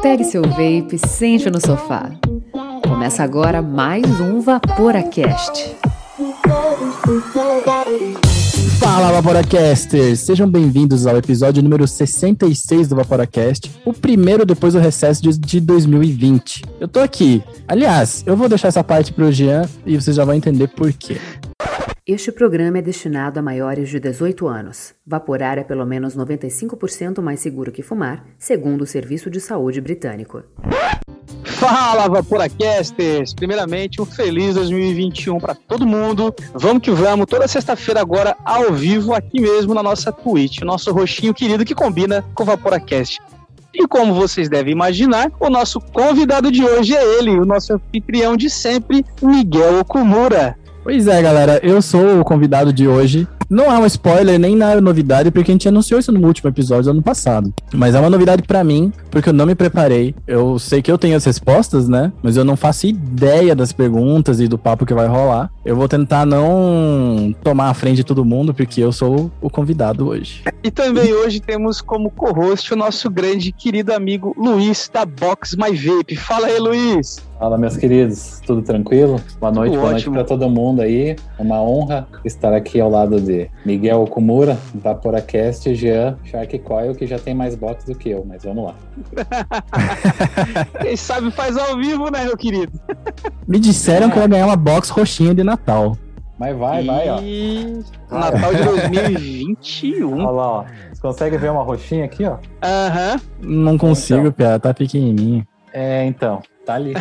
Pegue seu vape, sente no sofá. Começa agora mais um Vaporacast. Fala, Vaporacasters! Sejam bem-vindos ao episódio número 66 do Vaporacast, o primeiro depois do recesso de, de 2020. Eu tô aqui. Aliás, eu vou deixar essa parte pro Jean e vocês já vão entender por quê. Este programa é destinado a maiores de 18 anos. Vaporar é pelo menos 95% mais seguro que fumar, segundo o Serviço de Saúde Britânico. Fala, Vaporacasters! Primeiramente, um feliz 2021 para todo mundo. Vamos que vamos, toda sexta-feira agora, ao vivo, aqui mesmo na nossa Twitch, nosso roxinho querido que combina com o Vaporacast. E como vocês devem imaginar, o nosso convidado de hoje é ele, o nosso anfitrião de sempre, Miguel Okumura. Pois é, galera, eu sou o convidado de hoje. Não é um spoiler nem na novidade, porque a gente anunciou isso no último episódio do ano passado. Mas é uma novidade para mim, porque eu não me preparei. Eu sei que eu tenho as respostas, né? Mas eu não faço ideia das perguntas e do papo que vai rolar. Eu vou tentar não tomar a frente de todo mundo, porque eu sou o convidado hoje. E também hoje temos como co-host o nosso grande querido amigo Luiz da Box My Vape. Fala aí, Luiz! Fala, meus queridos, tudo tranquilo? Boa noite, boa noite para todo mundo aí. Uma honra estar aqui ao lado de Miguel Okumura, Vaporacast e Jean Shark Coil, que já tem mais box do que eu, mas vamos lá. Quem sabe faz ao vivo, né, meu querido? Me disseram é. que eu ia ganhar uma box roxinha de Natal. Mas vai, e... vai, ó. Natal de 2021. Olha lá, ó. Você consegue ver uma roxinha aqui, ó? Aham. Não consigo, então. Pia, tá pequenininho. É, então. Tá ali.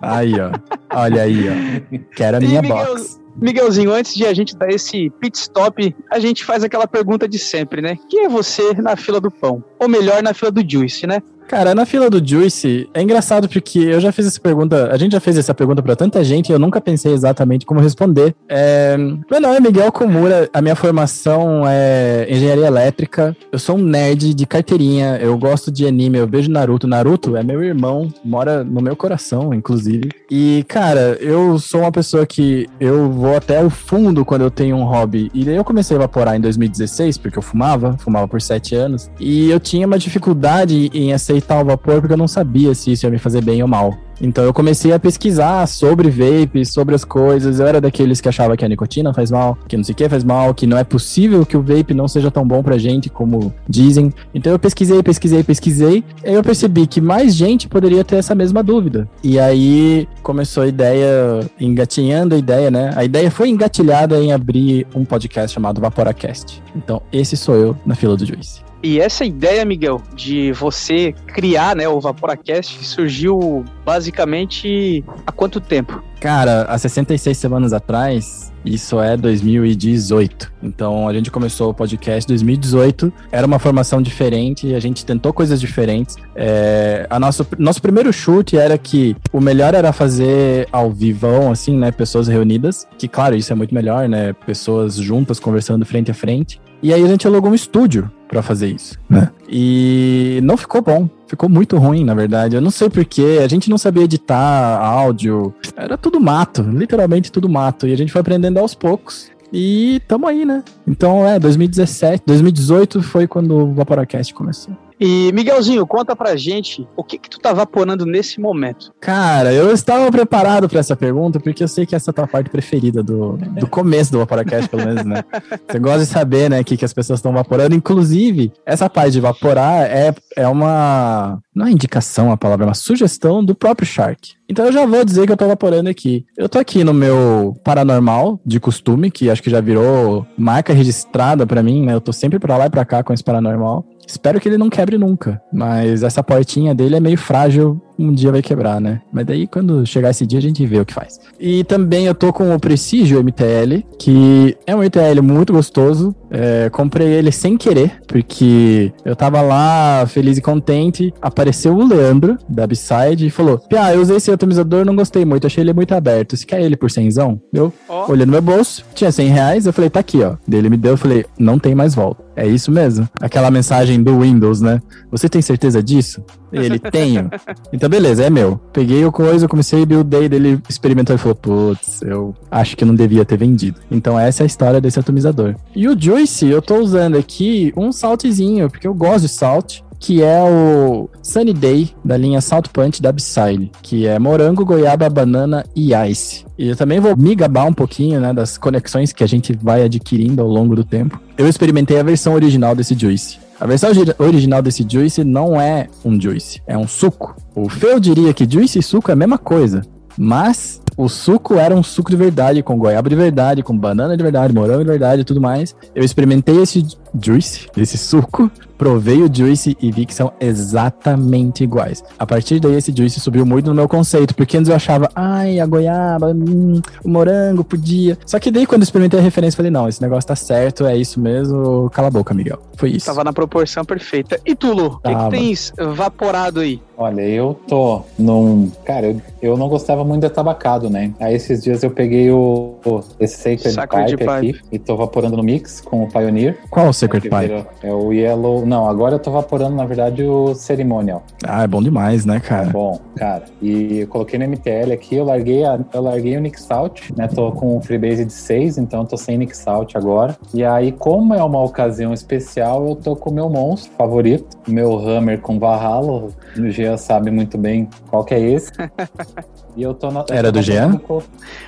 aí, ó. Olha aí, ó. Quero a minha Miguel, box. Miguelzinho, antes de a gente dar esse pit stop, a gente faz aquela pergunta de sempre, né? Quem é você na fila do pão? Ou melhor, na fila do juice, né? Cara, na fila do Juice, é engraçado porque eu já fiz essa pergunta, a gente já fez essa pergunta para tanta gente e eu nunca pensei exatamente como responder. É, meu nome é Miguel Komura, a minha formação é engenharia elétrica, eu sou um nerd de carteirinha, eu gosto de anime, eu vejo Naruto. Naruto é meu irmão, mora no meu coração, inclusive. E, cara, eu sou uma pessoa que eu vou até o fundo quando eu tenho um hobby. E daí eu comecei a evaporar em 2016, porque eu fumava, fumava por sete anos, e eu tinha uma dificuldade em aceitar aceitar o vapor porque eu não sabia se isso ia me fazer bem ou mal. Então eu comecei a pesquisar sobre vape, sobre as coisas. Eu era daqueles que achava que a nicotina faz mal, que não sei o que faz mal, que não é possível que o vape não seja tão bom pra gente como dizem. Então eu pesquisei, pesquisei, pesquisei. E aí eu percebi que mais gente poderia ter essa mesma dúvida. E aí começou a ideia, engatinhando a ideia, né? A ideia foi engatilhada em abrir um podcast chamado Vaporacast. Então esse sou eu na fila do Juice. E essa ideia, Miguel, de você criar né, o Vaporacast surgiu basicamente há quanto tempo? Cara, há 66 semanas atrás, isso é 2018. Então a gente começou o podcast em 2018. Era uma formação diferente, a gente tentou coisas diferentes. É, a nosso, nosso primeiro chute era que o melhor era fazer ao vivão, assim, né? Pessoas reunidas. Que, claro, isso é muito melhor, né? Pessoas juntas conversando frente a frente. E aí a gente alugou um estúdio para fazer isso, né? E não ficou bom. Ficou muito ruim, na verdade. Eu não sei porquê. A gente não sabia editar áudio. Era tudo mato, literalmente tudo mato. E a gente foi aprendendo aos poucos. E tamo aí, né? Então, é, 2017, 2018 foi quando o Vaporacast começou. E Miguelzinho, conta pra gente o que que tu tá vaporando nesse momento. Cara, eu estava preparado para essa pergunta porque eu sei que essa é a tua parte preferida do, do começo do Vaporacast, pelo menos, né? Você gosta de saber, né, o que, que as pessoas estão vaporando. Inclusive, essa parte de vaporar é, é uma. Não é indicação a palavra, é uma sugestão do próprio Shark. Então eu já vou dizer que eu tô vaporando aqui. Eu tô aqui no meu paranormal de costume, que acho que já virou marca registrada para mim, né? Eu tô sempre pra lá e pra cá com esse paranormal. Espero que ele não quebre nunca, mas essa portinha dele é meio frágil, um dia vai quebrar, né? Mas daí quando chegar esse dia a gente vê o que faz. E também eu tô com o Prestigio MTL, que é um MTL muito gostoso. É, comprei ele sem querer, porque eu tava lá feliz e contente. Apareceu o Leandro, da B-Side, e falou: Pia, eu usei esse atomizador, não gostei muito, achei ele muito aberto. Você quer ele por 100? Eu oh. olhei no meu bolso, tinha 100 reais, eu falei: tá aqui, ó. Dele me deu, eu falei: não tem mais volta. É isso mesmo. Aquela mensagem do Windows, né? Você tem certeza disso? Ele, tenho. Então, beleza, é meu. Peguei o coisa, comecei a buildei dele, experimentou e falou, putz, eu acho que não devia ter vendido. Então, essa é a história desse atomizador. E o Juice, eu tô usando aqui um saltzinho, porque eu gosto de salt. Que é o Sunny Day da linha Salt Punch da Psyle, que é morango, goiaba, banana e ice. E eu também vou me gabar um pouquinho, né, das conexões que a gente vai adquirindo ao longo do tempo. Eu experimentei a versão original desse juice. A versão original desse juice não é um juice, é um suco. O Feu diria que juice e suco é a mesma coisa, mas o suco era um suco de verdade, com goiaba de verdade, com banana de verdade, morango de verdade e tudo mais. Eu experimentei esse juice, esse suco, provei o juice e vi que são exatamente iguais. A partir daí, esse juice subiu muito no meu conceito, porque antes eu achava, ai, a goiaba, hum, o morango podia. Só que daí, quando eu experimentei a referência, falei, não, esse negócio tá certo, é isso mesmo, cala a boca, Miguel. Foi isso. Tava na proporção perfeita. E tu, Lu, o que, que tens vaporado aí? Olha, eu tô num. Cara, eu, eu não gostava muito de tabacado, né? Aí esses dias eu peguei o, o esse Sacred, Sacred Pipe, Pipe, aqui e tô vaporando no mix com o Pioneer. Qual o Sacred Pipe? É o Yellow. Não, agora eu tô vaporando, na verdade, o Ceremonial. Ah, é bom demais, né, cara? É bom, cara. E eu coloquei no MTL aqui, eu larguei, a, eu larguei o Nick Salt, né? Tô com o Freebase de 6, então tô sem Nick Salt agora. E aí, como é uma ocasião especial, eu tô com o meu monstro favorito, meu Hammer com Valhalla, no Jean sabe muito bem qual que é esse. E eu tô na, Era do Jean?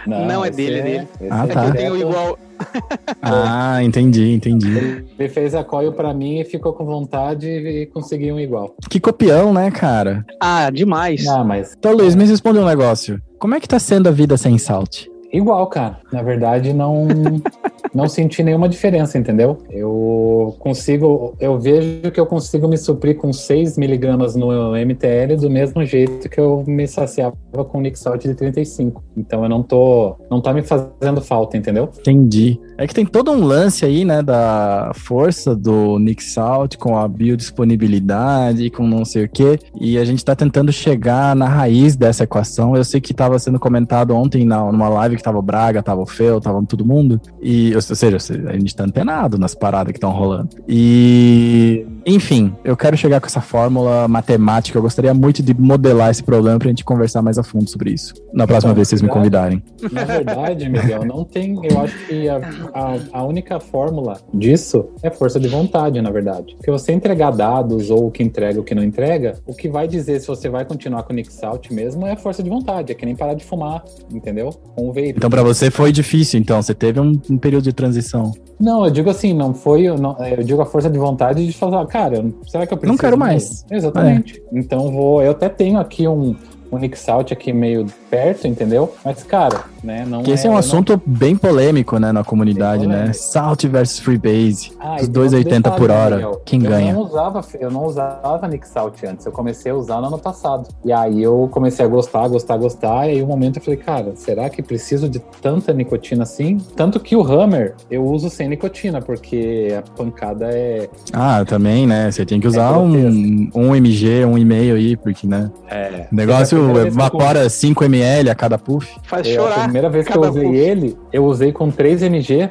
Não, não, é dele, é dele. Ah, tá. É que eu tenho igual. ah, entendi, entendi. Ele fez a coil pra mim e ficou com vontade e conseguiu um igual. Que copião, né, cara? Ah, demais. Ah, mas... Então, Luiz, me responde um negócio. Como é que tá sendo a vida sem salt? Igual, cara. Na verdade, não não senti nenhuma diferença, entendeu? Eu consigo, eu vejo que eu consigo me suprir com 6 miligramas no MTL do mesmo jeito que eu me saciava com o Nick Salt de 35. Então eu não tô, não tá me fazendo falta, entendeu? Entendi. É que tem todo um lance aí, né, da força do Nick Salt com a biodisponibilidade, com não sei o quê, e a gente tá tentando chegar na raiz dessa equação. Eu sei que tava sendo comentado ontem na, numa live que tava o Braga, tava o Feu, tava todo mundo, e, ou seja, a gente tá antenado nas paradas que estão rolando. E, enfim, eu quero chegar com essa fórmula matemática, eu gostaria muito de modelar esse problema pra gente conversar mais a fundo sobre isso, na próxima então, vez que vocês me convidarem. Na verdade, Miguel, não tem, eu acho que a a, a única fórmula disso é força de vontade, na verdade. Porque você entregar dados ou o que entrega ou o que não entrega, o que vai dizer se você vai continuar com o Nick Salt mesmo é força de vontade. É que nem parar de fumar, entendeu? Com o vape. Então, para você foi difícil, então? Você teve um, um, período de transição? Não, eu digo assim, não foi. Eu, não, eu digo a força de vontade de falar, cara, será que eu preciso? Não quero mais. Exatamente. É. Então, vou. Eu até tenho aqui um o Nick Salt aqui meio perto, entendeu? Mas, cara, né, não que esse é, é um assunto não... bem polêmico, né, na comunidade, né? Salt versus Freebase, ah, os 2,80 por hora, Daniel. quem eu ganha? Não usava, eu não usava Nick Salt antes, eu comecei a usar no ano passado. E aí eu comecei a gostar, gostar, gostar, e aí um momento eu falei, cara, será que preciso de tanta nicotina assim? Tanto que o Hammer eu uso sem nicotina, porque a pancada é... Ah, também, né? Você tem que usar é um, um mg, um e-mail aí, porque, né? É. O negócio evapora 5 ml a cada puff. Faz é, chorar. A primeira vez que eu usei puff. ele, eu usei com 3 mg.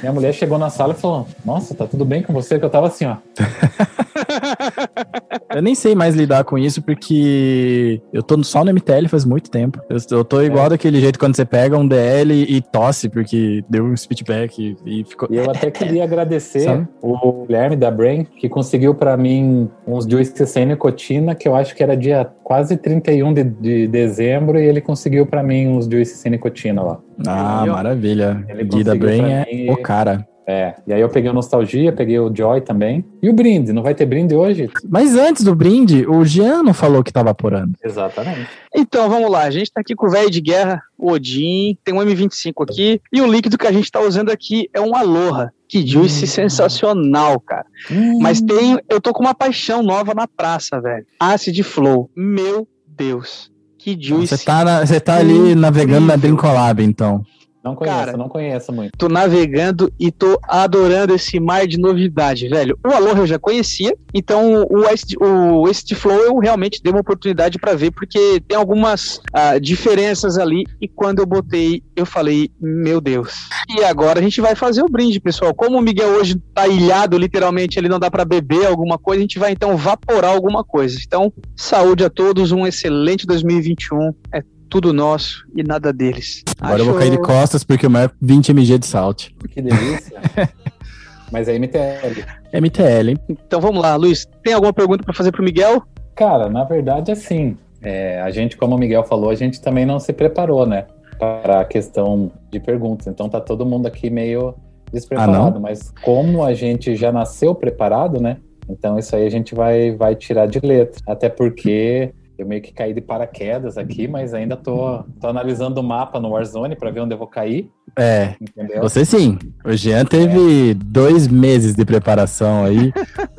Minha mulher chegou na sala e falou: Nossa, tá tudo bem com você? Que eu tava assim, ó. eu nem sei mais lidar com isso porque eu tô só no MTL faz muito tempo. Eu, eu tô igual é. daquele jeito quando você pega um DL e tosse porque deu um speedback e, e ficou. E eu até queria agradecer Sabe? o Guilherme da Brain que conseguiu para mim uns juices sem nicotina que eu acho que era dia quase 31 de, de dezembro e ele conseguiu para mim uns juices sem nicotina lá. Ah, maravilha. Ele Gui da Brain é o cara. É, e aí eu peguei o Nostalgia, peguei o Joy também. E o brinde, não vai ter brinde hoje? Mas antes do brinde, o Jean não falou que tava apurando. Exatamente. Então, vamos lá, a gente tá aqui com o velho de guerra, o Odin, tem um M25 aqui, e o líquido que a gente tá usando aqui é um Aloha. Que juice hum. sensacional, cara. Hum. Mas tem, eu tô com uma paixão nova na praça, velho. Acid Flow. Meu Deus. Que juice. Você tá, você tá ali navegando na Brincolab, então. Não conheço, Cara, não conheço muito. Tô navegando e tô adorando esse mar de novidade, velho. O Aloha eu já conhecia, então o West, o West Flow eu realmente dei uma oportunidade para ver, porque tem algumas uh, diferenças ali, e quando eu botei, eu falei, meu Deus. E agora a gente vai fazer o brinde, pessoal. Como o Miguel hoje tá ilhado, literalmente, ele não dá para beber alguma coisa, a gente vai então vaporar alguma coisa. Então, saúde a todos, um excelente 2021. É tudo nosso e nada deles. Agora Acho... eu vou cair de costas porque o maior 20 mg de salt. Que delícia. Mas é MTL. MTL. Então vamos lá, Luiz. Tem alguma pergunta para fazer pro Miguel? Cara, na verdade, assim, é, a gente, como o Miguel falou, a gente também não se preparou, né? Para a questão de perguntas. Então tá todo mundo aqui meio despreparado. Ah, mas como a gente já nasceu preparado, né? Então isso aí a gente vai, vai tirar de letra. Até porque eu meio que caí de paraquedas aqui, mas ainda tô, tô analisando o mapa no Warzone para ver onde eu vou cair. É. Entendeu? Você sim. O Jean teve é. dois meses de preparação aí.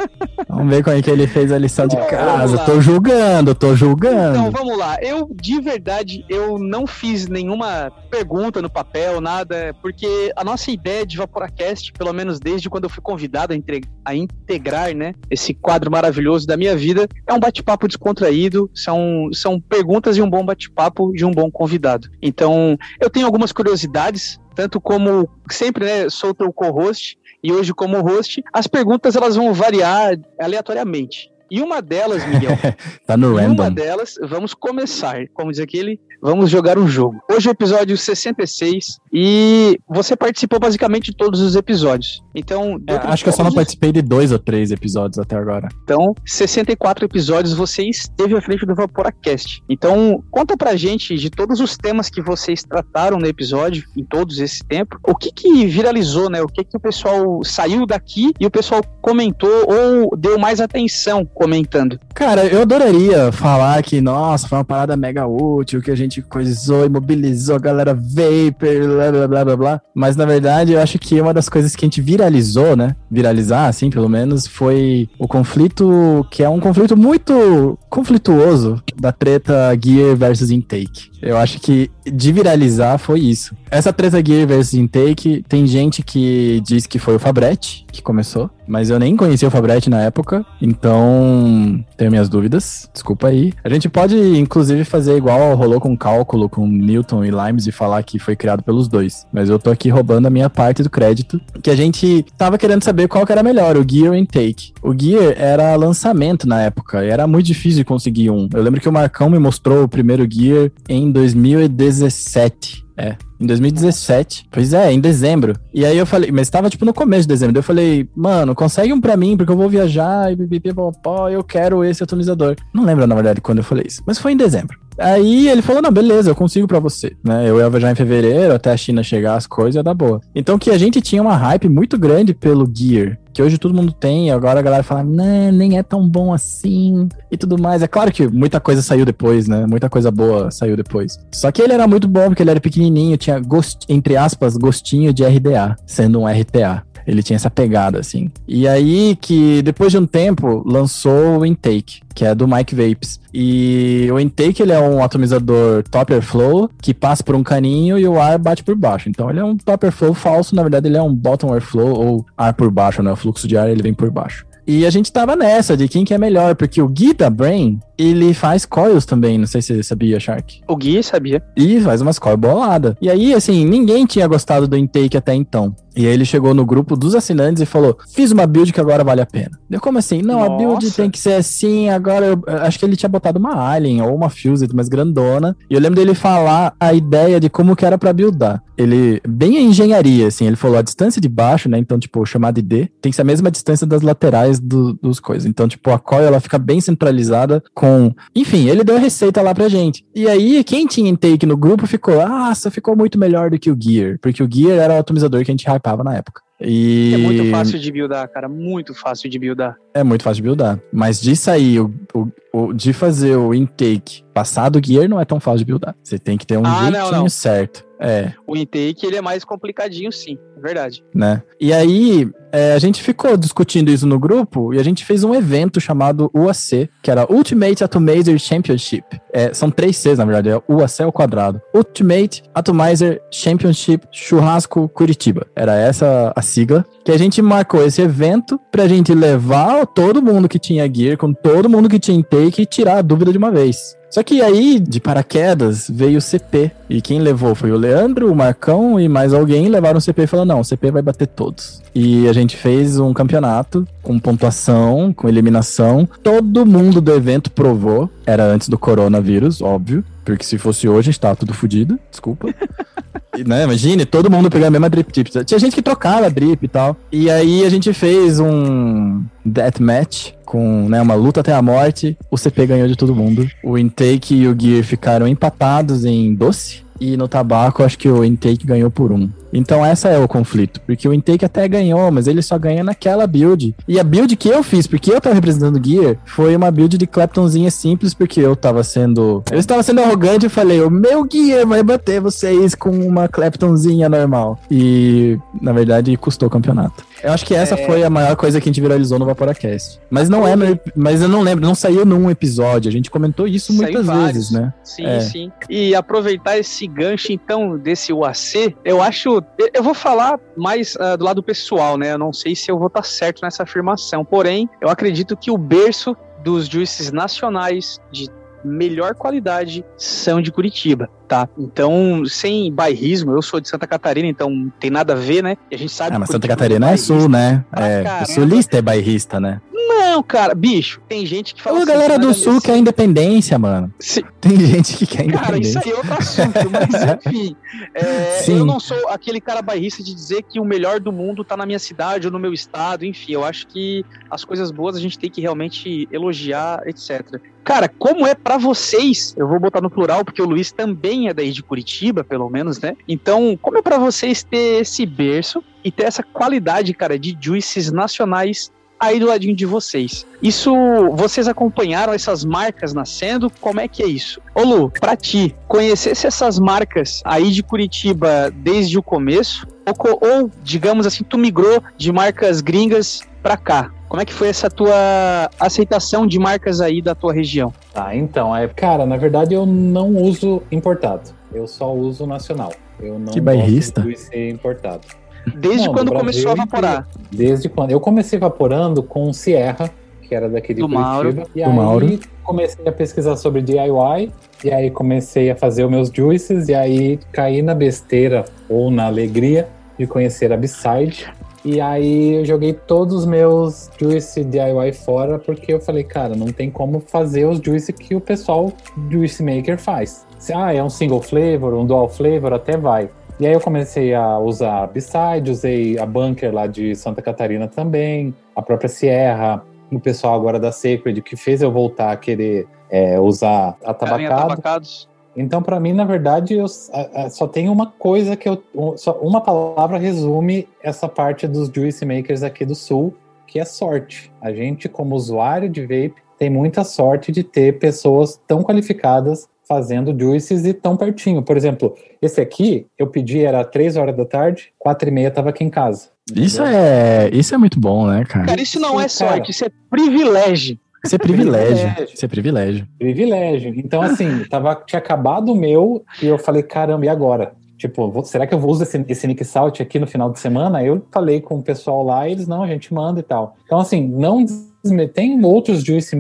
Vamos ver como é que ele fez a lição de casa. Tô julgando, tô julgando. Então, vamos lá. Eu, de verdade, eu não fiz nenhuma pergunta no papel, nada, porque a nossa ideia de Vaporacast, pelo menos desde quando eu fui convidado a, entre... a integrar, né, esse quadro maravilhoso da minha vida, é um bate-papo descontraído, são, são perguntas e um bom bate-papo de um bom convidado. Então, eu tenho algumas curiosidades tanto como sempre, né, sou teu co-host e hoje como host, as perguntas elas vão variar aleatoriamente. E uma delas, Miguel. tá no random. Uma delas, vamos começar, como diz aquele, vamos jogar um jogo. Hoje é o episódio 66 e você participou basicamente de todos os episódios. Então, é, acho que eu só não participei de dois ou três episódios até agora. Então, 64 episódios você esteve à frente do Vaporacast. Então, conta pra gente de todos os temas que vocês trataram no episódio, em todos esse tempo, o que que viralizou, né? O que que o pessoal saiu daqui e o pessoal comentou ou deu mais atenção comentando. Cara, eu adoraria falar que, nossa, foi uma parada mega útil, que a gente coisou, imobilizou, a galera vapor, blá blá blá blá blá. Mas na verdade, eu acho que uma das coisas que a gente viralizou, né? Viralizar, assim, pelo menos, foi o conflito, que é um conflito muito conflituoso da treta Gear versus Intake. Eu acho que de viralizar foi isso. Essa treta Gear versus Intake, tem gente que diz que foi o Fabretti que começou, mas eu nem conhecia o Fabretti na época, então tenho minhas dúvidas, desculpa aí. A gente pode, inclusive, fazer igual rolou com cálculo, com Newton e Limes e falar que foi criado pelos dois, mas eu tô aqui roubando a minha parte do crédito, que a gente tava querendo saber qual que era melhor, o Gear ou o Intake. O Gear era lançamento na época, e era muito difícil de conseguir um. Eu lembro que o Marcão me mostrou o primeiro Gear em 2017. É, em 2017. Pois é, em dezembro. E aí eu falei, mas estava tipo no começo de dezembro. Eu falei, mano, consegue um pra mim, porque eu vou viajar e pipipipopó, eu quero esse atomizador. Não lembro, na verdade, quando eu falei isso, mas foi em dezembro. Aí ele falou: não, beleza, eu consigo para você. Né? Eu ia viajar em fevereiro, até a China chegar, as coisas ia dar boa. Então que a gente tinha uma hype muito grande pelo Gear, que hoje todo mundo tem, agora a galera fala, não, nem é tão bom assim, e tudo mais. É claro que muita coisa saiu depois, né? Muita coisa boa saiu depois. Só que ele era muito bom, porque ele era pequenininho, tinha, gost, entre aspas, gostinho de RDA, sendo um RTA. Ele tinha essa pegada, assim. E aí que, depois de um tempo, lançou o Intake, que é do Mike Vapes. E o Intake, ele é um atomizador top airflow, que passa por um caninho e o ar bate por baixo. Então ele é um top airflow falso, na verdade ele é um bottom airflow, ou ar por baixo, né? O fluxo de ar, ele vem por baixo. E a gente tava nessa de quem que é melhor, porque o Gui da Brain, ele faz coils também, não sei se você sabia, Shark. O Gui sabia. E faz umas coils boladas. E aí, assim, ninguém tinha gostado do intake até então. E aí ele chegou no grupo dos assinantes e falou: Fiz uma build que agora vale a pena. Deu como assim? Não, Nossa. a build tem que ser assim. Agora eu acho que ele tinha botado uma Alien ou uma Fused mais grandona. E eu lembro dele falar a ideia de como que era para buildar. Ele, bem a engenharia, assim, ele falou a distância de baixo, né? Então, tipo, chamada de D, tem que ser a mesma distância das laterais do, dos coisas. Então, tipo, a coil ela fica bem centralizada com. Enfim, ele deu a receita lá pra gente. E aí, quem tinha intake no grupo ficou, ah, ficou muito melhor do que o Gear. Porque o Gear era o atomizador que a gente hypava na época. E... É muito fácil de buildar, cara. Muito fácil de buildar. É muito fácil de buildar. Mas de sair, o, o, o de fazer o intake passado gear não é tão fácil de buildar. Você tem que ter um ah, jeitinho não, não. certo. É. O intake ele é mais complicadinho, sim. É verdade. Né? E aí, é, a gente ficou discutindo isso no grupo e a gente fez um evento chamado UAC, que era Ultimate Atomizer Championship. É, são três Cs, na verdade, é UAC ao quadrado. Ultimate Atomizer Championship Churrasco Curitiba. Era essa a sigla. Que a gente marcou esse evento pra gente levar todo mundo que tinha gear, com todo mundo que tinha intake e tirar a dúvida de uma vez. Só que aí, de paraquedas, veio o CP. E quem levou foi o Leandro, o Marcão e mais alguém levaram o CP e falou: não, o CP vai bater todos. E a gente fez um campeonato com pontuação, com eliminação. Todo mundo do evento provou. Era antes do coronavírus, óbvio. Porque se fosse hoje, a gente tava tudo fodido. Desculpa. E, né, imagine, todo mundo pegando a mesma drip tip. Tinha gente que trocava drip e tal. E aí a gente fez um deathmatch com né, uma luta até a morte. O CP ganhou de todo mundo. O intake e o gear ficaram empatados em doce. E no tabaco, acho que o intake ganhou por um. Então essa é o conflito, porque o intake até ganhou, mas ele só ganha naquela build. E a build que eu fiz, porque eu tava representando o Gear, foi uma build de Claptonzinha simples, porque eu tava sendo. Eu estava sendo arrogante e falei: o meu Gear vai bater vocês com uma Claptonzinha normal. E na verdade custou o campeonato. Eu acho que essa é... foi a maior coisa que a gente viralizou no Vaporacast. Mas não é, mas eu não lembro, não saiu num episódio. A gente comentou isso saiu muitas vários. vezes, né? Sim, é. sim. E aproveitar esse gancho, então, desse UAC, eu acho eu vou falar mais uh, do lado pessoal, né? Eu não sei se eu vou estar certo nessa afirmação. Porém, eu acredito que o berço dos juízes nacionais de melhor qualidade são de Curitiba, tá? Então, sem bairrismo, eu sou de Santa Catarina, então não tem nada a ver, né? E a gente sabe. Ah, mas Santa Catarina é, é sul, né? É, o sulista é bairrista, né? Não, cara, bicho, tem gente que fala. A assim, galera do sul quer independência, mano. Sim. Tem gente que quer independência. Cara, isso aí é outro assunto, mas enfim. É, eu não sou aquele cara bairrista de dizer que o melhor do mundo tá na minha cidade ou no meu estado, enfim. Eu acho que as coisas boas a gente tem que realmente elogiar, etc. Cara, como é para vocês, eu vou botar no plural, porque o Luiz também é daí de Curitiba, pelo menos, né? Então, como é para vocês ter esse berço e ter essa qualidade, cara, de juices nacionais aí do ladinho de vocês. Isso, vocês acompanharam essas marcas nascendo? Como é que é isso? Ô Lu, pra ti, conhecesse essas marcas aí de Curitiba desde o começo? Ou, ou digamos assim, tu migrou de marcas gringas pra cá? Como é que foi essa tua aceitação de marcas aí da tua região? Tá, então, é, cara, na verdade eu não uso importado. Eu só uso nacional. Eu não que bairrista. de ser importado. Desde não, quando começou a evaporar? Desde quando? Eu comecei evaporando com Sierra, que era daqui de do Curitiba. Mauro. E do aí Mauro. comecei a pesquisar sobre DIY, e aí comecei a fazer os meus juices, e aí caí na besteira ou na alegria de conhecer a B-Side. E aí eu joguei todos os meus juice DIY fora, porque eu falei, cara, não tem como fazer os juice que o pessoal juice maker faz. Se ah, é um single flavor, um dual flavor, até vai. E aí eu comecei a usar a B-Side, usei a Bunker lá de Santa Catarina também, a própria Sierra, o pessoal agora da Sacred, que fez eu voltar a querer é, usar atabacados. Então, para mim, na verdade, eu, a, a, só tem uma coisa que eu. Só uma palavra resume essa parte dos juice makers aqui do Sul, que é sorte. A gente, como usuário de vape, tem muita sorte de ter pessoas tão qualificadas fazendo juices e tão pertinho. Por exemplo, esse aqui eu pedi era 3 horas da tarde, 4 e meia tava aqui em casa. Isso é, isso é muito bom, né, cara? Cara, isso não é sorte, isso é privilégio. Isso é privilégio. Isso é privilégio. Privilégio. Então, assim, tava, tinha acabado o meu e eu falei, caramba, e agora? Tipo, vou, será que eu vou usar esse, esse Nick Salt aqui no final de semana? Eu falei com o pessoal lá e eles, não, a gente manda e tal. Então, assim, não tem outros juice.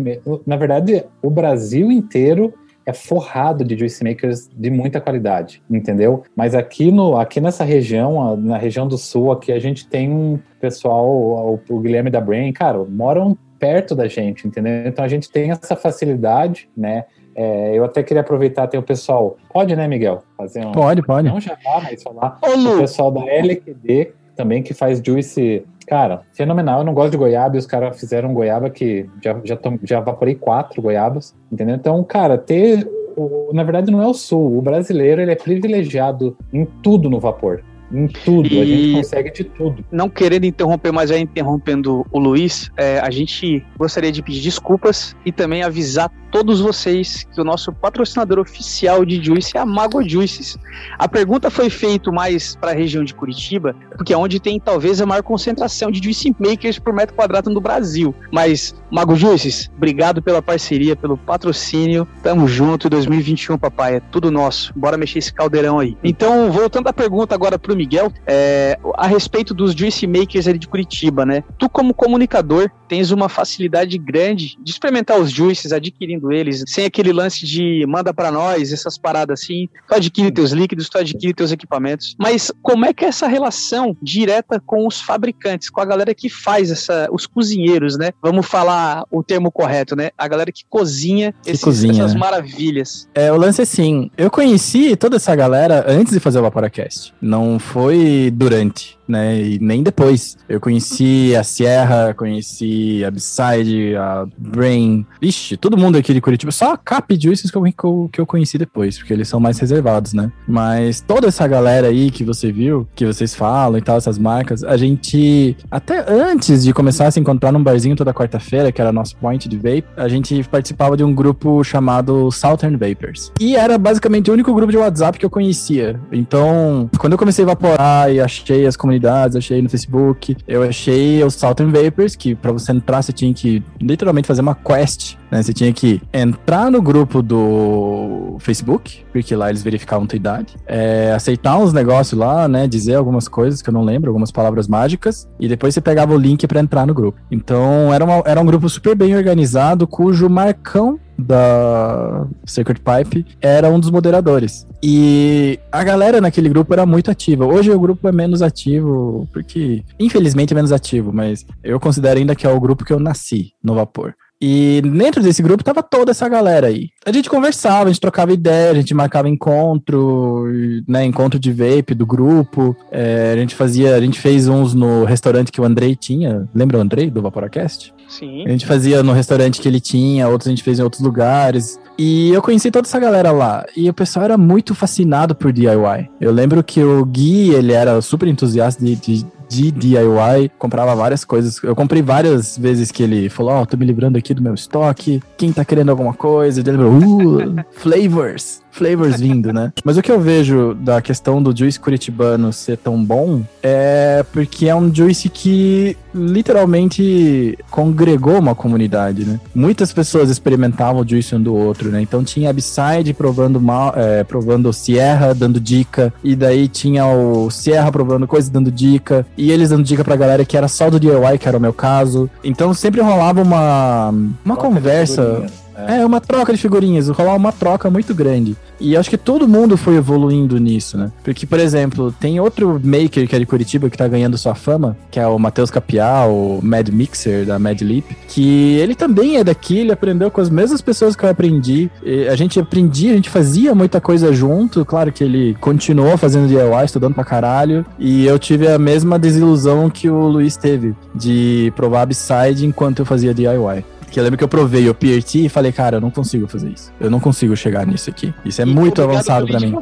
Na verdade, o Brasil inteiro é forrado de juice makers de muita qualidade, entendeu? Mas aqui, no, aqui nessa região, na região do sul, aqui a gente tem um pessoal, o, o Guilherme da Brain, cara, moram perto da gente, entendeu? Então a gente tem essa facilidade, né? É, eu até queria aproveitar, tem o pessoal. Pode, né, Miguel? Fazer um. Pode, pode. Não já mas falar. Ô, o pessoal da LQD também que faz juice Cara, fenomenal. Eu não gosto de goiaba e os caras fizeram goiaba que já, já, tom, já vaporei quatro goiabas, entendeu? Então, cara, ter. O, na verdade, não é o sul. O brasileiro ele é privilegiado em tudo no vapor. Em tudo, e... a gente consegue de tudo. Não querendo interromper, mas já interrompendo o Luiz, é, a gente gostaria de pedir desculpas e também avisar todos vocês que o nosso patrocinador oficial de Juice é a Mago Juices. A pergunta foi feita mais para a região de Curitiba, porque é onde tem talvez a maior concentração de Juice Makers por metro quadrado no Brasil. Mas, Mago Juices, obrigado pela parceria, pelo patrocínio. Tamo junto, 2021, papai, é tudo nosso. Bora mexer esse caldeirão aí. Então, voltando à pergunta agora pro Miguel, é, a respeito dos Juice Makers ali de Curitiba, né? Tu, como comunicador, tens uma facilidade grande de experimentar os juices, adquirindo eles, sem aquele lance de manda para nós, essas paradas assim, tu adquire teus líquidos, tu adquire teus equipamentos. Mas como é que é essa relação direta com os fabricantes, com a galera que faz essa, os cozinheiros, né? Vamos falar o termo correto, né? A galera que cozinha, que esses, cozinha essas né? maravilhas. É, o lance é assim, eu conheci toda essa galera antes de fazer o Vaporacast, não foi durante né? E nem depois. Eu conheci a Sierra, conheci a Beside, a Brain. Ixi, todo mundo aqui de Curitiba. Só a Cap Juices que eu, que eu conheci depois, porque eles são mais reservados, né? Mas toda essa galera aí que você viu, que vocês falam e tal, essas marcas, a gente, até antes de começar a se encontrar num barzinho toda quarta-feira, que era nosso point de vape, a gente participava de um grupo chamado Southern Vapors. E era basicamente o único grupo de WhatsApp que eu conhecia. Então, quando eu comecei a evaporar e achei as comunidades achei no Facebook. Eu achei o Southern Vapors, que para você entrar você tinha que literalmente fazer uma quest, né? Você tinha que entrar no grupo do Facebook, porque lá eles verificavam tua idade, é, aceitar uns negócios lá, né? Dizer algumas coisas que eu não lembro, algumas palavras mágicas, e depois você pegava o link para entrar no grupo. Então era, uma, era um grupo super bem organizado, cujo Marcão da Sacred Pipe era um dos moderadores. E a galera naquele grupo era muito ativa. Hoje o grupo é menos ativo, porque infelizmente é menos ativo, mas eu considero ainda que é o grupo que eu nasci no vapor. E dentro desse grupo tava toda essa galera aí. A gente conversava, a gente trocava ideia, a gente marcava encontro, né, encontro de vape do grupo. É, a gente fazia, a gente fez uns no restaurante que o Andrei tinha. Lembra o Andrei do Vaporacast? Sim. A gente fazia no restaurante que ele tinha, outros a gente fez em outros lugares. E eu conheci toda essa galera lá. E o pessoal era muito fascinado por DIY. Eu lembro que o Gui, ele era super entusiasta de, de de DIY, comprava várias coisas. Eu comprei várias vezes que ele falou: Ó, oh, tô me livrando aqui do meu estoque. Quem tá querendo alguma coisa? Ele lembrou: Uh, flavors flavors vindo, né? Mas o que eu vejo da questão do juice curitibano ser tão bom é porque é um juice que literalmente congregou uma comunidade, né? Muitas pessoas experimentavam o juice um do outro, né? Então tinha a Beside provando mal, é, provando Sierra, dando dica, e daí tinha o Sierra provando coisas, dando dica, e eles dando dica pra galera que era só do DIY, que era o meu caso. Então sempre rolava uma, uma conversa é. é, uma troca de figurinhas, rolar uma troca muito grande. E acho que todo mundo foi evoluindo nisso, né? Porque, por exemplo, tem outro maker que é de Curitiba que tá ganhando sua fama, que é o Matheus Capiá, o Mad Mixer da Mad Leap, que ele também é daqui, ele aprendeu com as mesmas pessoas que eu aprendi. E a gente aprendia, a gente fazia muita coisa junto. Claro que ele continuou fazendo DIY, estudando pra caralho. E eu tive a mesma desilusão que o Luiz teve de provar Upside enquanto eu fazia DIY. Que eu lembro que eu provei o PRT e falei, cara, eu não consigo fazer isso. Eu não consigo chegar nisso aqui. Isso é e muito avançado para mim.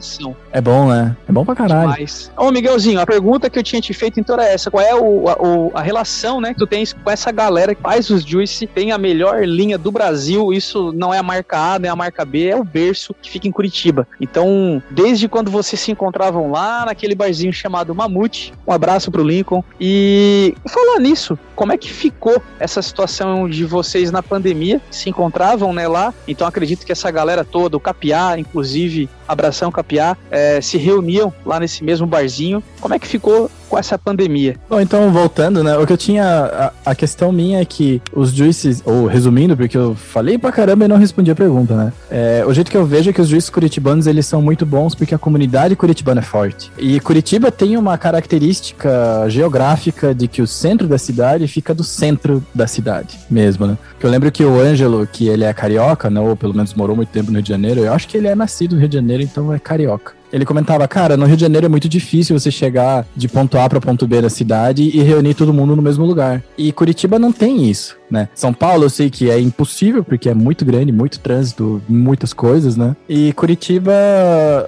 É bom, né? É bom pra caralho. Demais. Ô, Miguelzinho, a pergunta que eu tinha te feito então era essa. Qual é o, a, a, relação, né, que tu tens com essa galera que faz os Juice, tem a melhor linha do Brasil. Isso não é a marca A, não é a marca B, é o berço que fica em Curitiba. Então, desde quando vocês se encontravam lá naquele barzinho chamado Mamute, um abraço pro Lincoln. E falar nisso, como é que ficou essa situação de vocês na pandemia, se encontravam né, lá. Então acredito que essa galera toda, o Capiá, inclusive, Abração Capiá, é, se reuniam lá nesse mesmo barzinho. Como é que ficou com essa pandemia. Bom, então voltando, né? O que eu tinha. A, a, questão minha é que os juízes, ou resumindo, porque eu falei pra caramba e não respondi a pergunta, né? É, o jeito que eu vejo é que os juízes curitibanos eles são muito bons porque a comunidade curitibana é forte. E Curitiba tem uma característica geográfica de que o centro da cidade fica do centro da cidade mesmo, né? Que eu lembro que o Ângelo, que ele é carioca, né? Ou pelo menos morou muito tempo no Rio de Janeiro, eu acho que ele é nascido no Rio de Janeiro, então é carioca. Ele comentava, cara, no Rio de Janeiro é muito difícil você chegar de ponto A para ponto B da cidade e reunir todo mundo no mesmo lugar. E Curitiba não tem isso, né? São Paulo eu sei que é impossível porque é muito grande, muito trânsito, muitas coisas, né? E Curitiba,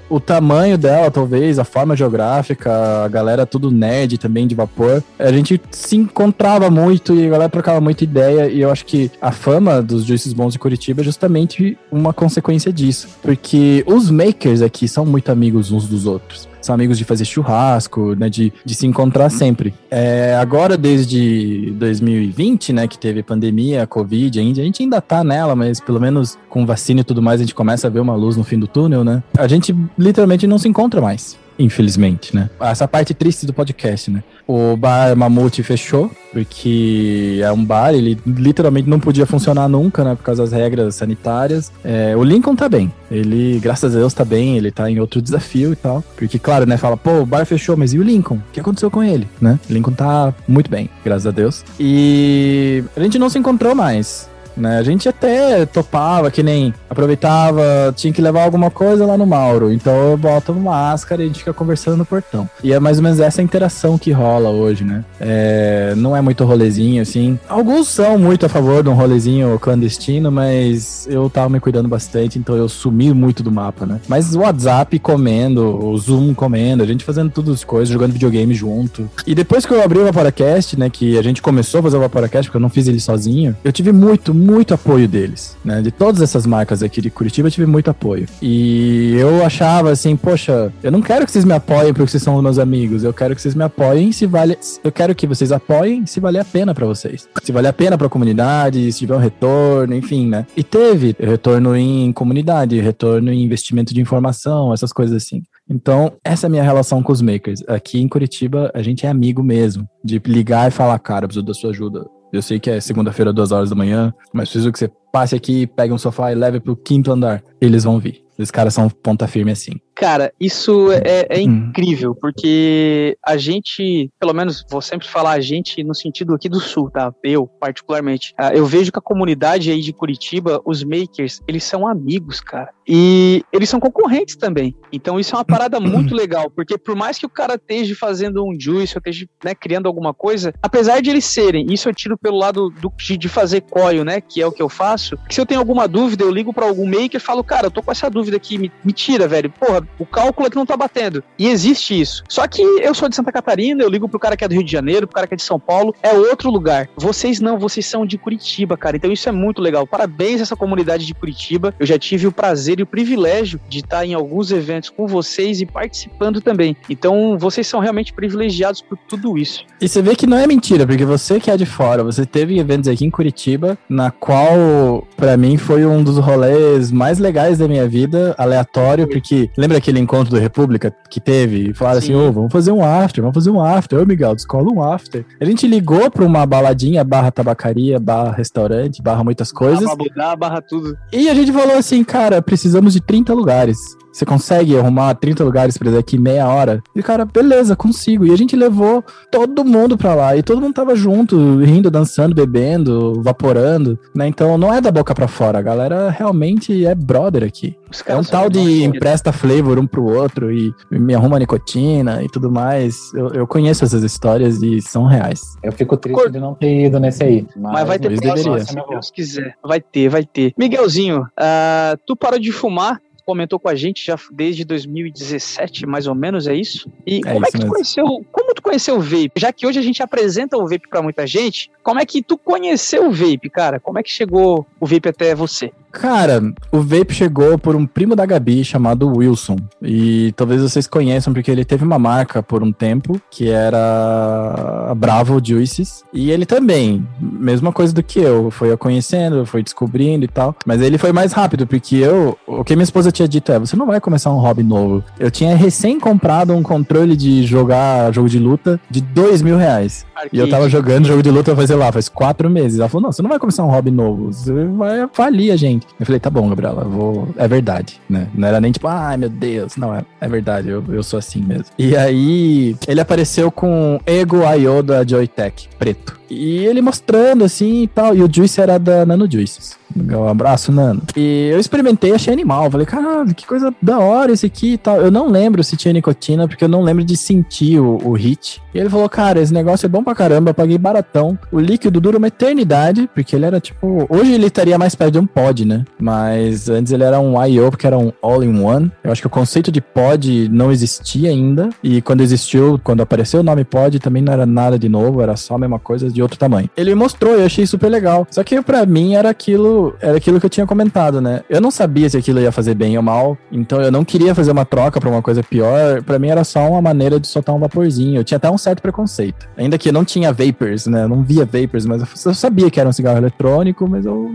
o tamanho dela, talvez, a forma geográfica, a galera tudo nerd também de vapor, a gente se encontrava muito e a galera trocava muita ideia e eu acho que a fama dos juízes bons de Curitiba é justamente uma consequência disso, porque os makers aqui são muito amigos amigos uns dos outros. São amigos de fazer churrasco, né? De, de se encontrar uhum. sempre. É, agora, desde 2020, né? Que teve pandemia, Covid, a gente ainda tá nela, mas pelo menos com vacina e tudo mais, a gente começa a ver uma luz no fim do túnel, né? A gente literalmente não se encontra mais. Infelizmente, né? Essa parte triste do podcast, né? O bar Mamute fechou, porque é um bar, ele literalmente não podia funcionar nunca, né? Por causa das regras sanitárias. É, o Lincoln tá bem. Ele, graças a Deus, tá bem, ele tá em outro desafio e tal. Porque, claro, né, fala, pô, o bar fechou, mas e o Lincoln? O que aconteceu com ele, né? Lincoln tá muito bem, graças a Deus. E a gente não se encontrou mais né? A gente até topava, que nem aproveitava, tinha que levar alguma coisa lá no Mauro. Então eu boto uma máscara e a gente fica conversando no portão. E é mais ou menos essa interação que rola hoje, né? É, não é muito rolezinho, assim. Alguns são muito a favor de um rolezinho clandestino, mas eu tava me cuidando bastante, então eu sumi muito do mapa, né? Mas o WhatsApp comendo, o Zoom comendo, a gente fazendo todas as coisas, jogando videogame junto. E depois que eu abri o Vaporacast, né, que a gente começou a fazer o Vaporacast, porque eu não fiz ele sozinho, eu tive muito, muito apoio deles, né? De todas essas marcas aqui de Curitiba, eu tive muito apoio. E eu achava assim, poxa, eu não quero que vocês me apoiem porque vocês são meus amigos, eu quero que vocês me apoiem se vale, eu quero que vocês apoiem se valer a pena para vocês. Se valer a pena para comunidade, se tiver um retorno, enfim, né? E teve retorno em comunidade, retorno em investimento de informação, essas coisas assim. Então, essa é a minha relação com os makers. Aqui em Curitiba, a gente é amigo mesmo, de ligar e falar, cara, preciso da sua ajuda eu sei que é segunda-feira, duas horas da manhã, mas preciso que você passe aqui, pegue um sofá e leve pro quinto andar. Eles vão vir. Os caras são ponta firme assim. Cara, isso é, é hum. incrível, porque a gente, pelo menos vou sempre falar a gente no sentido aqui do sul, tá? Eu, particularmente. Ah, eu vejo que a comunidade aí de Curitiba, os makers, eles são amigos, cara. E eles são concorrentes também. Então isso é uma parada muito legal, porque por mais que o cara esteja fazendo um juice, ou esteja né, criando alguma coisa, apesar de eles serem, isso eu tiro pelo lado do, de, fazer coio, né? Que é o que eu faço. Que se eu tenho alguma dúvida, eu ligo para algum maker e falo, cara, eu tô com essa dúvida aqui, me, me tira, velho. Porra, o cálculo é que não tá batendo. E existe isso. Só que eu sou de Santa Catarina, eu ligo pro cara que é do Rio de Janeiro, pro cara que é de São Paulo, é outro lugar. Vocês não, vocês são de Curitiba, cara. Então isso é muito legal. Parabéns a essa comunidade de Curitiba. Eu já tive o prazer e o privilégio de estar em alguns eventos com vocês e participando também. Então vocês são realmente privilegiados por tudo isso. E você vê que não é mentira, porque você que é de fora, você teve eventos aqui em Curitiba, na qual, para mim, foi um dos rolês mais legais da minha vida, aleatório, porque lembra aquele encontro do República que teve? E falaram assim: ô, oh, vamos fazer um after, vamos fazer um after. Ô, Miguel, descola um after. A gente ligou pra uma baladinha, barra tabacaria, barra restaurante, barra muitas coisas. Barra barra tudo. E a gente falou assim, cara, precisamos de 30 lugares. Você consegue arrumar 30 lugares pra daqui meia hora? E o cara, beleza, consigo. E a gente levou todo mundo pra lá. E todo mundo tava junto, rindo, dançando, bebendo, vaporando, né? Então não é da boca pra fora. A galera realmente é brother aqui. É um tal de empresta flavor um pro outro e me arruma nicotina e tudo mais. Eu, eu conheço essas histórias e são reais. Eu fico triste Cor... de não ter ido nesse aí. Mas, mas vai ter próximo, se Deus quiser. Vai ter, vai ter. Miguelzinho, uh, tu parou de fumar comentou com a gente já desde 2017, mais ou menos, é isso? E é como é que tu mesmo. conheceu, como tu conheceu o vape? Já que hoje a gente apresenta o vape para muita gente, como é que tu conheceu o vape, cara? Como é que chegou o vape até você? Cara, o Vape chegou por um primo da Gabi chamado Wilson. E talvez vocês conheçam, porque ele teve uma marca por um tempo, que era a Bravo Juices. E ele também, mesma coisa do que eu. Foi eu conhecendo, foi descobrindo e tal. Mas ele foi mais rápido, porque eu. O que minha esposa tinha dito é: você não vai começar um hobby novo. Eu tinha recém comprado um controle de jogar jogo de luta de dois mil reais. E eu tava jogando jogo de luta, fazer lá, faz quatro meses. Ela falou: não, você não vai começar um hobby novo. Você vai falir a gente. Eu falei, tá bom, Gabriela, vou. É verdade, né? Não era nem tipo, ai meu Deus. Não, é, é verdade, eu, eu sou assim mesmo. E aí, ele apareceu com Ego IO da Joytech, preto. E ele mostrando assim e tal. E o Juice era da Nano Juices. Um abraço, Nano. E eu experimentei, achei animal. Falei, caralho, que coisa da hora esse aqui e tal. Eu não lembro se tinha nicotina, porque eu não lembro de sentir o, o hit. E ele falou, cara, esse negócio é bom pra caramba, eu paguei baratão. O líquido dura uma eternidade, porque ele era tipo. Hoje ele estaria mais perto de um pod, né? Mas antes ele era um I.O., porque era um all-in-one. Eu acho que o conceito de pod não existia ainda. E quando existiu, quando apareceu o nome pod, também não era nada de novo, era só a mesma coisa de de outro tamanho. Ele mostrou e achei super legal. Só que para mim era aquilo, era aquilo que eu tinha comentado, né? Eu não sabia se aquilo ia fazer bem ou mal, então eu não queria fazer uma troca para uma coisa pior. Para mim era só uma maneira de soltar um vaporzinho. Eu tinha até um certo preconceito. Ainda que eu não tinha vapors, né? Eu não via vapors, mas eu sabia que era um cigarro eletrônico, mas eu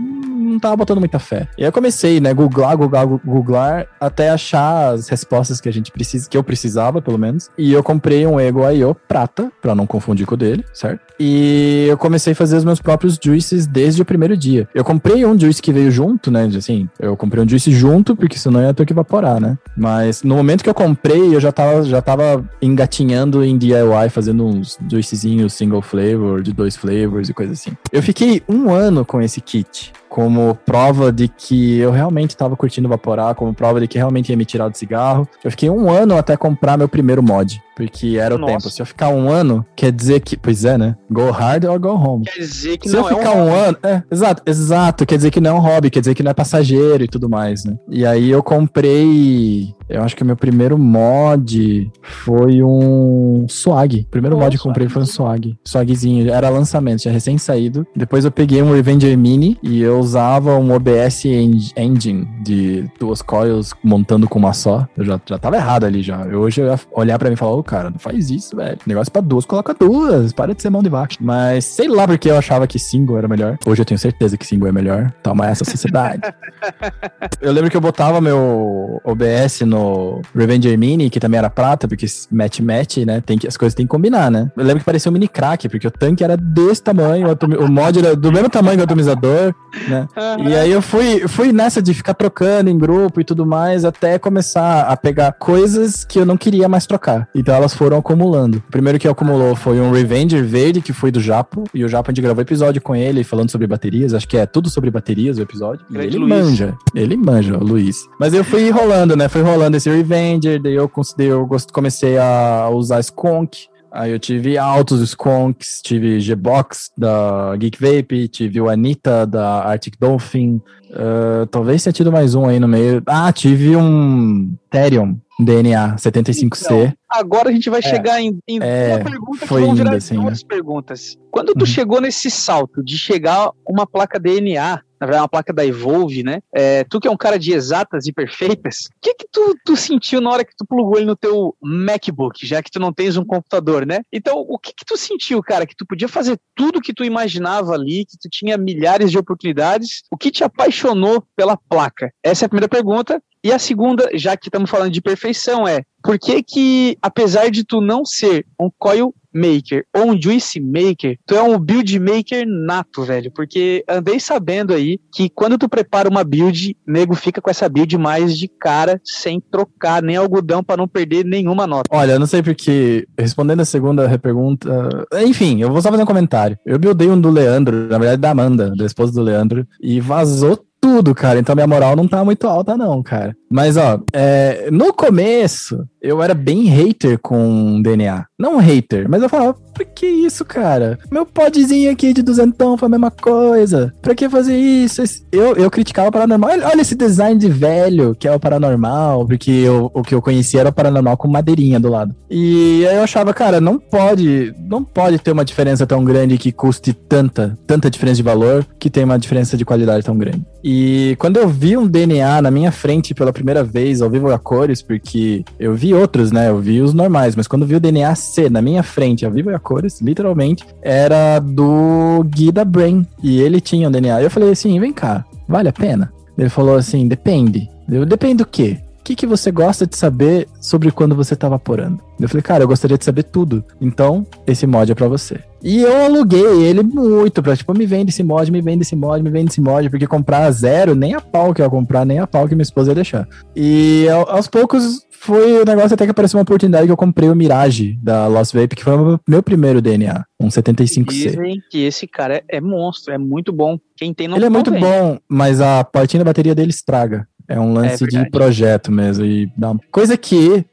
não tava botando muita fé. E aí eu comecei, né, googlar, googlar, googlar, até achar as respostas que a gente precisa, que eu precisava, pelo menos. E eu comprei um Ego IO prata, para não confundir com o dele, certo? E eu comecei a fazer os meus próprios juices desde o primeiro dia. Eu comprei um juice que veio junto, né? Assim, eu comprei um juice junto, porque senão ia ter que evaporar, né? Mas no momento que eu comprei, eu já tava, já tava engatinhando em DIY, fazendo uns juicezinhos single flavor, de dois flavors e coisa assim. Eu fiquei um ano com esse kit como prova de que eu realmente estava curtindo vaporar, como prova de que realmente ia me tirar do cigarro. Eu fiquei um ano até comprar meu primeiro mod, porque era Nossa. o tempo. Se eu ficar um ano, quer dizer que. Pois é, né? Go hard or go home. Quer dizer que Se não eu ficar é um, um ano. É, exato, exato. Quer dizer que não é um hobby, quer dizer que não é passageiro e tudo mais, né? E aí eu comprei. Eu acho que o meu primeiro mod foi um swag. O primeiro mod que eu comprei foi um swag. Swagzinho. Era lançamento, tinha recém saído. Depois eu peguei um Revenger Mini e eu usava um OBS Engine de duas coils montando com uma só. Eu já, já tava errado ali já. Eu, hoje eu ia olhar pra mim e falar, ô cara, não faz isso, velho. Negócio pra duas, coloca duas. Para de ser mão de vaca. Mas sei lá porque eu achava que single era melhor. Hoje eu tenho certeza que single é melhor. Toma essa sociedade. eu lembro que eu botava meu OBS no Revenger Mini, que também era prata, porque match-match, né? Tem que, as coisas tem que combinar, né? Eu lembro que parecia um mini crack, porque o tanque era desse tamanho, o, o mod era do mesmo tamanho que o atomizador né? E aí eu fui, fui nessa de ficar trocando em grupo e tudo mais, até começar a pegar coisas que eu não queria mais trocar. Então elas foram acumulando. O primeiro que acumulou foi um Revenger verde, que foi do Japo, e o Japo a gente gravou episódio com ele falando sobre baterias, acho que é tudo sobre baterias o episódio. Ele Luiz. manja, ele manja, o Luiz. Mas eu fui rolando, né? Fui rolando esse Revenger, daí eu, eu comecei a usar Skunk, Aí eu tive altos Skunks, tive G-Box da Geek Vape, tive o Anitta da Arctic Dolphin. Uh, talvez tenha tido mais um aí no meio. Ah, tive um Therium DNA 75C. Então, agora a gente vai é, chegar em, em é, pergunta foi que vão virar assim, duas né? perguntas. Quando tu uhum. chegou nesse salto de chegar uma placa DNA na verdade, uma placa da Evolve, né? É, tu que é um cara de exatas e perfeitas, o que que tu, tu sentiu na hora que tu plugou ele no teu MacBook, já que tu não tens um computador, né? Então, o que que tu sentiu, cara? Que tu podia fazer tudo que tu imaginava ali, que tu tinha milhares de oportunidades. O que te apaixonou pela placa? Essa é a primeira pergunta. E a segunda, já que estamos falando de perfeição, é por que que, apesar de tu não ser um coil maker ou um juice maker, tu é um build maker nato, velho. Porque andei sabendo aí que quando tu prepara uma build, nego fica com essa build mais de cara, sem trocar nem algodão para não perder nenhuma nota. Olha, eu não sei porque, respondendo a segunda repergunta, enfim, eu vou só fazer um comentário. Eu buildei um do Leandro, na verdade da Amanda, da esposa do Leandro, e vazou tudo, cara. Então minha moral não tá muito alta, não, cara. Mas, ó, é, no começo, eu era bem hater com DNA. Não hater, mas eu falava, por que isso, cara? Meu podzinho aqui de duzentão foi a mesma coisa. Pra que fazer isso? Eu, eu criticava o paranormal. Olha esse design de velho, que é o paranormal, porque eu, o que eu conhecia era o paranormal com madeirinha do lado. E aí eu achava, cara, não pode, não pode ter uma diferença tão grande que custe tanta, tanta diferença de valor, que tem uma diferença de qualidade tão grande. E quando eu vi um DNA na minha frente pela primeira vez, ao vivo a cores, porque eu vi outros, né? Eu vi os normais, mas quando vi o DNA C na minha frente, ao vivo e a cores, literalmente, era do Gui da Brain. E ele tinha o DNA. Eu falei assim: vem cá, vale a pena? Ele falou assim: depende. Eu, depende do quê? O que, que você gosta de saber sobre quando você tá vaporando? Eu falei, cara, eu gostaria de saber tudo. Então, esse mod é para você. E eu aluguei ele muito pra, tipo, me vende esse mod, me vende esse mod, me vende esse mod, porque comprar zero, nem a pau que eu ia comprar, nem a pau que minha esposa ia deixar. E aos poucos foi o negócio até que apareceu uma oportunidade que eu comprei o Mirage da Lost Vape, que foi o meu primeiro DNA, um 75C. Dizem que esse cara é, é monstro, é muito bom. Quem tem não Ele é muito bom, mas a partinha da bateria dele estraga. É um lance é de projeto mesmo. E. Coisa que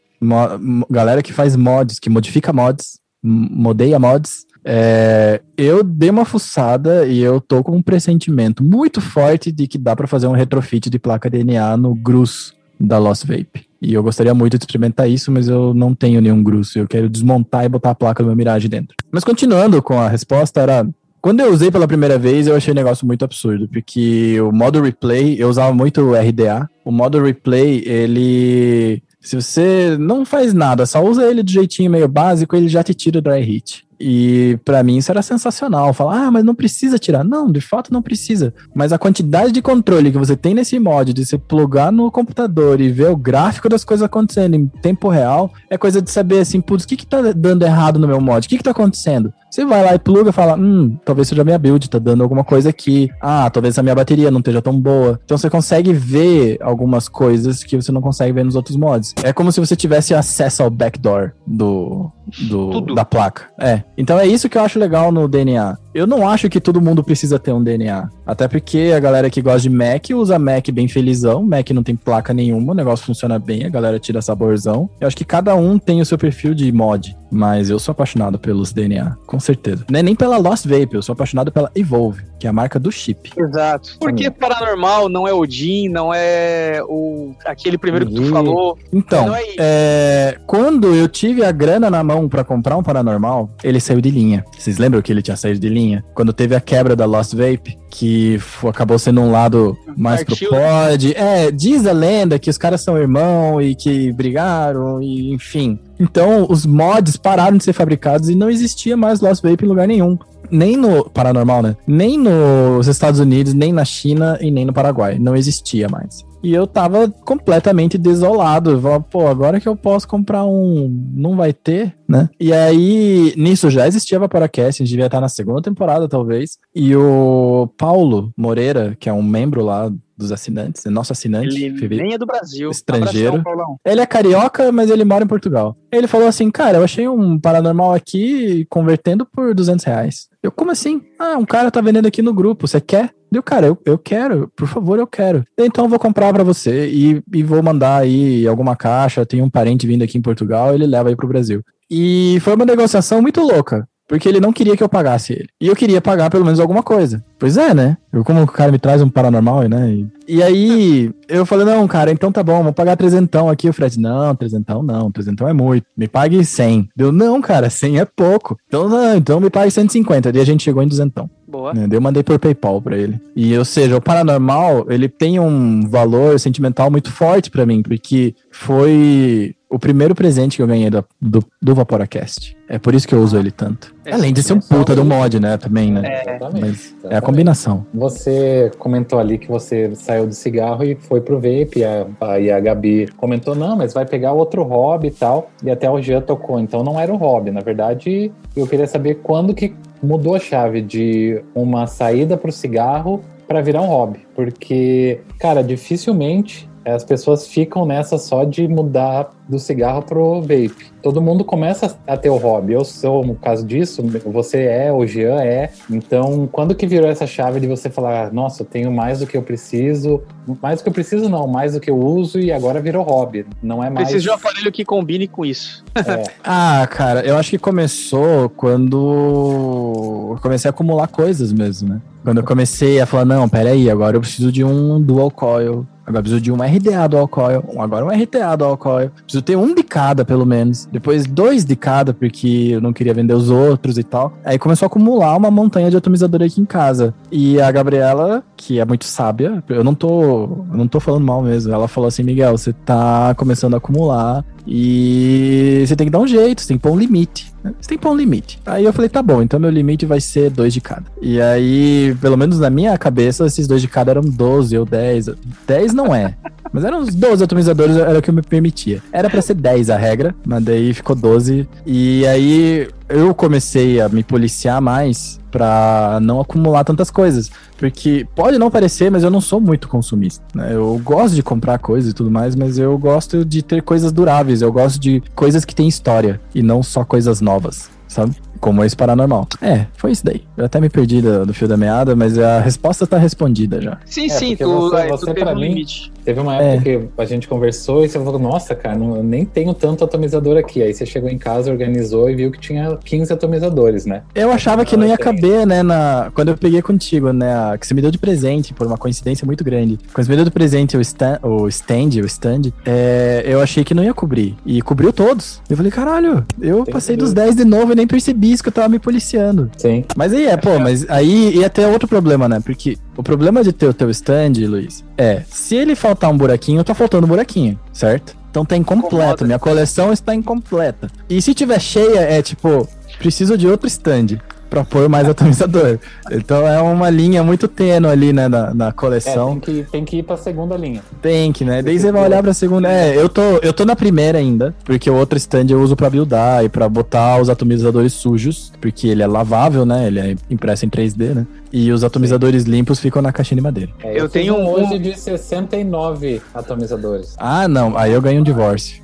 galera que faz mods, que modifica mods, modeia mods, é, eu dei uma fuçada e eu tô com um pressentimento muito forte de que dá para fazer um retrofit de placa DNA no Grus da Lost Vape. E eu gostaria muito de experimentar isso, mas eu não tenho nenhum Grus. Eu quero desmontar e botar a placa do meu Mirage dentro. Mas continuando com a resposta, era Quando eu usei pela primeira vez, eu achei o negócio muito absurdo, porque o modo replay, eu usava muito o RDA. O modo replay, ele. Se você não faz nada, só usa ele do jeitinho meio básico, ele já te tira o dry hit. E para mim isso era sensacional. Falar, ah, mas não precisa tirar. Não, de fato não precisa. Mas a quantidade de controle que você tem nesse mod, de você plugar no computador e ver o gráfico das coisas acontecendo em tempo real, é coisa de saber assim, putz, o que que tá dando errado no meu mod? O que que tá acontecendo? Você vai lá e pluga e fala, hum, talvez seja minha build, tá dando alguma coisa aqui. Ah, talvez a minha bateria não esteja tão boa. Então você consegue ver algumas coisas que você não consegue ver nos outros mods. É como se você tivesse acesso ao backdoor do, do da placa. É. Então é isso que eu acho legal no DNA. Eu não acho que todo mundo precisa ter um DNA. Até porque a galera que gosta de Mac usa Mac bem felizão. Mac não tem placa nenhuma, o negócio funciona bem, a galera tira saborzão. Eu acho que cada um tem o seu perfil de mod. Mas eu sou apaixonado pelos DNA, com certeza. Não é nem pela Lost Vape, eu sou apaixonado pela Evolve, que é a marca do chip. Exato. Porque Paranormal não é o Jim, não é o aquele primeiro que tu falou. Então, é é... quando eu tive a grana na mão para comprar um Paranormal, ele saiu de linha. Vocês lembram que ele tinha saído de linha? Quando teve a quebra da Lost Vape, que acabou sendo um lado mais Partiu. pro pod. É, diz a lenda que os caras são irmão e que brigaram, e enfim. Então, os mods pararam de ser fabricados e não existia mais Lost Vape em lugar nenhum. Nem no Paranormal, né? Nem nos Estados Unidos, nem na China e nem no Paraguai. Não existia mais. E eu tava completamente desolado. Eu falava, pô, agora que eu posso comprar um, não vai ter, né? E aí, nisso já existia Vaporacast, a gente devia estar na segunda temporada, talvez. E o Paulo Moreira, que é um membro lá dos assinantes, nosso assinante. Ele nem é do Brasil. Estrangeiro. Abração, ele é carioca, mas ele mora em Portugal. Ele falou assim, cara, eu achei um paranormal aqui convertendo por 200 reais. Eu, como assim? Ah, um cara tá vendendo aqui no grupo, você quer? Deu, cara, eu, eu quero, por favor, eu quero. Então eu vou comprar para você e, e vou mandar aí alguma caixa. Tem um parente vindo aqui em Portugal, ele leva aí pro Brasil. E foi uma negociação muito louca, porque ele não queria que eu pagasse ele. E eu queria pagar pelo menos alguma coisa. Pois é, né? Eu, como o cara me traz um paranormal, né? E, e aí eu falei, não, cara, então tá bom, vou pagar trezentão aqui. O Fred, não, trezentão não, trezentão é muito. Me pague 100. Deu, não, cara, 100 é pouco. Então, não, então me pague 150. Daí a gente chegou em duzentão. Boa. Né? Eu mandei por PayPal para ele. E, ou seja, o paranormal, ele tem um valor sentimental muito forte para mim, porque foi o primeiro presente que eu ganhei do, do, do Vaporacast. É por isso que eu uso ele tanto. É, Além de ser um puta do mod, né? Também, né? É, Mas é a combinação. Você comentou ali que você saiu do cigarro e foi pro vape. E a, a, e a Gabi comentou: não, mas vai pegar outro hobby e tal. E até o Jean tocou. Então não era um hobby. Na verdade, eu queria saber quando que mudou a chave de uma saída pro cigarro para virar um hobby. Porque, cara, dificilmente as pessoas ficam nessa só de mudar do cigarro pro vape. Todo mundo começa a ter o hobby. Eu sou um caso disso, você é, o Jean é. Então, quando que virou essa chave de você falar, nossa, eu tenho mais do que eu preciso, mais do que eu preciso não, mais do que eu uso e agora virou hobby. Não é mais. Preciso de um aparelho que combine com isso. É. ah, cara, eu acho que começou quando eu comecei a acumular coisas mesmo, né? Quando eu comecei a falar, não, peraí, agora eu preciso de um dual coil Agora preciso de um RDA do Alcoil, agora um RTA do Alcoil. Preciso ter um de cada, pelo menos. Depois dois de cada, porque eu não queria vender os outros e tal. Aí começou a acumular uma montanha de atomizador aqui em casa. E a Gabriela, que é muito sábia, eu não tô, eu não tô falando mal mesmo. Ela falou assim: Miguel, você tá começando a acumular e você tem que dar um jeito, você tem que pôr um limite. Né? Você tem que pôr um limite. Aí eu falei, tá bom, então meu limite vai ser dois de cada. E aí, pelo menos na minha cabeça, esses dois de cada eram 12 ou 10. 10 não é. Mas eram uns 12 atomizadores, era o que eu me permitia. Era para ser 10 a regra, mas daí ficou 12. E aí eu comecei a me policiar mais para não acumular tantas coisas. Porque pode não parecer, mas eu não sou muito consumista. Né? Eu gosto de comprar coisas e tudo mais, mas eu gosto de ter coisas duráveis. Eu gosto de coisas que têm história e não só coisas novas, sabe? como esse paranormal. É, foi isso daí. Eu até me perdi do, do fio da meada, mas a resposta tá respondida já. Sim, é, sim, tu, você, é, você pra mim, limite. teve uma época é. que a gente conversou e você falou, nossa, cara, não, eu nem tenho tanto atomizador aqui. Aí você chegou em casa, organizou e viu que tinha 15 atomizadores, né? Eu achava que não ia caber né, na, quando eu peguei contigo, né, a, que você me deu de presente, por uma coincidência muito grande. Quando você me deu de presente o stand, o stand, o stand é, eu achei que não ia cobrir. E cobriu todos. Eu falei, caralho, eu Tem passei dos 10 de novo e nem percebi isso que eu tava me policiando. Sim. Mas aí é, pô, mas aí ia ter outro problema, né? Porque o problema de ter o teu stand, Luiz, é, se ele faltar um buraquinho, tá faltando um buraquinho, certo? Então tá incompleto, minha coleção está incompleta. E se tiver cheia, é tipo, preciso de outro stand para pôr mais atomizador. Então é uma linha muito tênue ali, né, na, na coleção. É, tem, que, tem que ir pra segunda linha. Tem que, né? Daí você vai olhar pra segunda. É, eu tô, eu tô na primeira ainda, porque o outro stand eu uso pra buildar e pra botar os atomizadores sujos, porque ele é lavável, né? Ele é impresso em 3D, né? E os atomizadores Sim. limpos ficam na caixinha de madeira. É, eu, eu tenho um hoje de 69 atomizadores. Ah, não. Aí eu ganho um divórcio.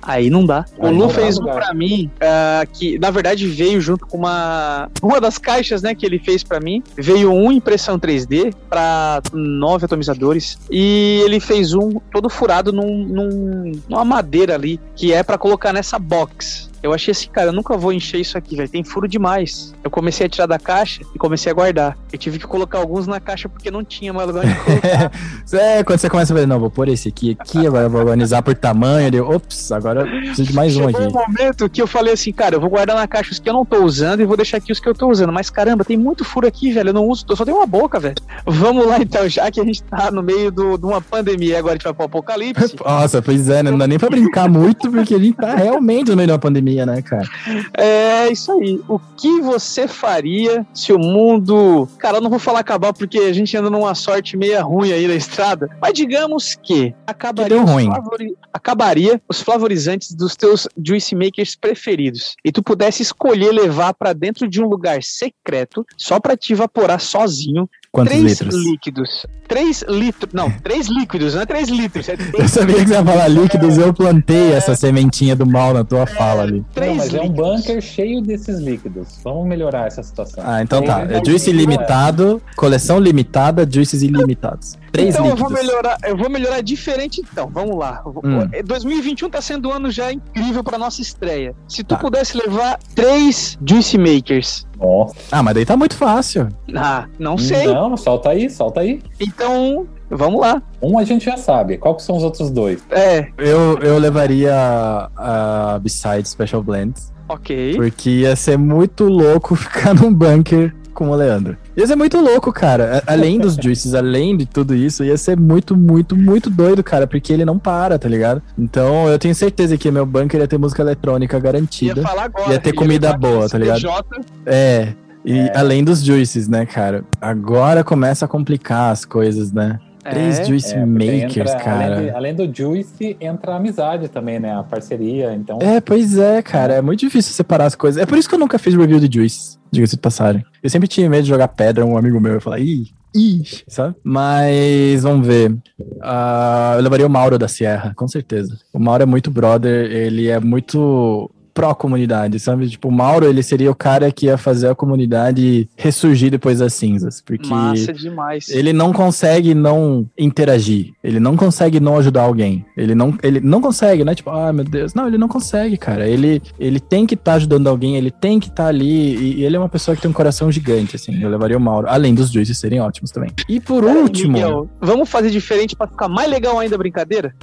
Aí não dá. Aí o Lu fez um pra mim, uh, que na verdade veio junto com uma. Uma das caixas, né, que ele fez para mim. Veio um impressão 3D para nove atomizadores. E ele fez um todo furado num, num, numa madeira ali, que é para colocar nessa box. Eu achei assim, cara, eu nunca vou encher isso aqui, velho. Tem furo demais. Eu comecei a tirar da caixa e comecei a guardar. Eu tive que colocar alguns na caixa porque não tinha mais lugar de colocar. é, quando você começa a ver, não, vou pôr esse aqui, aqui, agora eu vou organizar por tamanho. Eu, ops, agora preciso de mais um aqui. um momento que eu falei assim, cara, eu vou guardar na caixa os que eu não tô usando e vou deixar aqui os que eu tô usando. Mas caramba, tem muito furo aqui, velho. Eu não uso, eu só tenho uma boca, velho. Vamos lá então, já que a gente tá no meio do, de uma pandemia, agora a gente vai pro apocalipse. Nossa, pois é, né? Não dá nem pra brincar muito, porque a gente tá realmente no meio de uma pandemia né, cara? É isso aí. O que você faria se o mundo. Cara, eu não vou falar acabar porque a gente anda numa sorte meia ruim aí na estrada, mas digamos que acabaria, que ruim. Favori... acabaria os flavorizantes dos teus juice makers preferidos e tu pudesse escolher levar para dentro de um lugar secreto só para te evaporar sozinho Quantos três litros? líquidos. Três litros. Não, três líquidos, não é três litros. É três eu sabia que você ia falar líquidos, eu plantei é... essa sementinha do mal na tua é... fala ali. Três não, mas líquidos. é um bunker cheio desses líquidos. Vamos melhorar essa situação. Ah, então tá. É juice ilimitado, coleção limitada, juices ilimitados. Três então líquidos. eu vou melhorar, eu vou melhorar diferente então. Vamos lá. Hum. 2021 tá sendo um ano já incrível para nossa estreia. Se tu tá. pudesse levar três juice makers nossa. Ah, mas daí tá muito fácil. Ah, não sei. Não, solta aí, solta aí. Então, vamos lá. Um a gente já sabe. Qual que são os outros dois? É. Eu, eu levaria a, a Beside Special Blends. Ok. Porque ia ser muito louco ficar num bunker com o Leandro. Ia ser muito louco, cara. Além dos juices, além de tudo isso, ia ser muito, muito, muito doido, cara, porque ele não para, tá ligado? Então eu tenho certeza que meu bunker ia ter música eletrônica garantida. Ia, falar agora, ia ter comida boa, tá ligado? É. E é. além dos juices, né, cara? Agora começa a complicar as coisas, né? Três é, Juice é, Makers, entra, cara. Além, de, além, do Juice, entra a amizade também, né? A parceria, então... É, pois é, cara. É muito difícil separar as coisas. É por isso que eu nunca fiz review de Juice, diga-se de passagem. Eu sempre tinha medo de jogar pedra, um amigo meu ia falar, ih, ih, sabe? Mas, vamos ver. Uh, eu levaria o Mauro da Sierra, com certeza. O Mauro é muito brother, ele é muito pró-comunidade, sabe? Tipo, o Mauro, ele seria o cara que ia fazer a comunidade ressurgir depois das cinzas, porque Massa demais. ele não consegue não interagir, ele não consegue não ajudar alguém, ele não, ele não consegue, né? Tipo, ah, meu Deus, não, ele não consegue, cara, ele, ele tem que estar tá ajudando alguém, ele tem que estar tá ali, e, e, ele é uma pessoa que tem um coração gigante, assim, eu levaria o Mauro, além dos juízes serem ótimos também. E por último... Miguel, vamos fazer diferente para ficar mais legal ainda a brincadeira?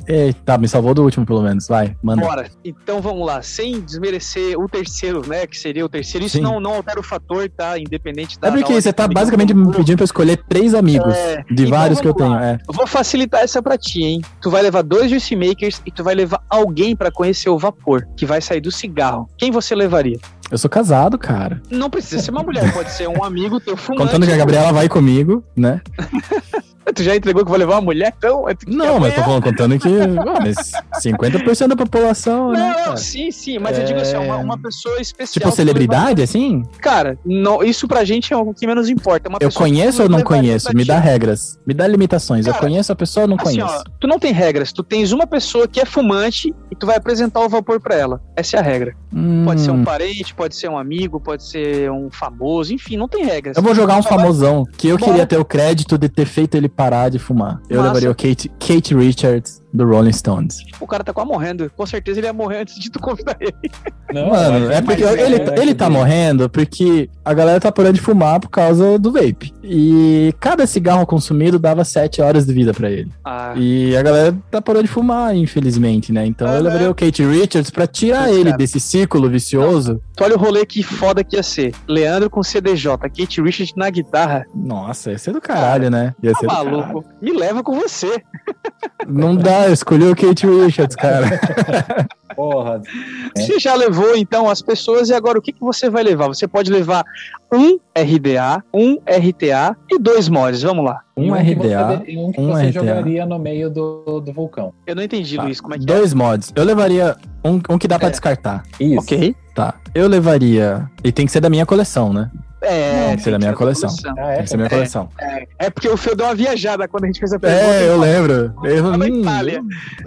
Tá, me salvou do último pelo menos, vai, manda. Bora, então vamos lá, sem desmerecer o terceiro, né? Que seria o terceiro. Isso não, não altera o fator, tá? Independente da. É porque da você tá basicamente me pedindo pra escolher três amigos é, de então vários que eu tenho. É. Eu vou facilitar essa pra ti, hein? Tu vai levar dois Juice Makers e tu vai levar alguém para conhecer o vapor, que vai sair do cigarro. Quem você levaria? Eu sou casado, cara. Não precisa ser uma mulher, pode ser um amigo teu fumante. Contando que a Gabriela vai comigo, né? Tu já entregou que vai levar uma mulher? Então, não, mas tô falando, contando que ah, mas 50% da população, né, não, né? Sim, sim, mas é... eu digo assim, uma, uma pessoa especial. Tipo celebridade, assim? Cara, não, isso pra gente é o que menos importa. É eu conheço ou não conheço? Me dá regras. Me dá limitações. Cara, eu conheço a pessoa ou não assim, conheço? Ó, tu não tem regras. Tu tens uma pessoa que é fumante e tu vai apresentar o vapor pra ela. Essa é a regra. Hum. Pode ser um parente, pode ser um amigo, pode ser um famoso, enfim, não tem regras. Eu vou jogar um famosão, que eu Bora. queria ter o crédito de ter feito ele parar de fumar. Eu Massa. levaria o Kate, Kate Richards do Rolling Stones. O cara tá quase morrendo. Com certeza ele ia morrer antes de tu convidar ele. Não, Mano, é porque ele, ele, ele tá morrendo porque a galera tá parando de fumar por causa do vape. E cada cigarro consumido dava 7 horas de vida para ele. Ah. E a galera tá parando de fumar, infelizmente, né? Então ah, eu levaria né? o Kate Richards para tirar ele cara. desse ciclo vicioso. Não. Tu olha o rolê que foda que ia ser. Leandro com CDJ, Kate Richards na guitarra. Nossa, ia ser do caralho, né? Ia tá ser maluco. Me leva com você. Não dá, eu escolhi o Kate Richards, cara. Porra. Você já levou, então, as pessoas e agora o que, que você vai levar? Você pode levar um RDA, um RTA e dois mods. Vamos lá. Um, um RDA, que um que um você RTA. jogaria no meio do, do vulcão. Eu não entendi, tá. Luiz, como é que Dois é? mods. Eu levaria um, um que dá é. pra descartar. Isso. Ok. Tá. Eu levaria... E tem que ser da minha coleção, né? É, tem que ser da minha coleção. coleção. Ah, é? Tem que ser minha coleção. É, é, porque o Fio deu uma viajada quando a gente fez a pergunta. É, eu lembro. Eu, hum,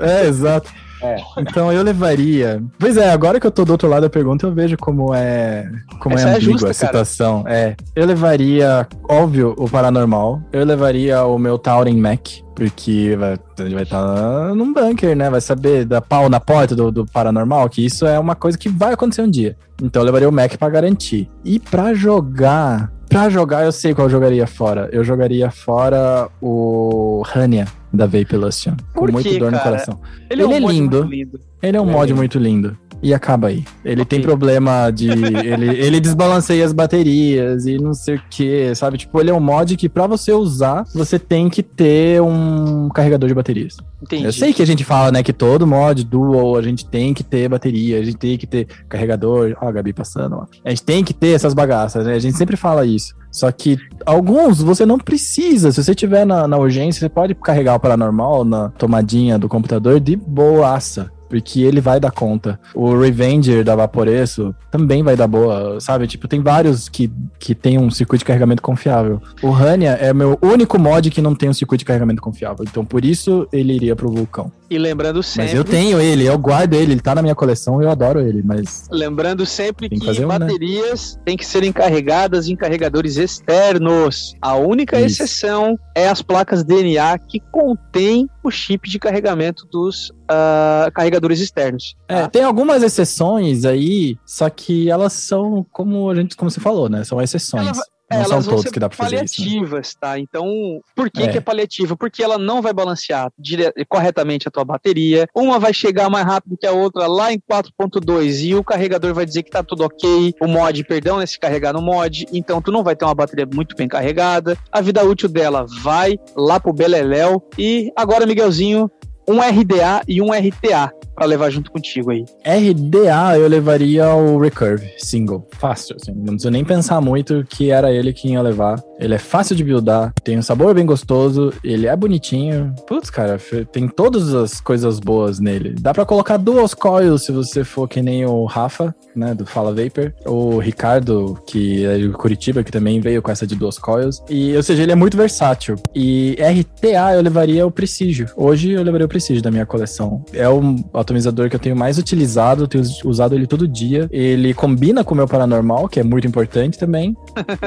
é, exato. É. Então eu levaria. Pois é, agora que eu tô do outro lado da pergunta, eu vejo como é como Essa é ambígua é a situação. Cara. É. Eu levaria, óbvio, o paranormal. Eu levaria o meu Tauren Mac. Porque vai, ele vai estar tá num bunker, né? Vai saber dar pau na porta do, do paranormal, que isso é uma coisa que vai acontecer um dia. Então eu levaria o Mac para garantir. E para jogar, Pra jogar, eu sei qual eu jogaria fora. Eu jogaria fora o Hania da Vapelution. Com muito dor cara? no coração. Ele, é ele é, um é lindo. lindo. Ele é um é mod muito lindo e acaba aí. Ele okay. tem problema de. ele, ele desbalanceia as baterias e não sei o que, sabe? Tipo, ele é um mod que pra você usar, você tem que ter um carregador de baterias. Entendi. Eu sei que a gente fala, né, que todo mod dual a gente tem que ter bateria, a gente tem que ter carregador. Ó, a Gabi passando, ó. A gente tem que ter essas bagaças, né? A gente sempre fala isso. Só que alguns você não precisa. Se você tiver na, na urgência, você pode carregar o paranormal na tomadinha do computador de boaça porque ele vai dar conta. O Revenger da Vaporeço também vai dar boa, sabe? Tipo, tem vários que, que tem um circuito de carregamento confiável. O Rania é meu único mod que não tem um circuito de carregamento confiável, então por isso ele iria pro Vulcão. E lembrando sempre... Mas eu tenho ele, eu guardo ele, ele tá na minha coleção e eu adoro ele, mas... Lembrando sempre que, que um, né? baterias né? têm que ser encarregadas em carregadores externos. A única isso. exceção é as placas DNA que contêm o chip de carregamento dos uh, carregadores externos. É, tá? tem algumas exceções aí, só que elas são, como a gente, como você falou, né? São exceções. Ela, não elas são todos que dá pra fazer isso. Né? Paliativas, tá? Então, por que é. que é paliativa? Porque ela não vai balancear dire... corretamente a tua bateria. Uma vai chegar mais rápido que a outra lá em 4.2 e o carregador vai dizer que tá tudo ok. O mod, perdão, né? Se carregar no mod. Então, tu não vai ter uma bateria muito bem carregada. A vida útil dela vai lá pro Beleléu. E agora, Miguelzinho, um RDA e um RTA para levar junto contigo aí. RDA eu levaria o Recurve single, fácil, assim, não preciso nem pensar muito que era ele que ia levar. Ele é fácil de buildar, tem um sabor bem gostoso, ele é bonitinho. Putz, cara, tem todas as coisas boas nele. Dá para colocar duas coils se você for que nem o Rafa, né, do Fala Vapor, o Ricardo, que é de Curitiba, que também veio com essa de duas coils. E, ou seja, ele é muito versátil. E RTA eu levaria o Prestigio. Hoje eu levaria o Prestige da minha coleção. É o atomizador que eu tenho mais utilizado, eu tenho usado ele todo dia. Ele combina com o meu paranormal, que é muito importante também.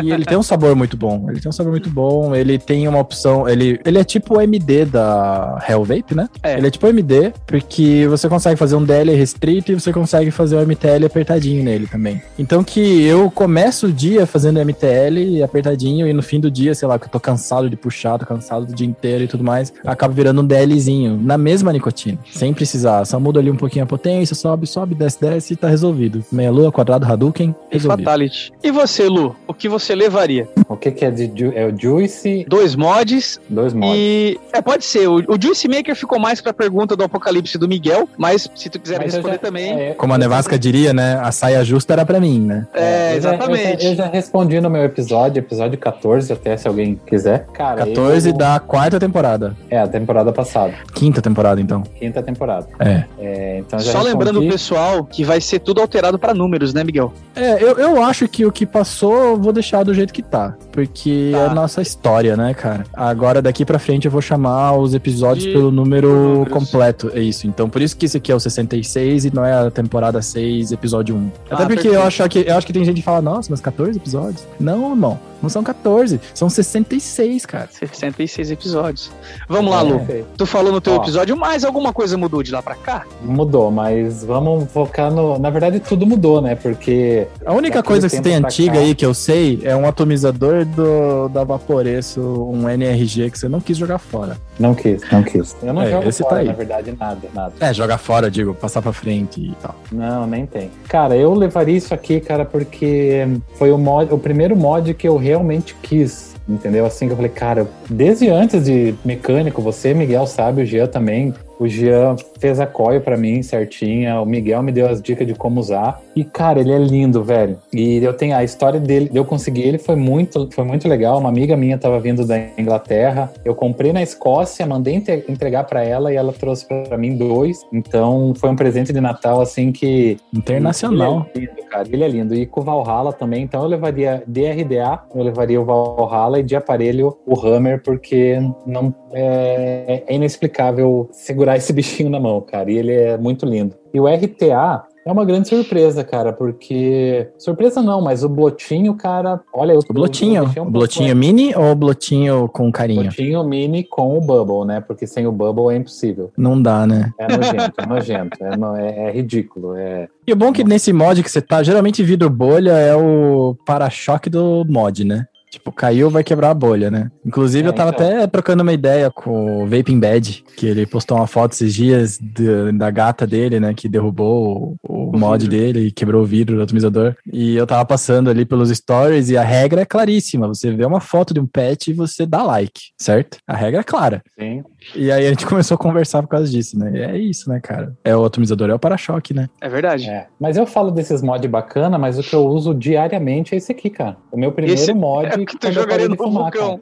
e ele tem um sabor muito bom. Ele tem um sabor muito bom. Ele tem uma opção. Ele, ele é tipo o MD da Hell Vape, né? É. Ele é tipo o MD, porque você consegue fazer um DL restrito e você consegue fazer o MTL apertadinho nele também. Então que eu começo o dia fazendo MTL apertadinho e no fim do dia, sei lá, que eu tô cansado de puxar, tô cansado do dia inteiro e tudo mais, acaba virando um DLzinho. Na mesma nicotina, sem precisar. Só muda ali um pouquinho a potência, sobe, sobe, desce, desce e tá resolvido. Meia lua, quadrado, Hadouken, resolvido. Fatality. E você, Lu? O que você levaria? O que que é de ju é o Juice? Dois mods. Dois mods. E é, pode ser. O, o Juice Maker ficou mais pra pergunta do Apocalipse do Miguel, mas se tu quiser mas responder já, também. É, Como a Nevasca diria, né? A saia justa era pra mim, né? É, exatamente. Eu já, eu, já, eu já, respondi no meu episódio, episódio 14, até se alguém quiser. Cara, 14 eu... da quarta temporada. É, a temporada passada. Quinta temporada, então. Quinta temporada. É. é então Só respondi... lembrando o pessoal que vai ser tudo alterado para números, né, Miguel? É, eu, eu acho que o que passou eu vou deixar do jeito que tá. Porque tá. é a nossa história, né, cara? Agora daqui pra frente eu vou chamar os episódios De... pelo número completo. É isso. Então por isso que esse aqui é o 66 e não é a temporada 6, episódio 1. Até ah, porque eu acho, que, eu acho que tem gente que fala, nossa, mas 14 episódios? Não, irmão. Não são 14, são 66, cara. 66 episódios. Vamos lá, é. Lu. Tu falou no teu Ó, episódio, mas alguma coisa mudou de lá pra cá? Mudou, mas vamos focar no. Na verdade, tudo mudou, né? Porque. A única coisa que você tem antiga cá... aí que eu sei é um atomizador do, da Vaporeço, um NRG que você não quis jogar fora. Não quis, não quis. Eu não é, jogo esse tá fora, tá aí. na verdade, nada, nada. É, jogar fora, digo, passar pra frente e tal. Não, nem tem. Cara, eu levaria isso aqui, cara, porque foi o, mod, o primeiro mod que eu realmente quis entendeu? Assim que eu falei, cara, desde antes de mecânico, você, Miguel, sabe, o Jean também, o Jean fez a coil para mim certinha, o Miguel me deu as dicas de como usar. E, cara, ele é lindo, velho. E eu tenho a história dele, de eu conseguir ele foi muito, foi muito legal. Uma amiga minha tava vindo da Inglaterra. Eu comprei na Escócia, mandei entregar para ela e ela trouxe para mim dois. Então, foi um presente de Natal, assim, que. Internacional. Ele é lindo, cara. Ele é lindo. E com o Valhalla também. Então, eu levaria DRDA, eu levaria o Valhalla e de aparelho o Hammer, porque não é, é inexplicável segurar segurar esse bichinho na mão, cara. E ele é muito lindo. E o RTA é uma grande surpresa, cara, porque. Surpresa não, mas o blotinho, cara. Olha, eu O blotinho. O um blotinho mini ou o blotinho com carinho? Blotinho mini com o bubble, né? Porque sem o bubble é impossível. Não dá, né? É nojento, é nojento. É, é, é ridículo. É... E o bom é que nesse mod que você tá, geralmente vidro bolha é o para-choque do mod, né? Tipo, caiu, vai quebrar a bolha, né? Inclusive, é, eu tava então. até trocando uma ideia com o Vaping Bad, que ele postou uma foto esses dias de, da gata dele, né? Que derrubou o, o mod vidro. dele e quebrou o vidro do atomizador. E eu tava passando ali pelos stories e a regra é claríssima. Você vê uma foto de um pet e você dá like, certo? A regra é clara. Sim. E aí a gente começou a conversar por causa disso, né? E é isso, né, cara? É o atomizador, é o para-choque, né? É verdade. É. Mas eu falo desses mods bacana, mas o que eu uso diariamente é esse aqui, cara. O meu primeiro esse mod é que tu jogaria no fumar, vulcão.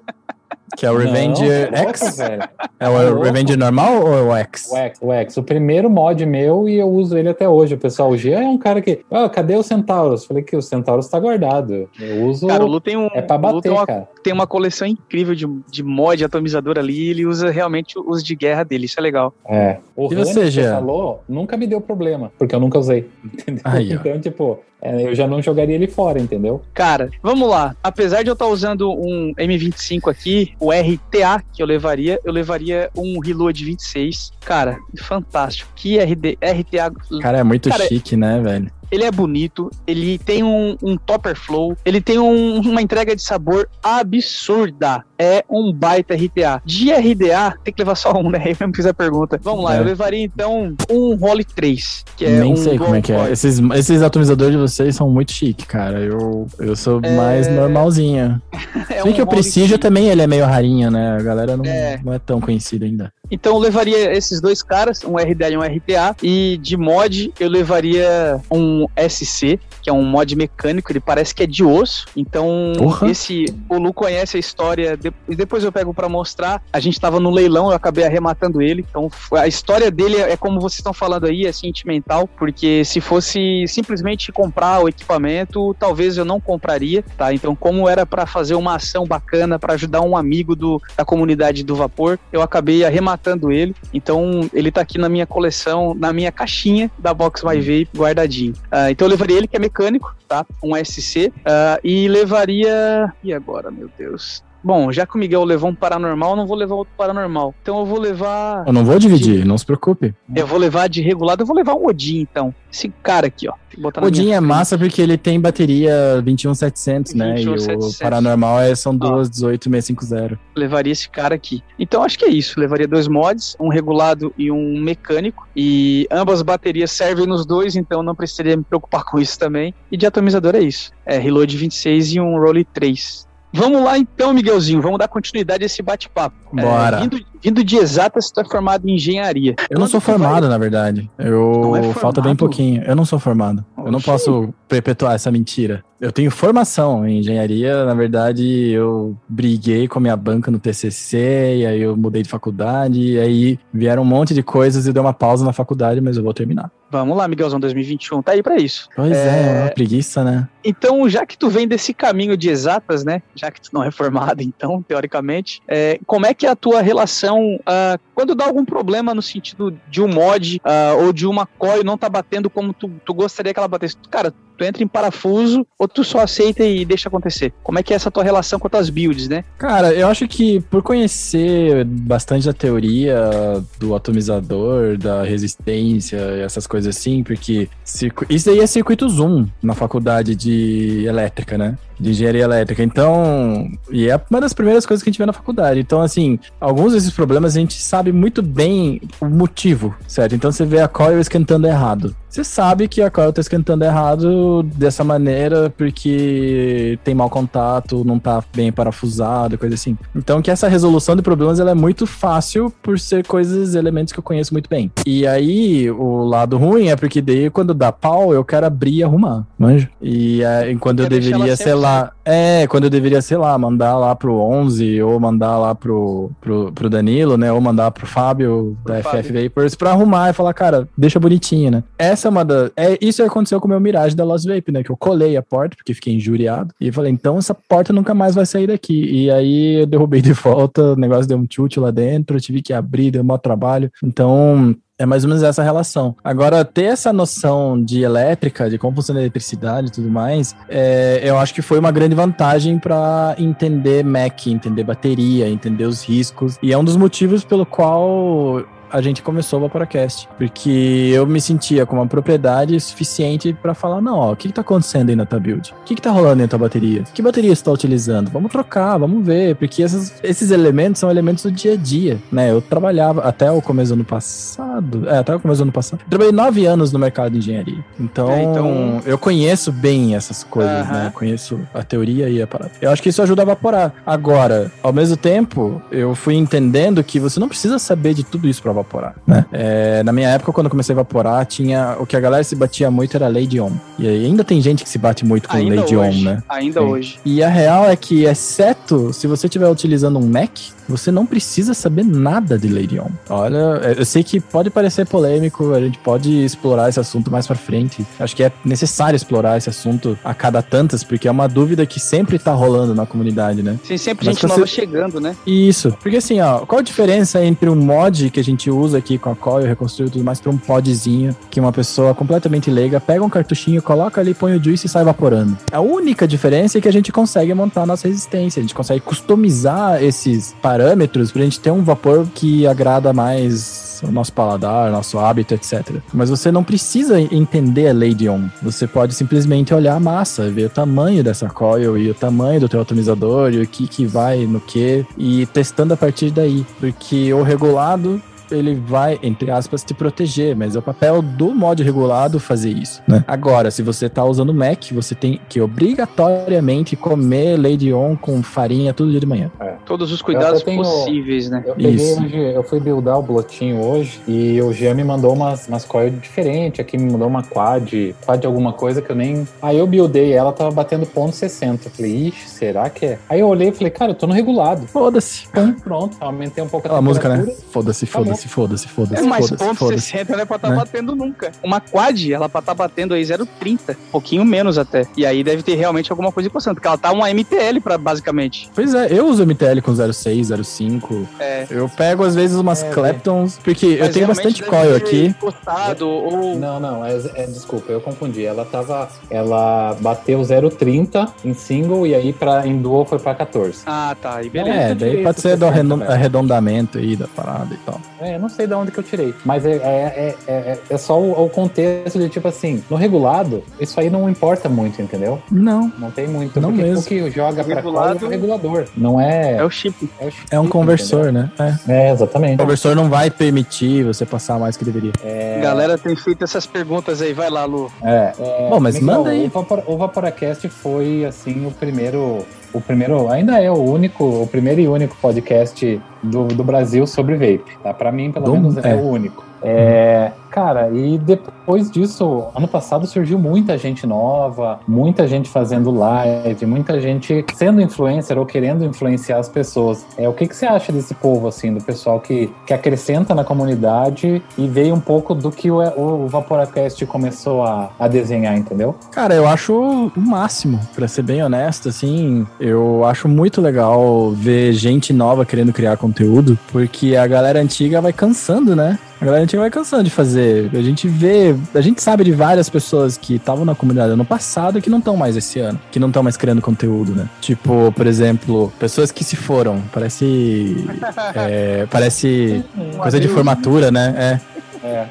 Que é o Revenge não, X? é o Revenge normal ou é o X? O X, o X. O primeiro mod meu e eu uso ele até hoje. O pessoal, o G é um cara que. Ah, cadê o Centauros? Falei que o Centauros tá guardado. Eu uso. Cara, o Lu tem um. É pra bater, tem uma, cara. Tem uma coleção incrível de, de mod atomizador ali. ele usa realmente os de guerra dele. Isso é legal. É. O e você, já falou, nunca me deu problema, porque eu nunca usei. Entendeu? Aí, então, tipo, é, eu já não jogaria ele fora, entendeu? Cara, vamos lá. Apesar de eu estar usando um M25 aqui, o RTA que eu levaria, eu levaria um Reload 26. Cara, fantástico. Que RD, RTA. Cara, é muito cara, chique, né, velho? Ele é bonito, ele tem um, um topper flow, ele tem um, uma entrega de sabor absurda. É um baita RTA. De RDA, tem que levar só um, né? Eu não fiz a pergunta. Vamos lá, é. eu levaria então um Role 3, que é Nem um sei como é que é. Esses, esses atomizadores de vocês são muito chique, cara. Eu, eu sou é... mais normalzinho. é Sei um que o Prestige também ele é meio rarinho, né? A galera não é, não é tão conhecida ainda. Então eu levaria esses dois caras, um RDA e um RTA, e de mod eu levaria um SC, que é um mod mecânico, ele parece que é de osso. Então, uhum. esse o Lu conhece a história, e depois eu pego para mostrar. A gente tava no leilão, eu acabei arrematando ele. Então, a história dele é como vocês estão falando aí, é sentimental, porque se fosse simplesmente comprar o equipamento, talvez eu não compraria, tá? Então, como era para fazer uma ação bacana para ajudar um amigo do, da comunidade do vapor, eu acabei arrematando matando ele. Então ele tá aqui na minha coleção, na minha caixinha da Box My Vape guardadinho. Uh, então eu levaria ele que é mecânico, tá? Um SC. Uh, ah, e levaria. E agora, meu Deus? Bom, já que o Miguel levou um paranormal, eu não vou levar outro paranormal. Então eu vou levar. Eu não vou dividir, de... não se preocupe. Eu vou levar de regulado, eu vou levar um Odin, então. Esse cara aqui, ó. O Odin é massa porque ele tem bateria 21700, 21, né? 700. E o paranormal é, são duas 18650. Levaria esse cara aqui. Então acho que é isso. Levaria dois mods, um regulado e um mecânico. E ambas baterias servem nos dois, então não precisaria me preocupar com isso também. E de atomizador é isso. É reload 26 e um roll 3. Vamos lá então, Miguelzinho, vamos dar continuidade a esse bate-papo. Bora. É, vindo, vindo, de exatas, você é formado em engenharia. Eu não sou formado, vai... na verdade. Eu é falta bem pouquinho. Eu não sou formado. Oxi. Eu não posso perpetuar essa mentira. Eu tenho formação em engenharia, na verdade, eu briguei com a minha banca no TCC, e aí eu mudei de faculdade, e aí vieram um monte de coisas e deu uma pausa na faculdade, mas eu vou terminar. Vamos lá, Miguelzão 2021, tá aí para isso. Pois é, é, uma preguiça, né? Então, já que tu vem desse caminho de exatas, né, já que tu não é formado, então, teoricamente, é, como é que é a tua relação Então, uh, quando dá algum problema no sentido de um mod uh, ou de uma coil não tá batendo como tu, tu gostaria que ela batesse, cara, tu entra em parafuso ou tu só aceita e deixa acontecer? Como é que é essa tua relação com as tuas builds, né? Cara, eu acho que por conhecer bastante da teoria do atomizador, da resistência, essas coisas assim, porque isso aí é circuito zoom na faculdade de elétrica, né? De engenharia elétrica. Então, e é uma das primeiras coisas que a gente vê na faculdade. Então, assim, alguns desses problemas a gente sabe muito bem o motivo, certo? Então, você vê a coil esquentando errado. Você sabe que a coil está esquentando errado dessa maneira porque tem mau contato, não está bem parafusado, coisa assim. Então, que essa resolução de problemas ela é muito fácil por ser coisas, elementos que eu conheço muito bem. E aí, o lado ruim é porque daí, quando dá pau, eu quero abrir e arrumar, manja? E aí, quando eu deveria, sei lá, é, quando eu deveria, sei lá, mandar lá pro 11 ou mandar lá pro, pro, pro Danilo, né? Ou mandar pro Fábio pro da Fábio. FF Vapors pra arrumar e falar, cara, deixa bonitinho, né? Essa é uma. É, isso aconteceu com o meu Mirage da Lost Vape, né? Que eu colei a porta, porque fiquei injuriado. E falei, então essa porta nunca mais vai sair daqui. E aí eu derrubei de volta, o negócio deu um chute lá dentro, eu tive que abrir, deu maior trabalho. Então, é mais ou menos essa relação. Agora, ter essa noção de elétrica, de como funciona a eletricidade e tudo mais, é, eu acho que foi uma grande vantagem para entender Mac, entender bateria, entender os riscos. E é um dos motivos pelo qual a gente começou o Vaporacast. Porque eu me sentia com uma propriedade suficiente para falar: não, ó, o que, que tá acontecendo aí na tua build? O que, que tá rolando na tua bateria? Que bateria você tá utilizando? Vamos trocar, vamos ver. Porque essas, esses elementos são elementos do dia a dia, né? Eu trabalhava até o começo do ano passado. É, até o começo do ano passado. Eu trabalhei nove anos no mercado de engenharia. Então, é, então... eu conheço bem essas coisas, né? Eu conheço a teoria e a parada. Eu acho que isso ajuda a evaporar. Agora, ao mesmo tempo, eu fui entendendo que você não precisa saber de tudo isso pra evaporar, né? É, na minha época, quando eu comecei a evaporar, tinha o que a galera se batia muito era Lady On. E ainda tem gente que se bate muito com ainda Lady hoje, On, né? Ainda Sim. hoje. E a real é que, exceto se você estiver utilizando um Mac, você não precisa saber nada de Lady On. Olha, eu sei que pode parecer polêmico, a gente pode explorar esse assunto mais para frente. Acho que é necessário explorar esse assunto a cada tantas, porque é uma dúvida que sempre tá rolando na comunidade, né? Sim, sempre Mas gente você... nova chegando, né? Isso. Porque assim, ó, qual a diferença entre um mod que a gente usa aqui com a coil, reconstruir tudo mais, para um podzinho que uma pessoa completamente leiga pega um cartuchinho, coloca ali, põe o juice e sai evaporando? A única diferença é que a gente consegue montar a nossa resistência, a gente consegue customizar esses parâmetros pra gente ter um vapor que agrada mais o nosso paladar, nosso hábito, etc. Mas você não precisa entender a lei de Ohm. Você pode simplesmente olhar a massa, ver o tamanho dessa coil e o tamanho do teu atomizador e o que que vai no que e testando a partir daí. Porque o regulado ele vai, entre aspas, te proteger, mas é o papel do mod regulado fazer isso, né? Agora, se você tá usando Mac, você tem que obrigatoriamente comer Lady On com farinha todo dia de manhã. É. Todos os cuidados tenho, possíveis, né? Eu, isso. Hoje, eu fui buildar o blotinho hoje e o Jean me mandou umas, umas coil diferentes, aqui me mandou uma quad, quad alguma coisa que eu nem... Aí eu buildei ela, tava batendo ponto 60. Eu falei, ixi, será que é? Aí eu olhei e falei, cara, eu tô no regulado. Foda-se. Pronto, aumentei um pouco a, a música, né? Foda-se, foda-se foda-se, foda-se, foda-se. É, mas foda ponto 60 não é pra estar tá né? batendo nunca. Uma quad, ela pra estar tá batendo aí 0,30, um pouquinho menos até. E aí deve ter realmente alguma coisa encostando, porque ela tá uma MTL pra, basicamente. Pois é, eu uso MTL com 0,6, 0,5. É. Eu pego às vezes umas é, Claptons, porque eu tenho bastante coil aqui. Encostado, ou... Não, não, é, é, desculpa, eu confundi. Ela tava, ela bateu 0,30 em single e aí pra, em dual foi pra 14. Ah, tá, e beleza. É, daí pode ser do arredondamento aí da parada e tal. É, não sei de onde que eu tirei. Mas é, é, é, é, só o, o, contexto de tipo assim, no regulado, isso aí não importa muito, entendeu? Não. Não tem muito. Não mesmo. O que joga pra regulado, é o regulador. Não é. É o chip. É, o chip, é um conversor, entendeu? né? É. exatamente. O conversor não vai permitir você passar mais que deveria. É... Galera tem feito essas perguntas aí, vai lá, Lu. É. Bom, mas manda aí. O, Vapor, o Vaporacast foi, assim, o primeiro o primeiro, ainda é o único, o primeiro e único podcast do, do Brasil sobre vape, tá? Para mim, pelo do, menos, é. é. o único. É, Cara, e depois disso, ano passado surgiu muita gente nova, muita gente fazendo live, muita gente sendo influencer ou querendo influenciar as pessoas. É, o que, que você acha desse povo, assim, do pessoal que, que acrescenta na comunidade e veio um pouco do que o, o Vaporacast começou a, a desenhar, entendeu? Cara, eu acho o máximo, para ser bem honesto, assim, eu acho muito legal ver gente nova querendo criar conteúdo, porque a galera antiga vai cansando, né? A galera antiga vai cansando de fazer. A gente vê, a gente sabe de várias pessoas que estavam na comunidade ano passado e que não estão mais esse ano, que não estão mais criando conteúdo, né? Tipo, por exemplo, pessoas que se foram. Parece. é, parece coisa de formatura, né? É. É.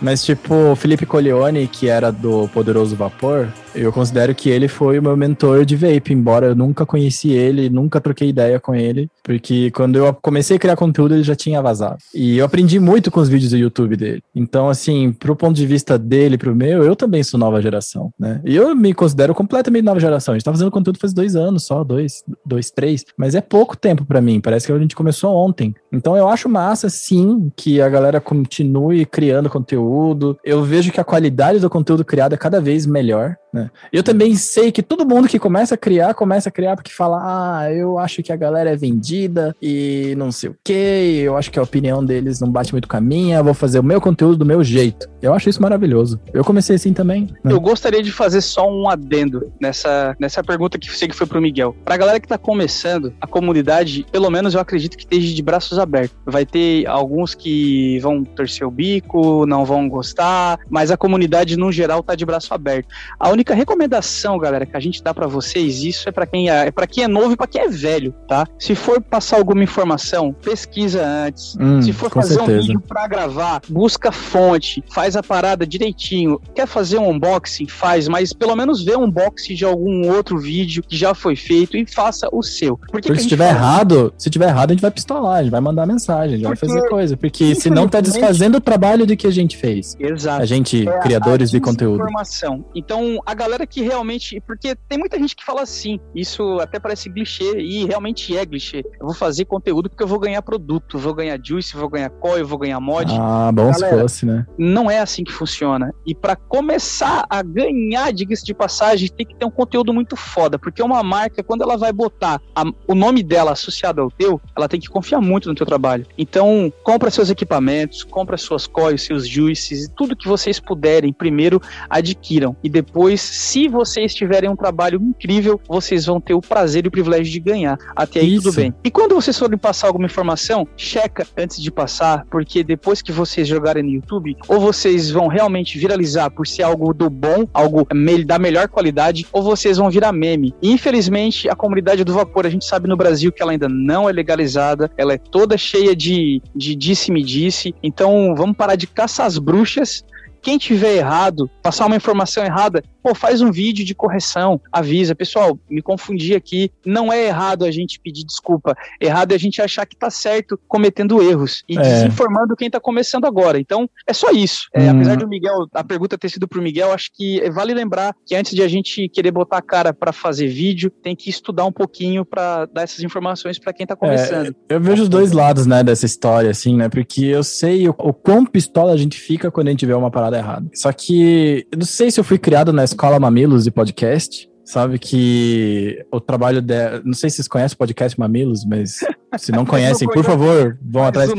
Mas, tipo, o Felipe Colione, que era do Poderoso Vapor, eu considero que ele foi o meu mentor de vape, embora eu nunca conheci ele, nunca troquei ideia com ele, porque quando eu comecei a criar conteúdo ele já tinha vazado. E eu aprendi muito com os vídeos do YouTube dele. Então, assim, pro ponto de vista dele, pro meu, eu também sou nova geração, né? E eu me considero completamente nova geração. A gente tá fazendo conteúdo faz dois anos só, dois, dois, três, mas é pouco tempo para mim, parece que a gente começou ontem. Então eu acho massa, sim, que a galera continue criando conteúdo. Eu vejo que a qualidade do conteúdo criado é cada vez melhor. Né? Eu também sei que todo mundo que começa a criar, começa a criar porque fala: ah, eu acho que a galera é vendida e não sei o que, eu acho que a opinião deles não bate muito com a minha, vou fazer o meu conteúdo do meu jeito. Eu acho isso maravilhoso. Eu comecei assim também. Né? Eu gostaria de fazer só um adendo nessa, nessa pergunta que sei que foi pro Miguel. Pra galera que tá começando, a comunidade, pelo menos eu acredito que esteja de braços abertos. Vai ter alguns que vão torcer o bico, não vão gostar, mas a comunidade no geral tá de braço aberto. A única recomendação, galera, que a gente dá para vocês, isso é para quem é, é para quem é novo e para quem é velho, tá? Se for passar alguma informação, pesquisa antes. Hum, Se for fazer certeza. um vídeo para gravar, busca fonte, faz a parada direitinho. Quer fazer um unboxing, faz, mas pelo menos vê um unboxing de algum outro vídeo que já foi feito e faça o seu. Porque, porque se tiver fala? errado, se tiver errado, a gente vai pistolar, a gente vai mandar mensagem, a gente porque, vai fazer coisa, porque senão tá desfazendo o trabalho do que a gente fez. Exato. A gente, é, criadores a de conteúdo. Informação. Então, a galera que realmente. Porque tem muita gente que fala assim, isso até parece clichê, e realmente é clichê. Eu vou fazer conteúdo porque eu vou ganhar produto, vou ganhar juice, vou ganhar coil, vou ganhar mod. Ah, bom galera, se fosse, né? Não é assim que funciona. E para começar a ganhar, diga-se de passagem, tem que ter um conteúdo muito foda, porque uma marca, quando ela vai botar a, o nome dela associado ao teu, ela tem que confiar muito no teu trabalho. Então, compra seus equipamentos, compra suas coils, seus juices, tudo que vocês puderem, primeiro adquiram. E depois, se vocês tiverem um trabalho incrível, vocês vão ter o prazer e o privilégio de ganhar. Até aí Isso. tudo bem. E quando vocês forem passar alguma informação, checa antes de passar, porque depois que vocês jogarem no YouTube, ou vocês vão realmente viralizar por ser algo do bom, algo da melhor qualidade, ou vocês vão virar meme. E, infelizmente, a comunidade do vapor, a gente sabe no Brasil que ela ainda não é legalizada, ela é toda cheia de, de disse-me disse. Então, vamos parar de caçar as bruxas quem tiver errado, passar uma informação errada, pô, faz um vídeo de correção, avisa, pessoal, me confundi aqui, não é errado a gente pedir desculpa, errado é a gente achar que tá certo cometendo erros e é. desinformando quem tá começando agora. Então, é só isso. É, hum. Apesar do Miguel, a pergunta ter sido pro Miguel, acho que vale lembrar que antes de a gente querer botar a cara para fazer vídeo, tem que estudar um pouquinho para dar essas informações para quem tá começando. É, eu vejo os dois lados, né, dessa história, assim, né, porque eu sei o, o quão pistola a gente fica quando a gente vê uma parada errada. Só que eu não sei se eu fui criado na escola Mamilos de podcast, sabe que o trabalho dela. Não sei se vocês conhecem o podcast Mamilos, mas se não conhecem, por favor, vão atrás.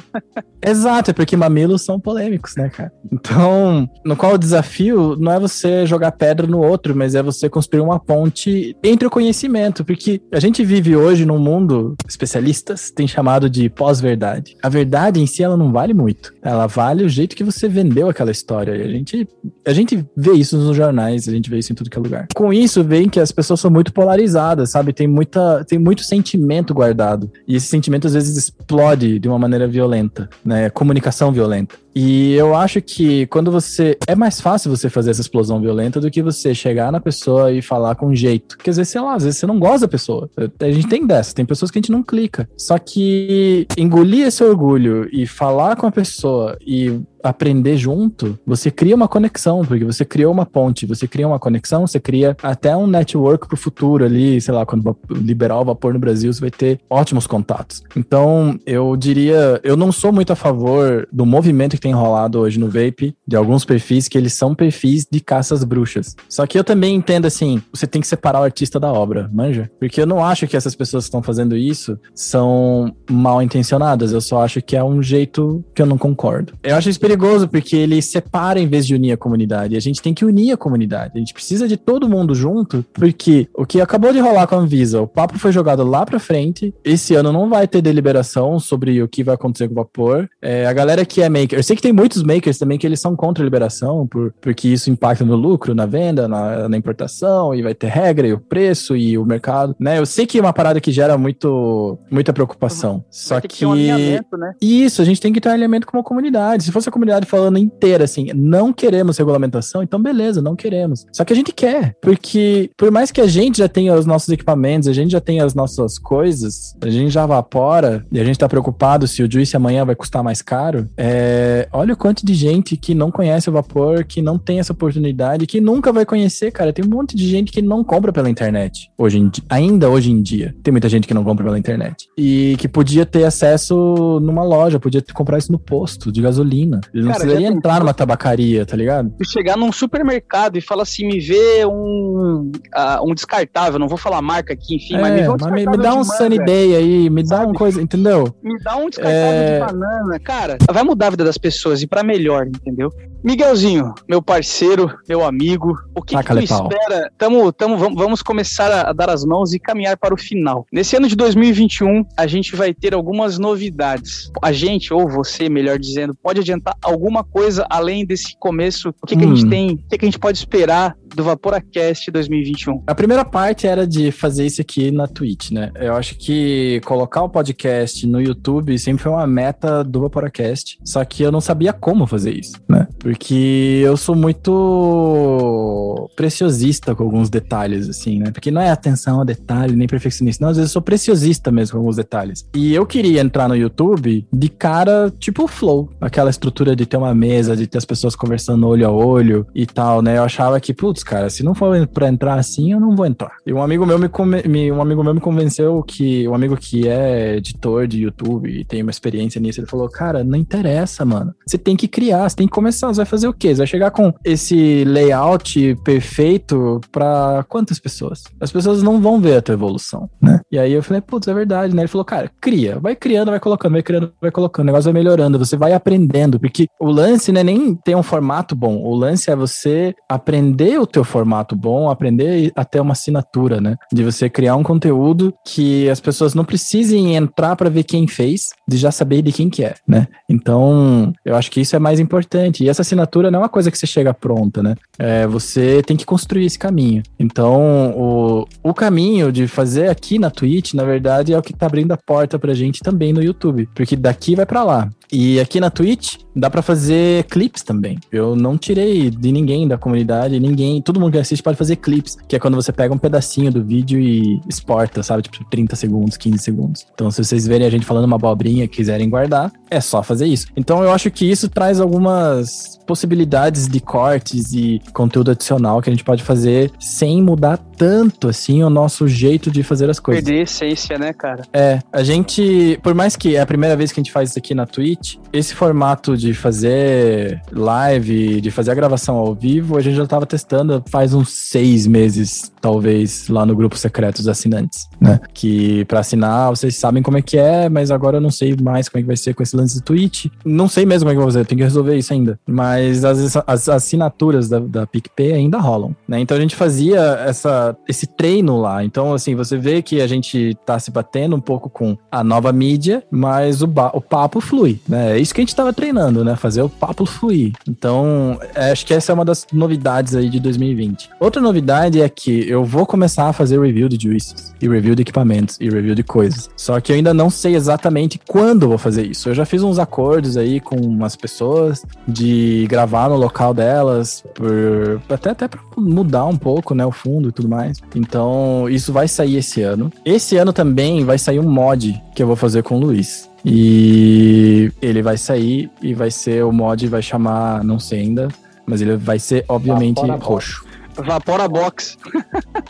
Exato, é porque mamilos são polêmicos, né, cara? Então, no qual o desafio não é você jogar pedra no outro, mas é você construir uma ponte entre o conhecimento, porque a gente vive hoje num mundo, especialistas têm chamado de pós-verdade. A verdade em si, ela não vale muito. Ela vale o jeito que você vendeu aquela história. E a gente, a gente vê isso nos jornais, a gente vê isso em tudo que é lugar. Com isso, vem que as pessoas são muito polarizadas, sabe? Tem, muita, tem muito sentimento guardado. E esse sentimento às vezes explode de uma maneira violenta, né? Comunicação violenta. E eu acho que quando você. É mais fácil você fazer essa explosão violenta do que você chegar na pessoa e falar com jeito. Porque às vezes, sei lá, às vezes você não gosta da pessoa. A gente tem dessa, tem pessoas que a gente não clica. Só que engolir esse orgulho e falar com a pessoa e aprender junto, você cria uma conexão, porque você criou uma ponte, você cria uma conexão, você cria até um network pro futuro ali, sei lá, quando liberar o vapor no Brasil, você vai ter ótimos contatos. Então, eu diria, eu não sou muito a favor do movimento que tem rolado hoje no vape, de alguns perfis que eles são perfis de caças bruxas. Só que eu também entendo assim, você tem que separar o artista da obra, manja? Porque eu não acho que essas pessoas que estão fazendo isso são mal intencionadas, eu só acho que é um jeito que eu não concordo. Eu acho isso perigoso porque ele separa em vez de unir a comunidade. A gente tem que unir a comunidade. A gente precisa de todo mundo junto, porque o que acabou de rolar com a Anvisa, o papo foi jogado lá pra frente. Esse ano não vai ter deliberação sobre o que vai acontecer com o vapor. É, a galera que é maker, eu sei que tem muitos makers também que eles são contra a liberação, por, porque isso impacta no lucro, na venda, na, na importação, e vai ter regra, e o preço, e o mercado, né? Eu sei que é uma parada que gera muito, muita preocupação. Uhum. Só que. que um né? Isso, a gente tem que ter um alinhamento com a comunidade. Se fosse a comunidade falando inteira assim, não queremos regulamentação, então beleza, não queremos. Só que a gente quer, porque por mais que a gente já tenha os nossos equipamentos, a gente já tenha as nossas coisas, a gente já evapora e a gente tá preocupado se o juice amanhã vai custar mais caro, é, olha o quanto de gente que não conhece o vapor, que não tem essa oportunidade, que nunca vai conhecer, cara. Tem um monte de gente que não compra pela internet. Hoje em, ainda hoje em dia, tem muita gente que não compra pela internet. E que podia ter acesso numa loja, podia comprar isso no posto de gasolina. Ele não cara, precisaria entrar numa tabacaria, tá ligado? Chegar num supermercado e falar assim, me vê um, uh, um descartável, não vou falar marca aqui, enfim, é, mas me vê um mas me, me dá um Sunny Day aí, me dá uma coisa, entendeu? Me dá um descartável é... de banana. Cara, vai mudar a vida das pessoas e para melhor, entendeu? Miguelzinho, meu parceiro, meu amigo, o que, que tu espera? Tamo, tamo, vamos começar a dar as mãos e caminhar para o final. Nesse ano de 2021, a gente vai ter algumas novidades. A gente, ou você, melhor dizendo, pode adiantar alguma coisa além desse começo? O que, hum. que a gente hum. tem? O que, que a gente pode esperar do Vaporacast 2021? A primeira parte era de fazer isso aqui na Twitch, né? Eu acho que colocar o podcast no YouTube sempre foi uma meta do Vaporacast, só que eu não sabia como fazer isso, né? Porque eu sou muito preciosista com alguns detalhes, assim, né? Porque não é atenção a detalhe, nem perfeccionista. Não, às vezes eu sou preciosista mesmo com alguns detalhes. E eu queria entrar no YouTube de cara, tipo Flow. Aquela estrutura de ter uma mesa, de ter as pessoas conversando olho a olho e tal, né? Eu achava que, putz, cara, se não for pra entrar assim, eu não vou entrar. E um amigo meu me, me, um amigo meu me convenceu que, um amigo que é editor de YouTube e tem uma experiência nisso, ele falou, cara, não interessa, mano. Você tem que criar, você tem que começar, vai fazer o quê? Você vai chegar com esse layout perfeito para quantas pessoas? As pessoas não vão ver a tua evolução, né? E aí eu falei, putz, é verdade, né? Ele falou, cara, cria, vai criando, vai colocando, vai criando, vai colocando, o negócio vai melhorando, você vai aprendendo, porque o lance não é nem ter um formato bom, o lance é você aprender o teu formato bom, aprender a ter uma assinatura, né? De você criar um conteúdo que as pessoas não precisem entrar para ver quem fez, de já saber de quem que é, né? Então, eu acho que isso é mais importante. E essa assinatura não é uma coisa que você chega pronta, né? É, você tem que construir esse caminho. Então, o, o caminho de fazer aqui na Twitch, na verdade, é o que tá abrindo a porta pra gente também no YouTube. Porque daqui vai para lá. E aqui na Twitch dá para fazer clips também. Eu não tirei de ninguém da comunidade, ninguém, todo mundo que assiste pode fazer clips, que é quando você pega um pedacinho do vídeo e exporta, sabe? Tipo 30 segundos, 15 segundos. Então, se vocês verem a gente falando uma abobrinha e quiserem guardar, é só fazer isso. Então, eu acho que isso traz algumas possibilidades de cortes e conteúdo adicional que a gente pode fazer sem mudar tanto assim o nosso jeito de fazer as coisas. Perder a essência, né, cara? É, a gente, por mais que é a primeira vez que a gente faz isso aqui na Twitch, esse formato de fazer live, de fazer a gravação ao vivo, a gente já tava testando faz uns seis meses, talvez, lá no grupo secreto dos assinantes, né? Que para assinar, vocês sabem como é que é, mas agora eu não sei mais como é que vai ser com esse lance de Twitch. Não sei mesmo como é que vai fazer, eu tenho que resolver isso ainda. Mas as, as assinaturas da, da PicPay ainda rolam, né? Então a gente fazia essa, esse treino lá. Então, assim, você vê que a gente tá se batendo um pouco com a nova mídia, mas o, o papo flui, né? É isso que a gente tava treinando, né? Fazer o papo fluir. Então, é, acho que essa é uma das novidades aí de 2020. Outra novidade é que eu vou começar a fazer review de juices, e review de equipamentos, e review de coisas. Só que eu ainda não sei exatamente quando eu vou fazer isso. Eu já fiz uns acordos aí com umas pessoas de gravar no local delas, por, até, até pra mudar um pouco, né, o fundo e tudo mais. Então, isso vai sair esse ano. Esse ano também vai sair um mod que eu vou fazer com o Luiz. E ele vai sair e vai ser o mod, vai chamar, não sei ainda, mas ele vai ser obviamente roxo. Vapora Box.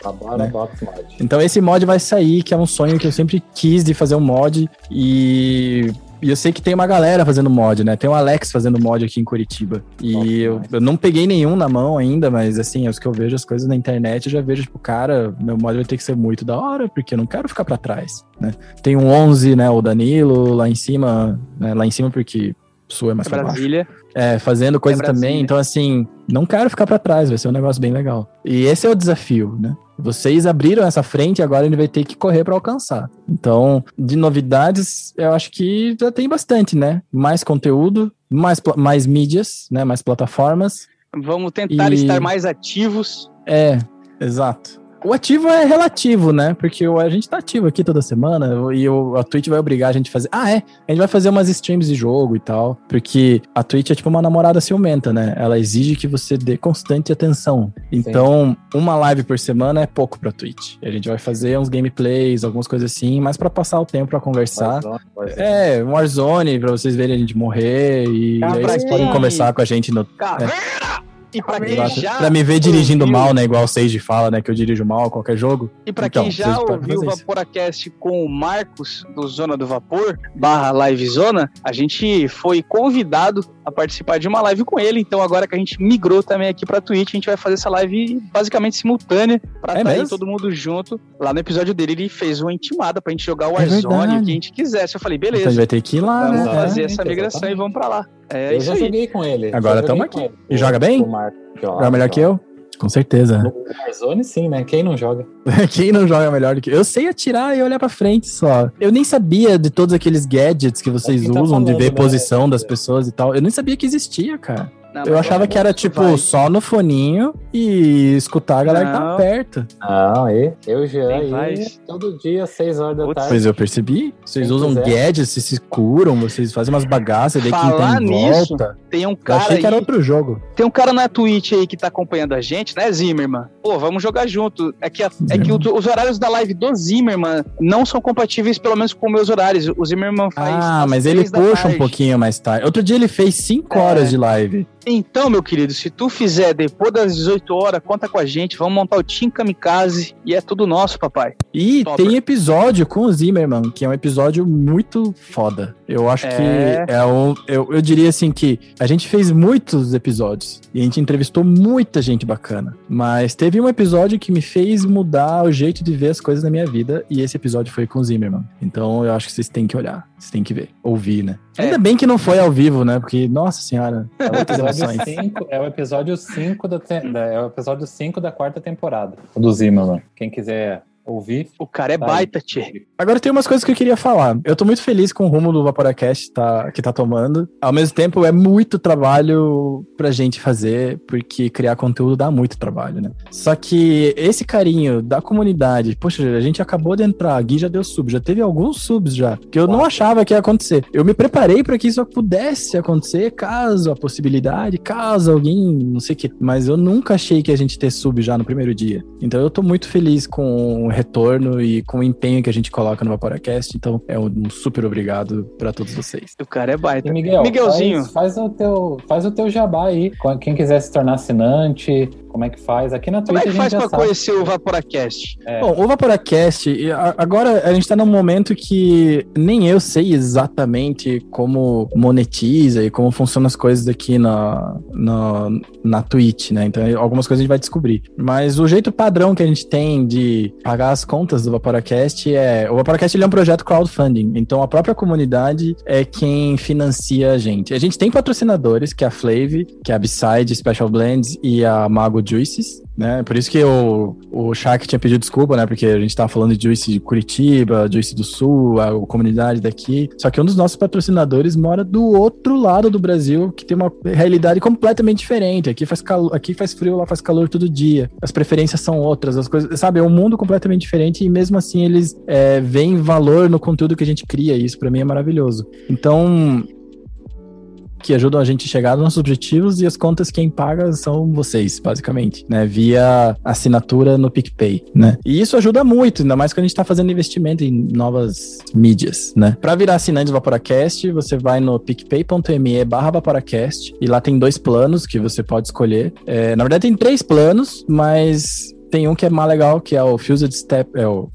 Vapora né? Box mod. Então esse mod vai sair, que é um sonho que eu sempre quis de fazer um mod e e eu sei que tem uma galera fazendo mod, né? Tem o Alex fazendo mod aqui em Curitiba. E eu, eu, não peguei nenhum na mão ainda, mas assim, os que eu vejo as coisas na internet, eu já vejo, tipo, cara, meu mod vai ter que ser muito da hora, porque eu não quero ficar para trás, né? Tem um 11, né? O Danilo lá em cima, né? Lá em cima porque sua é mais é Brasília. É, fazendo coisa é também. Então, assim, não quero ficar para trás, vai ser um negócio bem legal. E esse é o desafio, né? Vocês abriram essa frente e agora ele vai ter que correr para alcançar. Então, de novidades, eu acho que já tem bastante, né? Mais conteúdo, mais, mais mídias, né? Mais plataformas. Vamos tentar e... estar mais ativos. É, exato. O ativo é relativo, né? Porque a gente tá ativo aqui toda semana e a Twitch vai obrigar a gente a fazer. Ah, é? A gente vai fazer umas streams de jogo e tal. Porque a Twitch é tipo uma namorada ciumenta, né? Ela exige que você dê constante atenção. Então, Sim. uma live por semana é pouco pra Twitch. A gente vai fazer uns gameplays, algumas coisas assim, mas para passar o tempo para conversar. Warzone, Warzone. É, um Warzone, pra vocês verem a gente morrer. E aí vocês podem conversar com a gente no. É. E pra quem já. Pra me ver dirigindo ouviu... mal, né? Igual o Seiji fala, né? Que eu dirijo mal qualquer jogo. E pra então, quem já ouviu o Vaporacast com o Marcos, do Zona do Vapor, barra Live Zona, a gente foi convidado a participar de uma live com ele. Então, agora que a gente migrou também aqui pra Twitch, a gente vai fazer essa live basicamente simultânea pra é tá aí todo mundo junto. Lá no episódio dele, ele fez uma intimada pra gente jogar o é Warzone, é o que a gente quisesse. Eu falei, beleza. Então, a gente vai ter que ir lá, Vamos né? fazer é, essa migração e vamos pra lá. É eu já aí. joguei com ele. Agora estamos aqui. E joga bem? Joga melhor que eu? Com certeza. No Warzone, sim, né? Quem não joga? Quem não joga melhor do que eu? Sei atirar e olhar pra frente só. Eu nem sabia de todos aqueles gadgets que vocês é usam tá de ver né? posição das pessoas e tal. Eu nem sabia que existia, cara. Não, eu achava que era tipo vai. só no foninho e escutar a galera não. que tá perto. Não, aí eu já aí todo dia, 6 horas da Putz, tarde. Pois eu percebi. Vocês Quem usam quiser. gadgets, vocês se curam, vocês fazem umas bagaças, daí quem tá em nisso, volta. Tem um cara. Eu achei aí, que era outro jogo. Tem um cara na Twitch aí que tá acompanhando a gente, né, Zimmerman? Pô, vamos jogar junto. É que, a, é que o, os horários da live do Zimmerman não são compatíveis, pelo menos com meus horários. O Zimmerman faz. Ah, mas ele puxa um pouquinho mais tarde. Outro dia ele fez 5 é. horas de live. Então, meu querido, se tu fizer depois das 18 horas, conta com a gente, vamos montar o Team Kamikaze e é tudo nosso, papai. E Topper. tem episódio com o Zimmerman, que é um episódio muito foda. Eu acho é... que é um. Eu, eu diria assim que a gente fez muitos episódios e a gente entrevistou muita gente bacana. Mas teve um episódio que me fez mudar o jeito de ver as coisas na minha vida, e esse episódio foi com o Zimmerman. Então eu acho que vocês têm que olhar, vocês têm que ver, ouvir, né? É. Ainda bem que não foi ao vivo, né? Porque, nossa senhora, é o episódio 5 é o episódio 5 da, da, é o episódio 5 da quarta temporada do Zimmerman. Quem quiser ouvir. O cara é tá baita, tchê. Agora tem umas coisas que eu queria falar. Eu tô muito feliz com o rumo do Vaporacast tá, que tá tomando. Ao mesmo tempo, é muito trabalho pra gente fazer, porque criar conteúdo dá muito trabalho, né? Só que esse carinho da comunidade, poxa, a gente acabou de entrar, a Gui já deu sub, já teve alguns subs já, que eu não achava que ia acontecer. Eu me preparei para que isso pudesse acontecer, caso a possibilidade, caso alguém, não sei o que, mas eu nunca achei que a gente ter sub já no primeiro dia. Então eu tô muito feliz com retorno e com o empenho que a gente coloca no Vaporacast. Então, é um super obrigado para todos vocês. O cara é baita. E Miguel, Miguelzinho. Faz, faz, o teu, faz o teu jabá aí. Quem quiser se tornar assinante, como é que faz? Aqui na Twitch Como é que faz para conhecer o Vaporacast? É. Bom, o Vaporacast, agora a gente está num momento que nem eu sei exatamente como monetiza e como funcionam as coisas aqui na, na, na Twitch, né? Então, algumas coisas a gente vai descobrir. Mas o jeito padrão que a gente tem de pagar as contas do Vaporacast é. O Vaporacast ele é um projeto crowdfunding, então a própria comunidade é quem financia a gente. A gente tem patrocinadores, que é a Flave, que é a Beside Special Blends e a Mago Juices, né? Por isso que o, o Shark tinha pedido desculpa, né? Porque a gente tava falando de Juice de Curitiba, Juice do Sul, a, a comunidade daqui. Só que um dos nossos patrocinadores mora do outro lado do Brasil, que tem uma realidade completamente diferente. Aqui faz calor, aqui faz frio, lá faz calor todo dia. As preferências são outras, as coisas, sabe? É um mundo completamente diferente e mesmo assim eles é, veem valor no conteúdo que a gente cria. E isso para mim é maravilhoso. Então, que ajudam a gente a chegar nos nossos objetivos e as contas quem paga são vocês, basicamente, né? Via assinatura no PicPay, né? E isso ajuda muito, ainda mais quando a gente está fazendo investimento em novas mídias, né? Para virar assinante do Vaporacast, você vai no picpay.me barra Vaporacast e lá tem dois planos que você pode escolher. É, na verdade tem três planos, mas tem um que é mais legal, que é o Fused Step, é o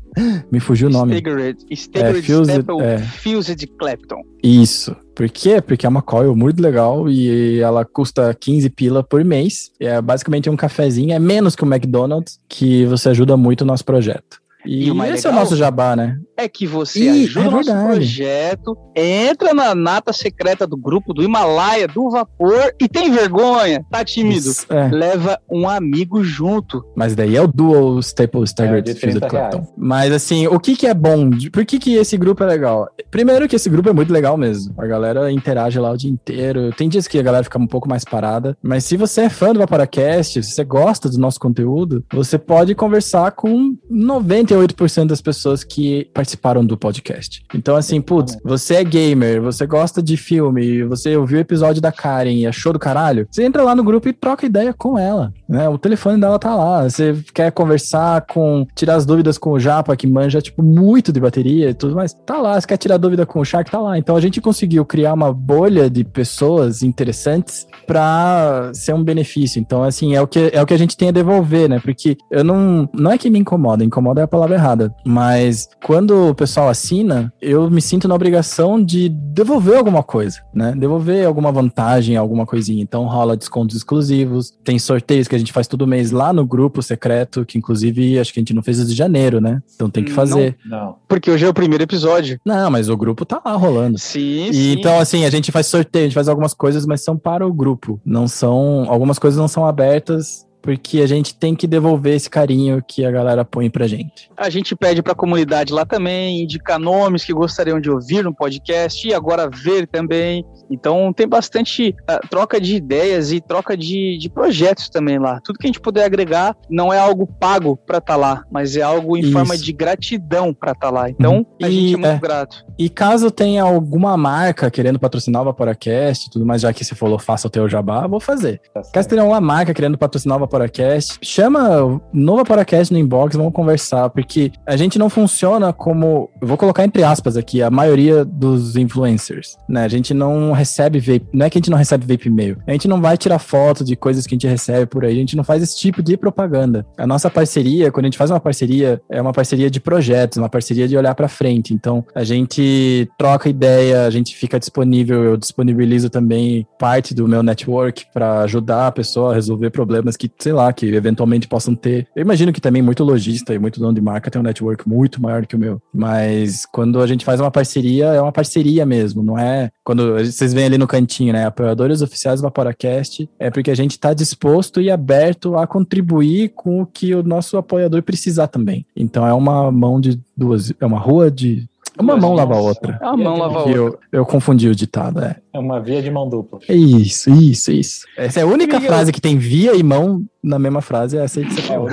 me fugiu o nome. Staggered, Staggered é, Fused, é. Fused Clapton. Isso. Por quê? Porque é uma coil muito legal e ela custa 15 pila por mês. É basicamente um cafezinho, é menos que o McDonald's, que você ajuda muito o nosso projeto. E, e esse é o nosso jabá, né? É que você e, ajuda é o nosso projeto, entra na nata secreta do grupo do Himalaia, do Vapor, e tem vergonha, tá tímido. Isso, é. Leva um amigo junto. Mas daí é o Dual Staple Staggered é, Fused Clapton. Mas assim, o que que é bom? Por que que esse grupo é legal? Primeiro que esse grupo é muito legal mesmo. A galera interage lá o dia inteiro. Tem dias que a galera fica um pouco mais parada. Mas se você é fã do Vaporacast, se você gosta do nosso conteúdo, você pode conversar com 90 98% das pessoas que participaram do podcast. Então, assim, putz, você é gamer, você gosta de filme, você ouviu o episódio da Karen e achou do caralho, você entra lá no grupo e troca ideia com ela, né? O telefone dela tá lá. Você quer conversar com, tirar as dúvidas com o Japa, que manja, tipo, muito de bateria e tudo mais, tá lá. Você quer tirar dúvida com o Shark, tá lá. Então, a gente conseguiu criar uma bolha de pessoas interessantes para ser um benefício. Então, assim, é o que, é o que a gente tem a devolver, né? Porque eu não, não é que me incomoda, incomoda é a palavra palavra errada. Mas quando o pessoal assina, eu me sinto na obrigação de devolver alguma coisa, né? Devolver alguma vantagem, alguma coisinha. Então rola descontos exclusivos, tem sorteios que a gente faz todo mês lá no grupo secreto, que inclusive acho que a gente não fez desde janeiro, né? Então tem que fazer. Não, não. porque hoje é o primeiro episódio. Não, mas o grupo tá lá rolando. Sim, e, sim. Então assim, a gente faz sorteio, a gente faz algumas coisas, mas são para o grupo. Não são, algumas coisas não são abertas porque a gente tem que devolver esse carinho que a galera põe pra gente. A gente pede pra comunidade lá também, indicar nomes que gostariam de ouvir no podcast e agora ver também. Então tem bastante uh, troca de ideias e troca de, de projetos também lá. Tudo que a gente puder agregar não é algo pago para estar tá lá, mas é algo em Isso. forma de gratidão para estar tá lá. Então uhum. a e, gente é muito é, grato. E caso tenha alguma marca querendo patrocinar o Vaporacast tudo mais, já que você falou faça o teu jabá, vou fazer. Tá caso tenha alguma marca querendo patrocinar o Vaporacast, chama no Vaporacast no inbox, vamos conversar, porque a gente não funciona como, vou colocar entre aspas aqui, a maioria dos influencers, né? A gente não recebe vape, não é que a gente não recebe vape e-mail, a gente não vai tirar foto de coisas que a gente recebe por aí, a gente não faz esse tipo de propaganda. A nossa parceria, quando a gente faz uma parceria, é uma parceria de projetos, uma parceria de olhar para frente. Então, a gente troca ideia, a gente fica disponível, eu disponibilizo também parte do meu network para ajudar a pessoa a resolver problemas que, sei lá, que eventualmente possam ter. Eu imagino que também muito lojista e muito dono de marca tem um network muito maior que o meu, mas quando a gente faz uma parceria, é uma parceria mesmo, não é quando vocês veem ali no cantinho, né? Apoiadores oficiais do Vaporacast, é porque a gente está disposto e aberto a contribuir com o que o nosso apoiador precisar também. Então é uma mão de duas, é uma rua de uma mão lava a outra. É uma mão lava a outra. Eu, eu confundi o ditado, é. É uma via de mão dupla. Isso, isso, isso. Essa é a única frase que tem via e mão na mesma frase, é essa aí que você é, falou.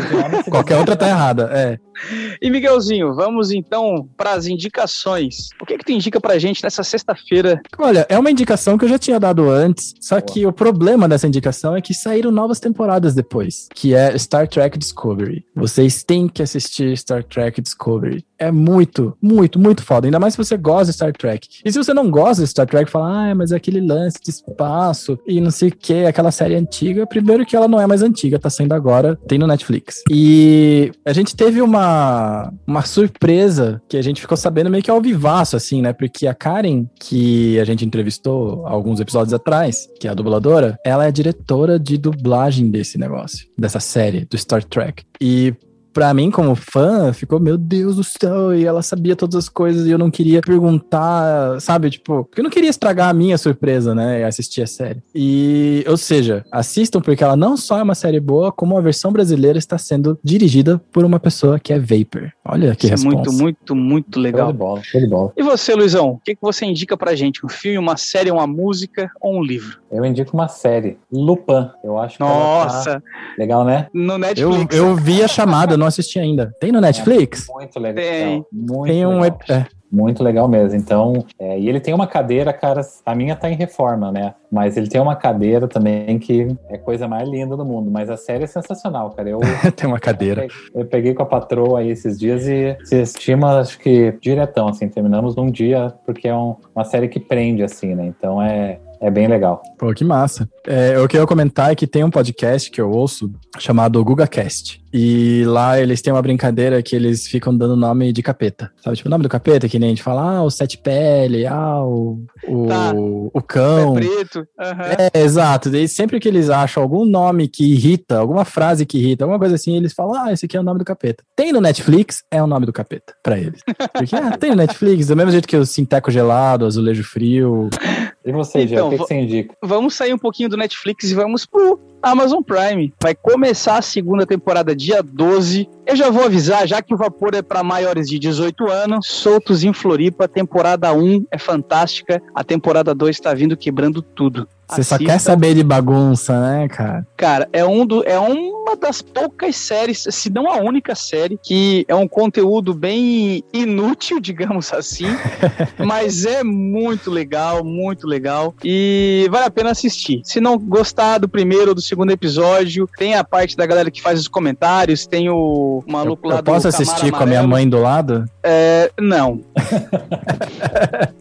Qualquer outra tá errada, é. E Miguelzinho, vamos então para as indicações. O que que tu indica pra gente nessa sexta-feira? Olha, é uma indicação que eu já tinha dado antes, só que o problema dessa indicação é que saíram novas temporadas depois, que é Star Trek Discovery. Vocês têm que assistir Star Trek Discovery. É muito, muito, muito foda. Ainda mais se você gosta de Star Trek. E se você não gosta de Star Trek, fala, ah, mas é aquele lance de espaço e não sei o que, aquela série antiga. Primeiro que ela não é mais antiga, tá saindo agora, tem no Netflix. E a gente teve uma, uma surpresa que a gente ficou sabendo meio que ao vivaço, assim, né? Porque a Karen, que a gente entrevistou alguns episódios atrás, que é a dubladora, ela é diretora de dublagem desse negócio, dessa série, do Star Trek. E pra mim, como fã, ficou, meu Deus do céu, e ela sabia todas as coisas e eu não queria perguntar, sabe? Tipo, porque eu não queria estragar a minha surpresa, né? Assistir a série. E, ou seja, assistam porque ela não só é uma série boa, como a versão brasileira está sendo dirigida por uma pessoa que é Vapor. Olha que Isso resposta. Muito, muito, muito legal. Show de bola, show de bola. E você, Luizão, o que, que você indica pra gente? Um filme, uma série, uma música ou um livro? Eu indico uma série, Lupin. Eu acho que Nossa! Tá... Legal, né? No Netflix. Eu, eu vi a chamada, não assisti ainda. Tem no Netflix? É muito legal. Tem. Muito Tem um. legal. É, Muito legal mesmo. Então, é, e ele tem uma cadeira, cara, a minha tá em reforma, né? Mas ele tem uma cadeira também que é coisa mais linda do mundo. Mas a série é sensacional, cara. Eu tem uma cadeira. Eu peguei com a patroa aí esses dias e se estima, acho que diretão, assim, terminamos num dia, porque é um, uma série que prende, assim, né? Então é, é bem legal. Pô, que massa. É, o que eu ia comentar é que tem um podcast que eu ouço chamado GugaCast. E lá eles têm uma brincadeira que eles ficam dando nome de capeta. Sabe? Tipo, o nome do capeta, que nem a gente fala, ah, o sete pele, ah, o, o, tá. o cão. É preto. Uhum. É, exato. E sempre que eles acham algum nome que irrita, alguma frase que irrita, alguma coisa assim, eles falam, ah, esse aqui é o nome do capeta. Tem no Netflix, é o nome do capeta, pra eles. Porque, ah, tem no Netflix, do mesmo jeito que o Sinteco Gelado, Azulejo Frio. E você, então, o que, que você indica? Vamos sair um pouquinho do Netflix e vamos pro Amazon Prime. Vai começar a segunda temporada dia 12. Eu já vou avisar, já que o Vapor é para maiores de 18 anos, soltos em Floripa, temporada 1 é fantástica, a temporada 2 está vindo quebrando tudo. Você só quer saber de bagunça, né, cara? Cara, é, um do, é uma das poucas séries, se não a única série, que é um conteúdo bem inútil, digamos assim, mas é muito legal, muito legal e vale a pena assistir. Se não gostar do primeiro ou do segundo episódio, tem a parte da galera que faz os comentários, tem o maluco eu, lá eu do. Posso assistir com a minha mãe do lado? É, não.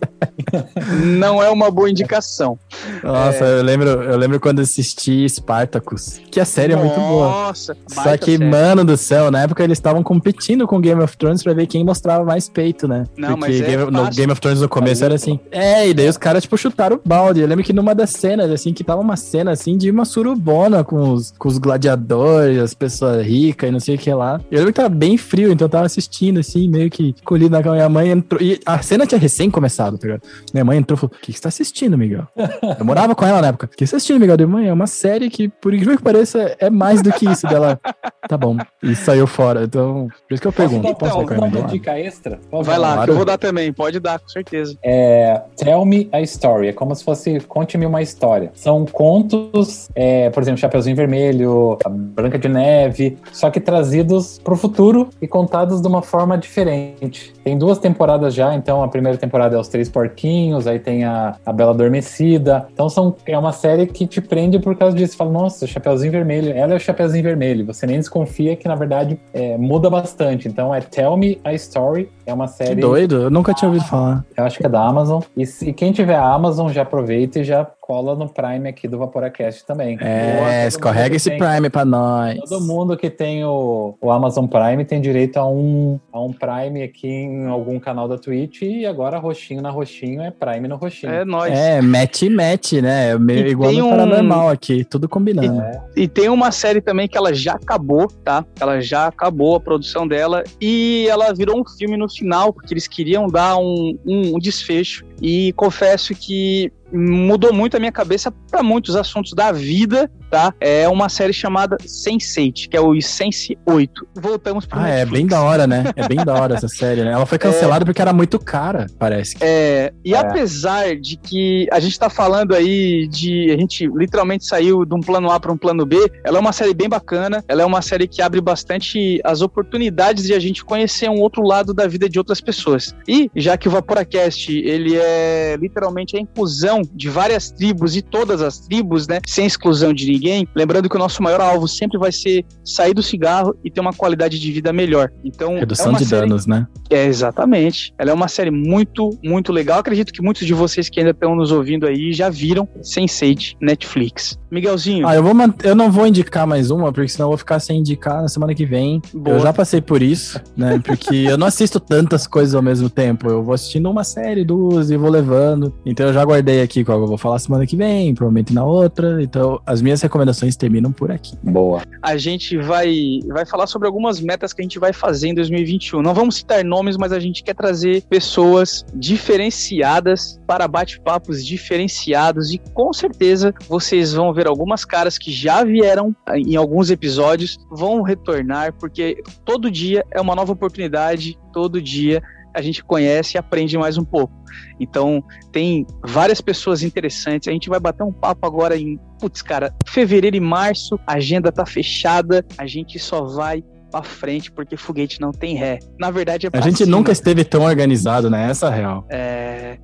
não é uma boa indicação. Nossa, é... eu, lembro, eu lembro quando assisti Spartacus, que a série Nossa, é muito boa. Nossa, Só que, série. mano do céu, na época eles estavam competindo com Game of Thrones pra ver quem mostrava mais peito, né? Não, Porque mas é Game, no Game of Thrones no começo era assim. É, e daí os caras, tipo, chutaram o balde. Eu lembro que numa das cenas, assim, que tava uma cena, assim, de uma surubona com os, com os gladiadores, as pessoas ricas e não sei o que lá. Eu lembro que tava bem frio, então eu tava assistindo, assim, meio que colhido na cama. Minha mãe entrou. E a cena tinha recém começado, tá ligado? Minha mãe entrou e falou: O que, você tá assistindo, Miguel? Eu morava com ela na época. O que você tá assistindo, Miguel? Eu, mãe, é uma série que, por incrível que pareça, é mais do que isso dela. Tá bom. E saiu fora. Então, por isso que eu pergunto. Então, posso dar uma dica extra? Vai lá, que eu vou dar também. Pode dar, com certeza. É, tell me a story. É como se fosse conte-me uma história. São contos, é, por exemplo, Chapeuzinho Vermelho, a Branca de Neve, só que trazidos pro futuro e contados de uma forma diferente. Tem duas temporadas já, então a primeira temporada é Os Três Porquinhos, aí tem a, a Bela Adormecida. Então são, é uma série que te prende por causa disso. Fala, nossa, Chapeuzinho Vermelho, ela é o Chapeuzinho Vermelho. Você nem desconfia que, na verdade, é, muda bastante. Então é Tell Me a Story, é uma série. Que doido, eu nunca tinha ouvido falar. Eu acho que é da Amazon. E, e quem tiver a Amazon, já aproveita e já cola no Prime aqui do Vaporacast também. É, escorrega esse tem, Prime pra nós. Todo mundo que tem o, o Amazon Prime tem direito a um, a um Prime aqui em algum canal da Twitch e agora roxinho na roxinho é Prime no roxinho. É nóis. É, match match, né? Meio igual no um... Paranormal aqui, tudo combinando. E, é. e tem uma série também que ela já acabou, tá? Ela já acabou a produção dela e ela virou um filme no final, porque eles queriam dar um, um, um desfecho. E confesso que mudou muito a minha cabeça para muitos assuntos da vida, tá? É uma série chamada Sense8, que é o Sense 8. Voltamos pro Ah, Netflix. é bem da hora, né? É bem da hora essa série, né? Ela foi cancelada é... porque era muito cara, parece. É, e é. apesar de que a gente tá falando aí de a gente literalmente saiu de um plano A para um plano B, ela é uma série bem bacana, ela é uma série que abre bastante as oportunidades de a gente conhecer um outro lado da vida de outras pessoas. E já que o Vaporacast, ele é literalmente a inclusão de várias tribos e todas as tribos, né, sem exclusão de ninguém. Lembrando que o nosso maior alvo sempre vai ser sair do cigarro e ter uma qualidade de vida melhor. Então, redução é de série... danos, né? É exatamente. Ela é uma série muito, muito legal. Acredito que muitos de vocês que ainda estão nos ouvindo aí já viram Sense8 Netflix. Miguelzinho. Ah, eu vou man... eu não vou indicar mais uma, porque senão eu vou ficar sem indicar na semana que vem. Boa. Eu já passei por isso, né? Porque eu não assisto tantas coisas ao mesmo tempo. Eu vou assistindo uma série, duas e vou levando. Então eu já guardei aqui qual eu vou falar semana que vem, provavelmente na outra. Então, as minhas recomendações terminam por aqui. Boa. A gente vai, vai falar sobre algumas metas que a gente vai fazer em 2021. Não vamos citar nomes, mas a gente quer trazer pessoas diferenciadas para bate-papos diferenciados e com certeza vocês vão ver algumas caras que já vieram em alguns episódios, vão retornar, porque todo dia é uma nova oportunidade, todo dia a gente conhece e aprende mais um pouco. Então, tem várias pessoas interessantes. A gente vai bater um papo agora em, putz, cara, fevereiro e março, a agenda tá fechada, a gente só vai pra frente, porque foguete não tem ré. Na verdade é A gente cima. nunca esteve tão organizado, né? Essa é a real. É...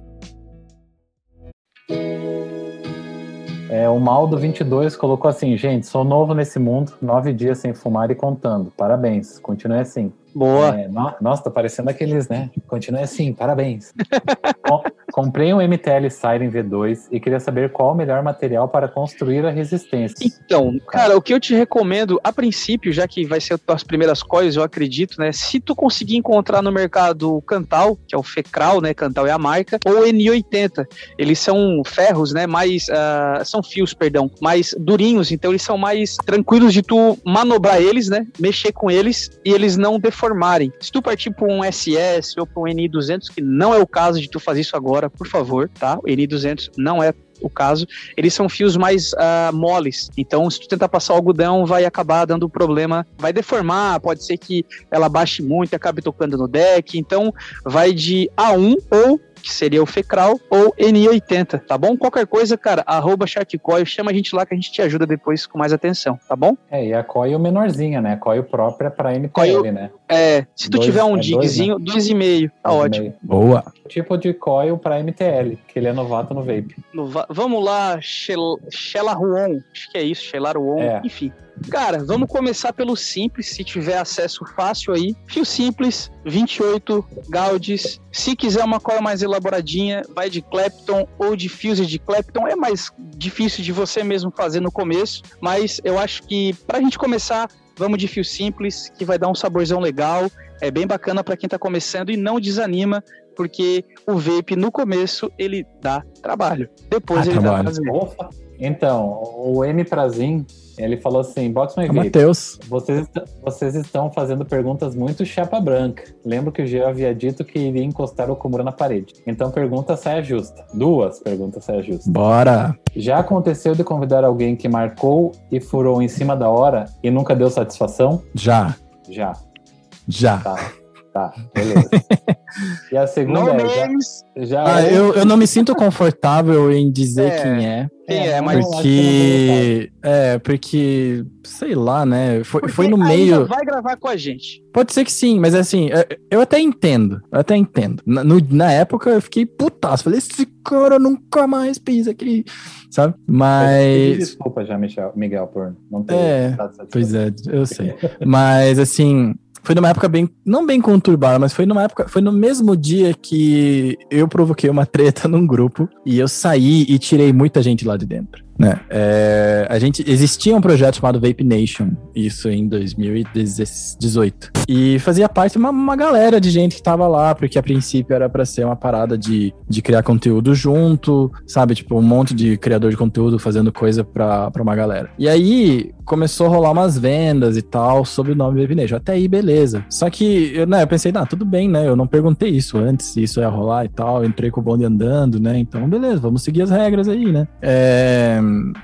É, o Maldo 22 colocou assim, gente, sou novo nesse mundo, nove dias sem fumar e contando. Parabéns, continue assim. Boa. É, no, nossa, tá parecendo aqueles, né? Continue assim, parabéns. Com, comprei um MTL Siren V2 e queria saber qual o melhor material para construir a resistência. Então, cara, o que eu te recomendo, a princípio, já que vai ser as primeiras coisas, eu acredito, né? Se tu conseguir encontrar no mercado o Cantal, que é o Fecral, né? Cantal é a marca, ou o N80. Eles são ferros, né? Mais. Uh, são fios, perdão, mais durinhos, então eles são mais tranquilos de tu manobrar eles, né? Mexer com eles e eles não deformarem. Se tu partir para um SS ou para um NI200, que não é o caso de tu fazer isso agora, por favor, tá? O NI200 não é o caso, eles são fios mais uh, moles. Então, se tu tentar passar o algodão, vai acabar dando problema, vai deformar, pode ser que ela baixe muito e acabe tocando no deck. Então, vai de A1 ou que seria o Fecral, ou NI80, tá bom? Qualquer coisa, cara, arroba Sharkcoil, chama a gente lá que a gente te ajuda depois com mais atenção, tá bom? É, e a coil menorzinha, né? A coil própria para MTL, coil, né? É, se tu dois, tiver um é digzinho, dois, né? 2,5, tá dois ótimo. Meio. Boa. Tipo de coil para MTL, que ele é novato no vape. No va Vamos lá, Xelaruon, acho que é isso, Xelaruon, é. enfim. Cara, vamos começar pelo simples, se tiver acesso fácil aí. Fio simples, 28 Gaudes. Se quiser uma cola mais elaboradinha, vai de Clapton ou de Fuse de Clapton. É mais difícil de você mesmo fazer no começo, mas eu acho que pra gente começar, vamos de fio simples, que vai dar um saborzão legal. É bem bacana para quem tá começando e não desanima, porque o vape no começo ele dá trabalho. Depois ah, ele trabalho. dá prazer. Então, o M Prazin, ele falou assim, Box My Matheus. Vocês, vocês estão fazendo perguntas muito chapa branca. Lembro que o Geo havia dito que iria encostar o Kumura na parede. Então, pergunta saia justa. Duas perguntas saia justa. Bora! Já aconteceu de convidar alguém que marcou e furou em cima da hora e nunca deu satisfação? Já. Já. Já. Tá. Tá, beleza. E a segunda no é, names. já, já ah, eu, eu não me sinto confortável em dizer É. quem é. Quem é, mas Porque. É, porque. Sei lá, né? Foi, Porque foi no meio. vai gravar com a gente. Pode ser que sim, mas assim, é, eu até entendo. Eu até entendo. Na, no- na época eu fiquei putaço. Falei, esse cara nunca mais pisa aqui. Sabe? Mas. Desculpa já, Michel, Miguel, por não ter É, dado satisfação. Pois é, eu sei. Mas assim, foi numa época bem, não bem conturbada, mas foi numa época, foi no mesmo dia que eu provoquei uma treta num grupo e eu saí e tirei muita gente lá de dentro. Né? É, a gente existia um projeto chamado Vape Nation, isso em 2018. E fazia parte uma, uma galera de gente que tava lá, porque a princípio era para ser uma parada de, de criar conteúdo junto, sabe? Tipo, um monte de criador de conteúdo fazendo coisa pra uma galera. E aí começou a rolar umas vendas e tal sobre o nome Vape Nation. Até aí, beleza. Só que eu, né, eu pensei, ah, tudo bem, né? Eu não perguntei isso antes, se isso ia rolar e tal. Eu entrei com o bonde andando, né? Então, beleza, vamos seguir as regras aí, né? É,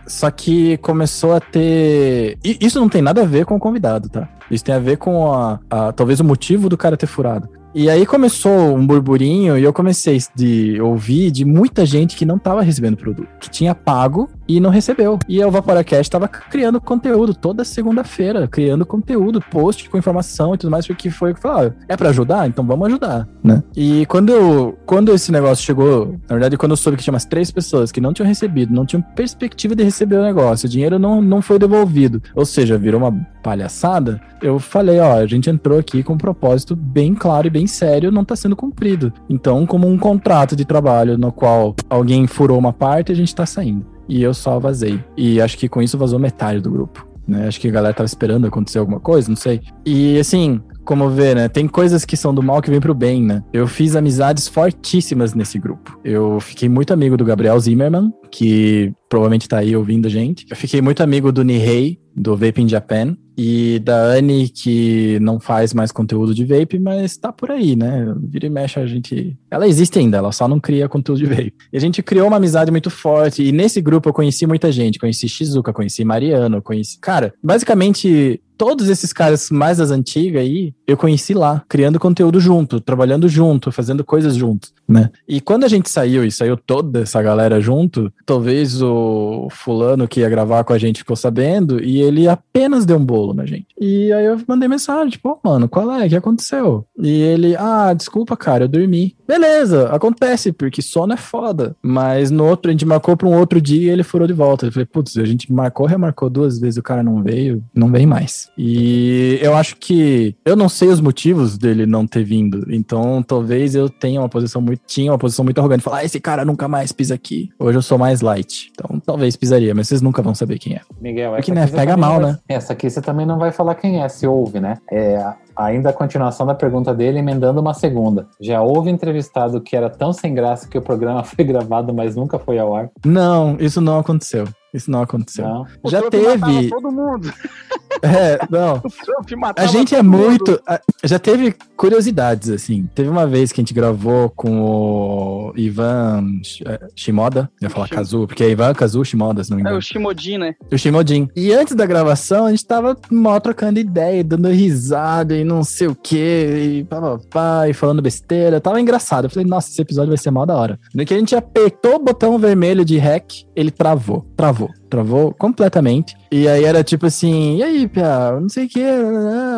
só que começou a ter. e Isso não tem nada a ver com o convidado, tá? Isso tem a ver com a, a- talvez o motivo do cara ter furado. E aí começou um burburinho e eu comecei de ouvir de muita gente que não tava recebendo produto, que tinha pago e não recebeu. E o Vaporacast tava criando conteúdo toda segunda-feira, criando conteúdo, post com informação e tudo mais, porque foi que falou, ah, é pra ajudar? Então vamos ajudar, né? E quando, eu, quando esse negócio chegou, na verdade, quando eu soube que tinha umas três pessoas que não tinham recebido, não tinham perspectiva de receber o negócio, o dinheiro não, não foi devolvido, ou seja, virou uma palhaçada, eu falei, ó, a gente entrou aqui com um propósito bem claro e bem sério, não tá sendo cumprido. Então, como um contrato de trabalho no qual alguém furou uma parte, a gente tá saindo. E eu só vazei. E acho que com isso vazou metade do grupo. Né? Acho que a galera tava esperando acontecer alguma coisa, não sei. E assim, como vê, né? Tem coisas que são do mal que vem pro bem, né? Eu fiz amizades fortíssimas nesse grupo. Eu fiquei muito amigo do Gabriel Zimmerman, que provavelmente tá aí ouvindo a gente. Eu fiquei muito amigo do Nihei, do Vape in Japan. E da Anne, que não faz mais conteúdo de vape, mas tá por aí, né? Vira e mexe, a gente Ela existe ainda, ela só não cria conteúdo de veio. E a gente criou uma amizade muito forte. E nesse grupo eu conheci muita gente. Conheci Shizuka, conheci Mariano, conheci. Cara, basicamente todos esses caras mais das antigas aí, eu conheci lá, criando conteúdo junto, trabalhando junto, fazendo coisas juntos, né? E quando a gente saiu e saiu toda essa galera junto, talvez o fulano que ia gravar com a gente ficou sabendo e ele apenas deu um bolo na gente. E aí eu mandei mensagem, tipo, oh, mano, qual é? O que aconteceu? E ele, ah, desculpa, cara, eu dormi. Beleza, acontece, porque sono é foda. Mas no outro, a gente marcou pra um outro dia e ele furou de volta. Eu falei, putz, a gente marcou, remarcou duas vezes, o cara não veio, não vem mais. E eu acho que eu não sei os motivos dele não ter vindo. Então, talvez eu tenha uma posição muito tinha uma posição muito arrogante, falar, ah, esse cara nunca mais pisa aqui. Hoje eu sou mais light. Então, talvez pisaria, mas vocês nunca vão saber quem é. Miguel, Porque, né, pega mal, vai... né? Essa aqui você também não vai falar quem é, se ouve, né? É, ainda a continuação da pergunta dele, emendando uma segunda. Já houve entrevistado que era tão sem graça que o programa foi gravado, mas nunca foi ao ar? Não, isso não aconteceu. Isso não aconteceu. Não. Já teve. Todo mundo. É, não. a gente é muito. Já teve curiosidades, assim. Teve uma vez que a gente gravou com o Ivan é, Shimoda. Eu ia falar Kazu, porque é Ivan Kazu Shimoda, se não me engano. É o Shimodin, né? O Shimodin. E antes da gravação, a gente tava mal trocando ideia, dando risada e não sei o quê, e pá, pá, pá, e falando besteira. Tava engraçado. Eu falei, nossa, esse episódio vai ser mal da hora. No que a gente apertou o botão vermelho de rec, ele travou. Travou novo travou completamente. E aí era tipo assim, e aí, Pia, não sei o que,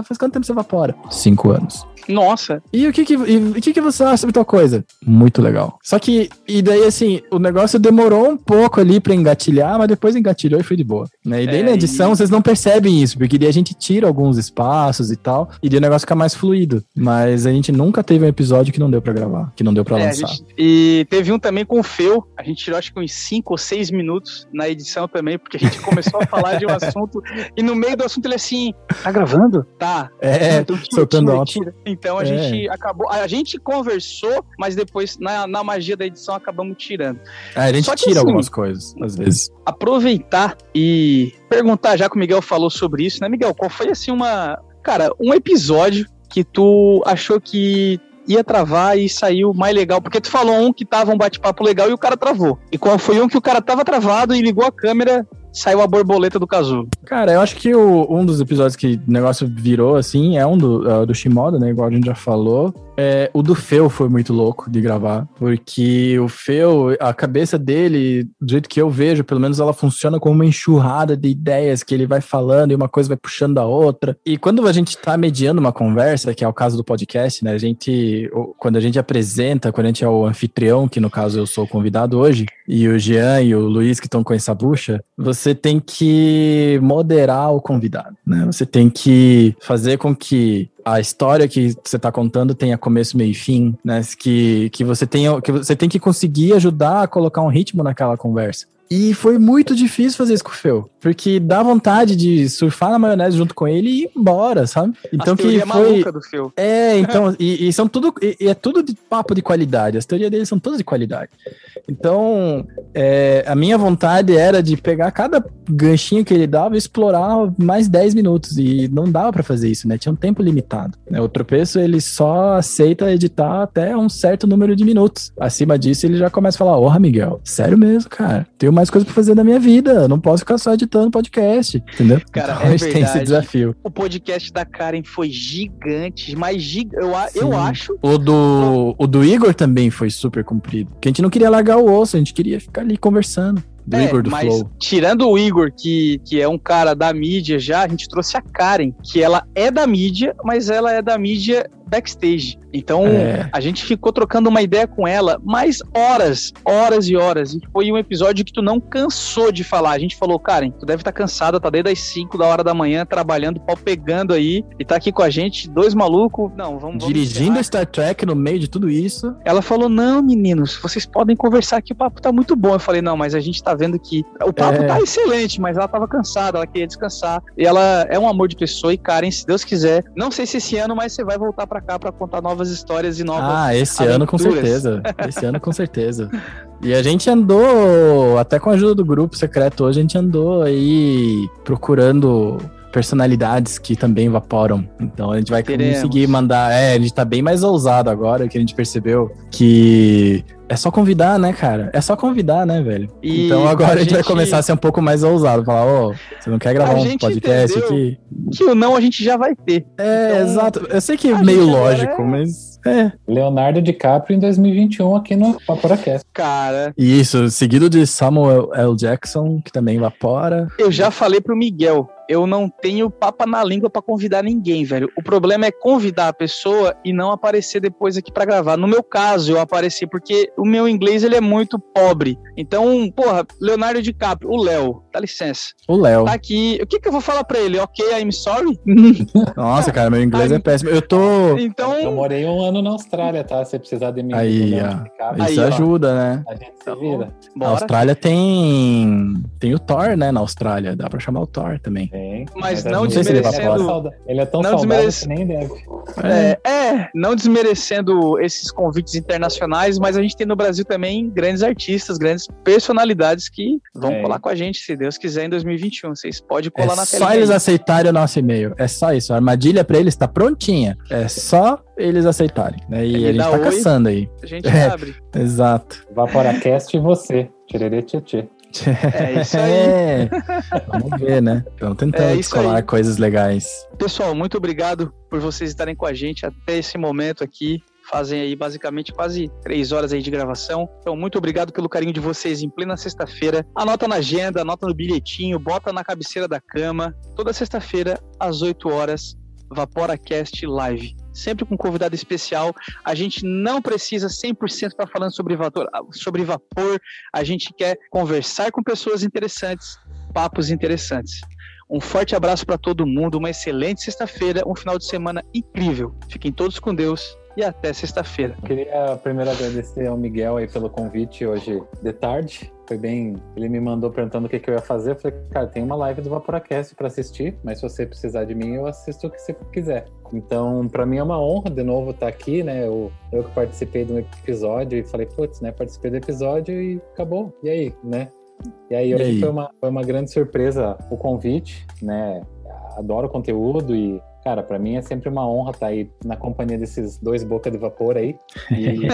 faz quanto tempo você evapora? Cinco anos. Nossa. E o que que, e, o que que você acha sobre tal coisa? Muito legal. Só que, e daí assim, o negócio demorou um pouco ali pra engatilhar, mas depois engatilhou e foi de boa. Né? E daí é, na edição e... vocês não percebem isso, porque daí a gente tira alguns espaços e tal, e daí o negócio fica mais fluido. Mas a gente nunca teve um episódio que não deu pra gravar, que não deu pra é, lançar. Gente, e teve um também com o Feu, a gente tirou acho que uns 5 ou 6 minutos na edição também, porque a gente começou a falar de um assunto, e no meio do assunto ele assim, tá gravando? Tá. É, então, tira, soltando tira, tira. Então a é. gente acabou. A gente conversou, mas depois, na, na magia da edição, acabamos tirando. É, a gente que, tira assim, algumas coisas, às vezes. Aproveitar e perguntar, já que o Miguel falou sobre isso, né, Miguel? Qual foi assim uma. Cara, um episódio que tu achou que ia travar e saiu mais legal. Porque tu falou um que tava um bate-papo legal e o cara travou. E qual foi um que o cara tava travado e ligou a câmera saiu a borboleta do casulo. Cara, eu acho que o, um dos episódios que o negócio virou, assim, é um do, uh, do Shimoda, né? Igual a gente já falou. É, o do Feu foi muito louco de gravar, porque o Feu, a cabeça dele, do jeito que eu vejo, pelo menos ela funciona como uma enxurrada de ideias que ele vai falando e uma coisa vai puxando a outra. E quando a gente tá mediando uma conversa, que é o caso do podcast, né? A gente, quando a gente apresenta, quando a gente é o anfitrião, que no caso eu sou o convidado hoje, e o Jean e o Luiz que estão com essa bucha, você tem que moderar o convidado, né? Você tem que fazer com que a história que você está contando tenha começo, meio e fim, né? Que, que você tenha, que você tem que conseguir ajudar a colocar um ritmo naquela conversa. E foi muito difícil fazer isso com o Feu. Porque dá vontade de surfar na maionese junto com ele e ir embora, sabe? Então As que foi. Do Feu. É, então, e, e, são tudo. E, e, é tudo de papo de qualidade. As teorias dele são todas de qualidade. Então, é, a minha vontade era de pegar cada ganchinho que ele dava e explorar mais 10 minutos. E não dava para fazer isso, né? Tinha um tempo limitado. Né? O tropeço, ele só aceita editar até um certo número de minutos. Acima disso, ele já começa a falar: Porra, Miguel, sério mesmo, cara. Tenho mais coisa pra fazer na minha vida. Não posso ficar só editando podcast, entendeu? Cara, então, é a gente tem esse desafio. O podcast da Karen foi gigante, mas eu, eu acho. O do, o do Igor também foi super comprido. Porque a gente não queria largar o osso, a gente queria ficar ali conversando. Do é, Igor do mas Flow. tirando o Igor, que, que é um cara da mídia já, a gente trouxe a Karen, que ela é da mídia, mas ela é da mídia backstage. Então, é. a gente ficou trocando uma ideia com ela mais horas, horas e horas. E foi um episódio que tu não cansou de falar. A gente falou, Karen, tu deve estar tá cansada, tá desde as 5 da hora da manhã trabalhando, pau pegando aí, e tá aqui com a gente, dois malucos. Não, vamos. Dirigindo vamos Star Trek no meio de tudo isso. Ela falou: não, meninos, vocês podem conversar aqui, o papo tá muito bom. Eu falei, não, mas a gente tá vendo que o papo é. tá excelente, mas ela tava cansada, ela queria descansar. E ela é um amor de pessoa, e Karen, se Deus quiser, não sei se esse ano, mas você vai voltar para cá para contar novas histórias e novas. Ah, esse aventuras. ano com certeza. Esse ano com certeza. E a gente andou, até com a ajuda do grupo secreto hoje, a gente andou aí procurando personalidades que também vaporam. Então a gente vai Teremos. conseguir mandar. É, a gente tá bem mais ousado agora, que a gente percebeu que é só convidar, né, cara? É só convidar, né, velho? E então agora a gente, gente, vai começar a ser um pouco mais ousado. Falar, ô, oh, você não quer gravar um podcast aqui? Que o não a gente já vai ter. É, então, exato. Eu sei que é meio lógico, é... mas. É. Leonardo DiCaprio em 2021 aqui no Vaporacast. Cara. Isso, seguido de Samuel L. Jackson, que também vapora. Eu já falei pro Miguel eu não tenho papa na língua para convidar ninguém, velho. O problema é convidar a pessoa e não aparecer depois aqui para gravar. No meu caso, eu apareci porque o meu inglês ele é muito pobre. Então, porra, Leonardo DiCaprio, o Léo, dá licença. O Léo. Tá aqui. O que que eu vou falar para ele? Ok, I'm sorry? Nossa, cara, meu inglês é péssimo. Eu tô. Então. Eu morei um ano na Austrália, tá? Se precisar de mim. Aí, ó. Isso Aí, ajuda, né? A gente se vira. Bora. A Austrália tem. Tem o Thor, né? Na Austrália. Dá pra chamar o Thor também. É. Mas, não desmerecendo. Ele, ele é tão não desmerece... que nem deve. É, é, não desmerecendo esses convites internacionais, mas a gente tem no Brasil também grandes artistas, grandes personalidades que vão é. colar com a gente, se Deus quiser, em 2021. Vocês podem colar é na tela. Só eles aceitarem o nosso e-mail. É só isso. A armadilha para eles está prontinha. É só eles aceitarem. Né? E a gente tá oi, caçando aí. A gente é, abre. Exato. Vaporacast e você. Tirerê, tchê, tchê. É isso aí. É. Vamos ver, né? Vamos tentar é descolar coisas legais. Pessoal, muito obrigado por vocês estarem com a gente até esse momento aqui. Fazem aí basicamente quase três horas aí de gravação. Então, muito obrigado pelo carinho de vocês em plena sexta-feira. Anota na agenda, anota no bilhetinho, bota na cabeceira da cama. Toda sexta-feira, às 8 horas, VaporaCast Live sempre com convidado especial. A gente não precisa 100% estar falando sobre vapor, sobre vapor, a gente quer conversar com pessoas interessantes, papos interessantes. Um forte abraço para todo mundo, uma excelente sexta-feira, um final de semana incrível. Fiquem todos com Deus e até sexta-feira. Queria primeiro agradecer ao Miguel aí pelo convite hoje de tarde. Foi bem. Ele me mandou perguntando o que, que eu ia fazer. Eu falei, cara, tem uma live do Vaporacast para assistir, mas se você precisar de mim, eu assisto o que você quiser. Então, para mim é uma honra de novo estar aqui, né? Eu, eu que participei de um episódio e falei, putz, né? Participei do episódio e acabou. E aí, né? E aí, hoje e aí? Foi, uma, foi uma grande surpresa o convite, né? Adoro o conteúdo e Cara, para mim é sempre uma honra estar tá aí na companhia desses dois boca de vapor aí. E,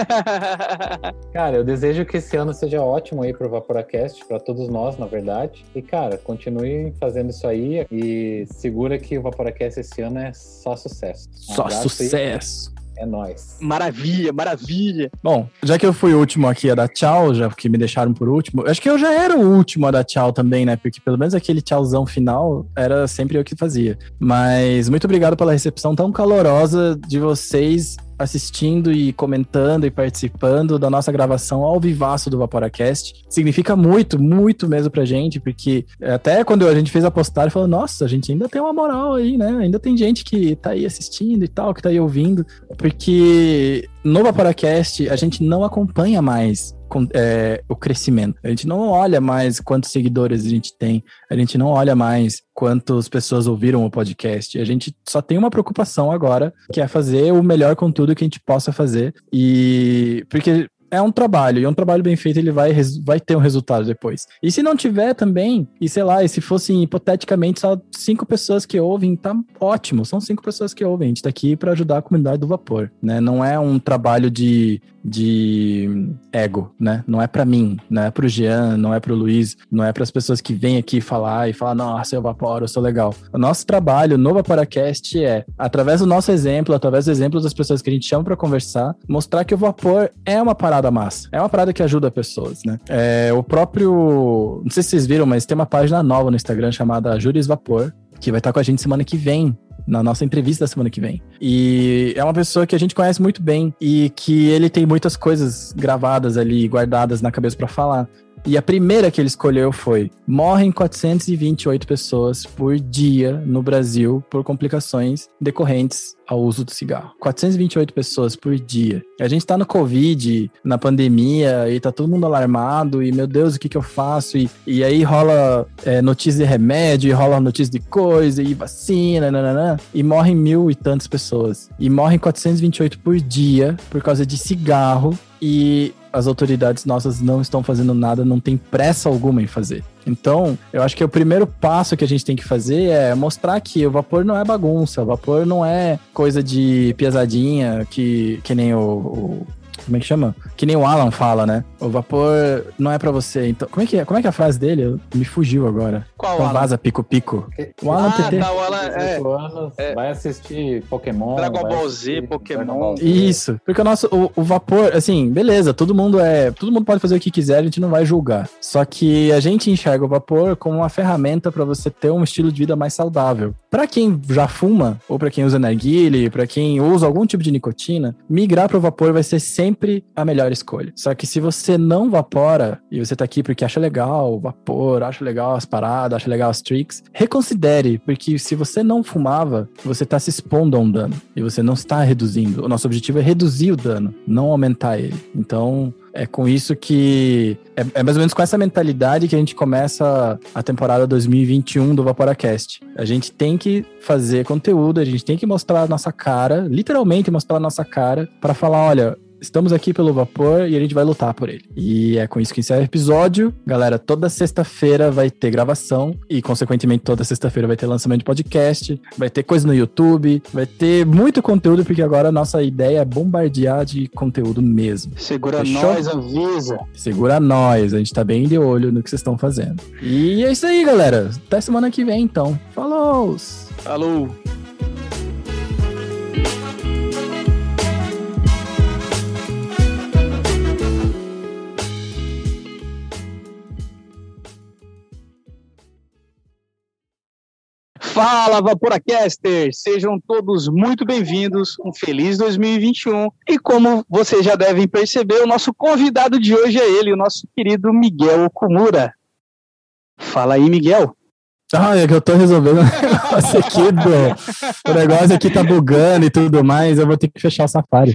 cara, eu desejo que esse ano seja ótimo aí pro Vaporacast, para todos nós, na verdade. E, cara, continue fazendo isso aí e segura que o Vaporacast esse ano é só sucesso. Um só sucesso. Aí. É nóis. Maravilha, maravilha. Bom, já que eu fui o último aqui a dar tchau, já que me deixaram por último, acho que eu já era o último a dar tchau também, né? Porque pelo menos aquele tchauzão final era sempre eu que fazia. Mas muito obrigado pela recepção tão calorosa de vocês assistindo e comentando e participando da nossa gravação ao vivaço do Vaporacast. Significa muito, muito mesmo pra gente, porque até quando a gente fez a postagem, falou, nossa, a gente ainda tem uma moral aí, né? Ainda tem gente que tá aí assistindo e tal, que tá aí ouvindo, porque no Vaporacast a gente não acompanha mais é, o crescimento. A gente não olha mais quantos seguidores a gente tem, a gente não olha mais quantas pessoas ouviram o podcast. A gente só tem uma preocupação agora, que é fazer o melhor conteúdo que a gente possa fazer. E porque é um trabalho, e um trabalho bem feito ele vai, vai ter um resultado depois. E se não tiver também, e sei lá, e se fossem hipoteticamente só cinco pessoas que ouvem, tá ótimo, são cinco pessoas que ouvem, a gente tá aqui para ajudar a comunidade do vapor, né? Não é um trabalho de, de ego, né? Não é para mim, não é pro Jean, não é pro Luiz, não é para as pessoas que vêm aqui falar e falar, nossa, eu vaporo, eu sou legal. O nosso trabalho no Vaporacast é, através do nosso exemplo, através do exemplo das pessoas que a gente chama para conversar, mostrar que o vapor é uma parada parada massa. É uma parada que ajuda pessoas, né? É, o próprio. Não sei se vocês viram, mas tem uma página nova no Instagram chamada Júris Vapor, que vai estar com a gente semana que vem na nossa entrevista da semana que vem. E é uma pessoa que a gente conhece muito bem e que ele tem muitas coisas gravadas ali, guardadas na cabeça para falar. E a primeira que ele escolheu foi: morrem 428 pessoas por dia no Brasil por complicações decorrentes ao uso do cigarro. 428 pessoas por dia. A gente tá no Covid, na pandemia, e tá todo mundo alarmado, e meu Deus, o que que eu faço? E, e aí rola é, notícia de remédio, e rola notícia de coisa, e vacina, nananã, e morrem mil e tantas pessoas. E morrem 428 por dia por causa de cigarro, e as autoridades nossas não estão fazendo nada, não tem pressa alguma em fazer. Então, eu acho que o primeiro passo que a gente tem que fazer é mostrar que o vapor não é bagunça, o vapor não é coisa de pesadinha que, que nem o, o como é que chama? Que nem o Alan fala, né? O vapor não é para você. Então, como é que é? Como é que é a frase dele? Me fugiu agora. Qual então, vaza pico pico. O Alan ah, TT. Tá, o Alan é, anos, é, vai assistir Pokémon. Dragon Ball Z, Pokémon. Isso. Porque o nosso o, o, vapor, assim, beleza, todo mundo é, todo mundo pode fazer o que quiser, a gente não vai julgar. Só que a gente enxerga o vapor como uma ferramenta para você ter um estilo de vida mais saudável. Para quem já fuma ou para quem usa narguile, para quem usa algum tipo de nicotina, migrar para o vapor vai ser sempre a melhor escolha. Só que se você não vapora e você tá aqui porque acha legal o vapor, acha legal as paradas, acha legal as tricks, reconsidere, porque se você não fumava, você tá se expondo a um dano e você não está reduzindo. O nosso objetivo é reduzir o dano, não aumentar ele. Então, é com isso que. É, é, mais ou menos com essa mentalidade que a gente começa a temporada 2021 do Vaporacast. A gente tem que fazer conteúdo, a gente tem que mostrar a nossa cara, literalmente mostrar a nossa cara, para falar: olha, Estamos aqui pelo vapor e a gente vai lutar por ele. E é com isso que encerra o episódio. Galera, toda sexta-feira vai ter gravação e, consequentemente, toda sexta-feira vai ter lançamento de podcast, vai ter coisa no YouTube, vai ter muito conteúdo, porque agora a nossa ideia é bombardear de conteúdo mesmo. Segura Fechou? nós, avisa. Segura nós, a gente tá bem de olho no que vocês estão fazendo. E é isso aí, galera. Até semana que vem, então. Falou! Falou! Fala, Vaporacasters! Sejam todos muito bem-vindos, um feliz 2021. E como vocês já devem perceber, o nosso convidado de hoje é ele, o nosso querido Miguel Okumura. Fala aí, Miguel. Ah, é que eu tô resolvendo o negócio aqui do... O negócio aqui tá bugando e tudo mais, eu vou ter que fechar o Safari.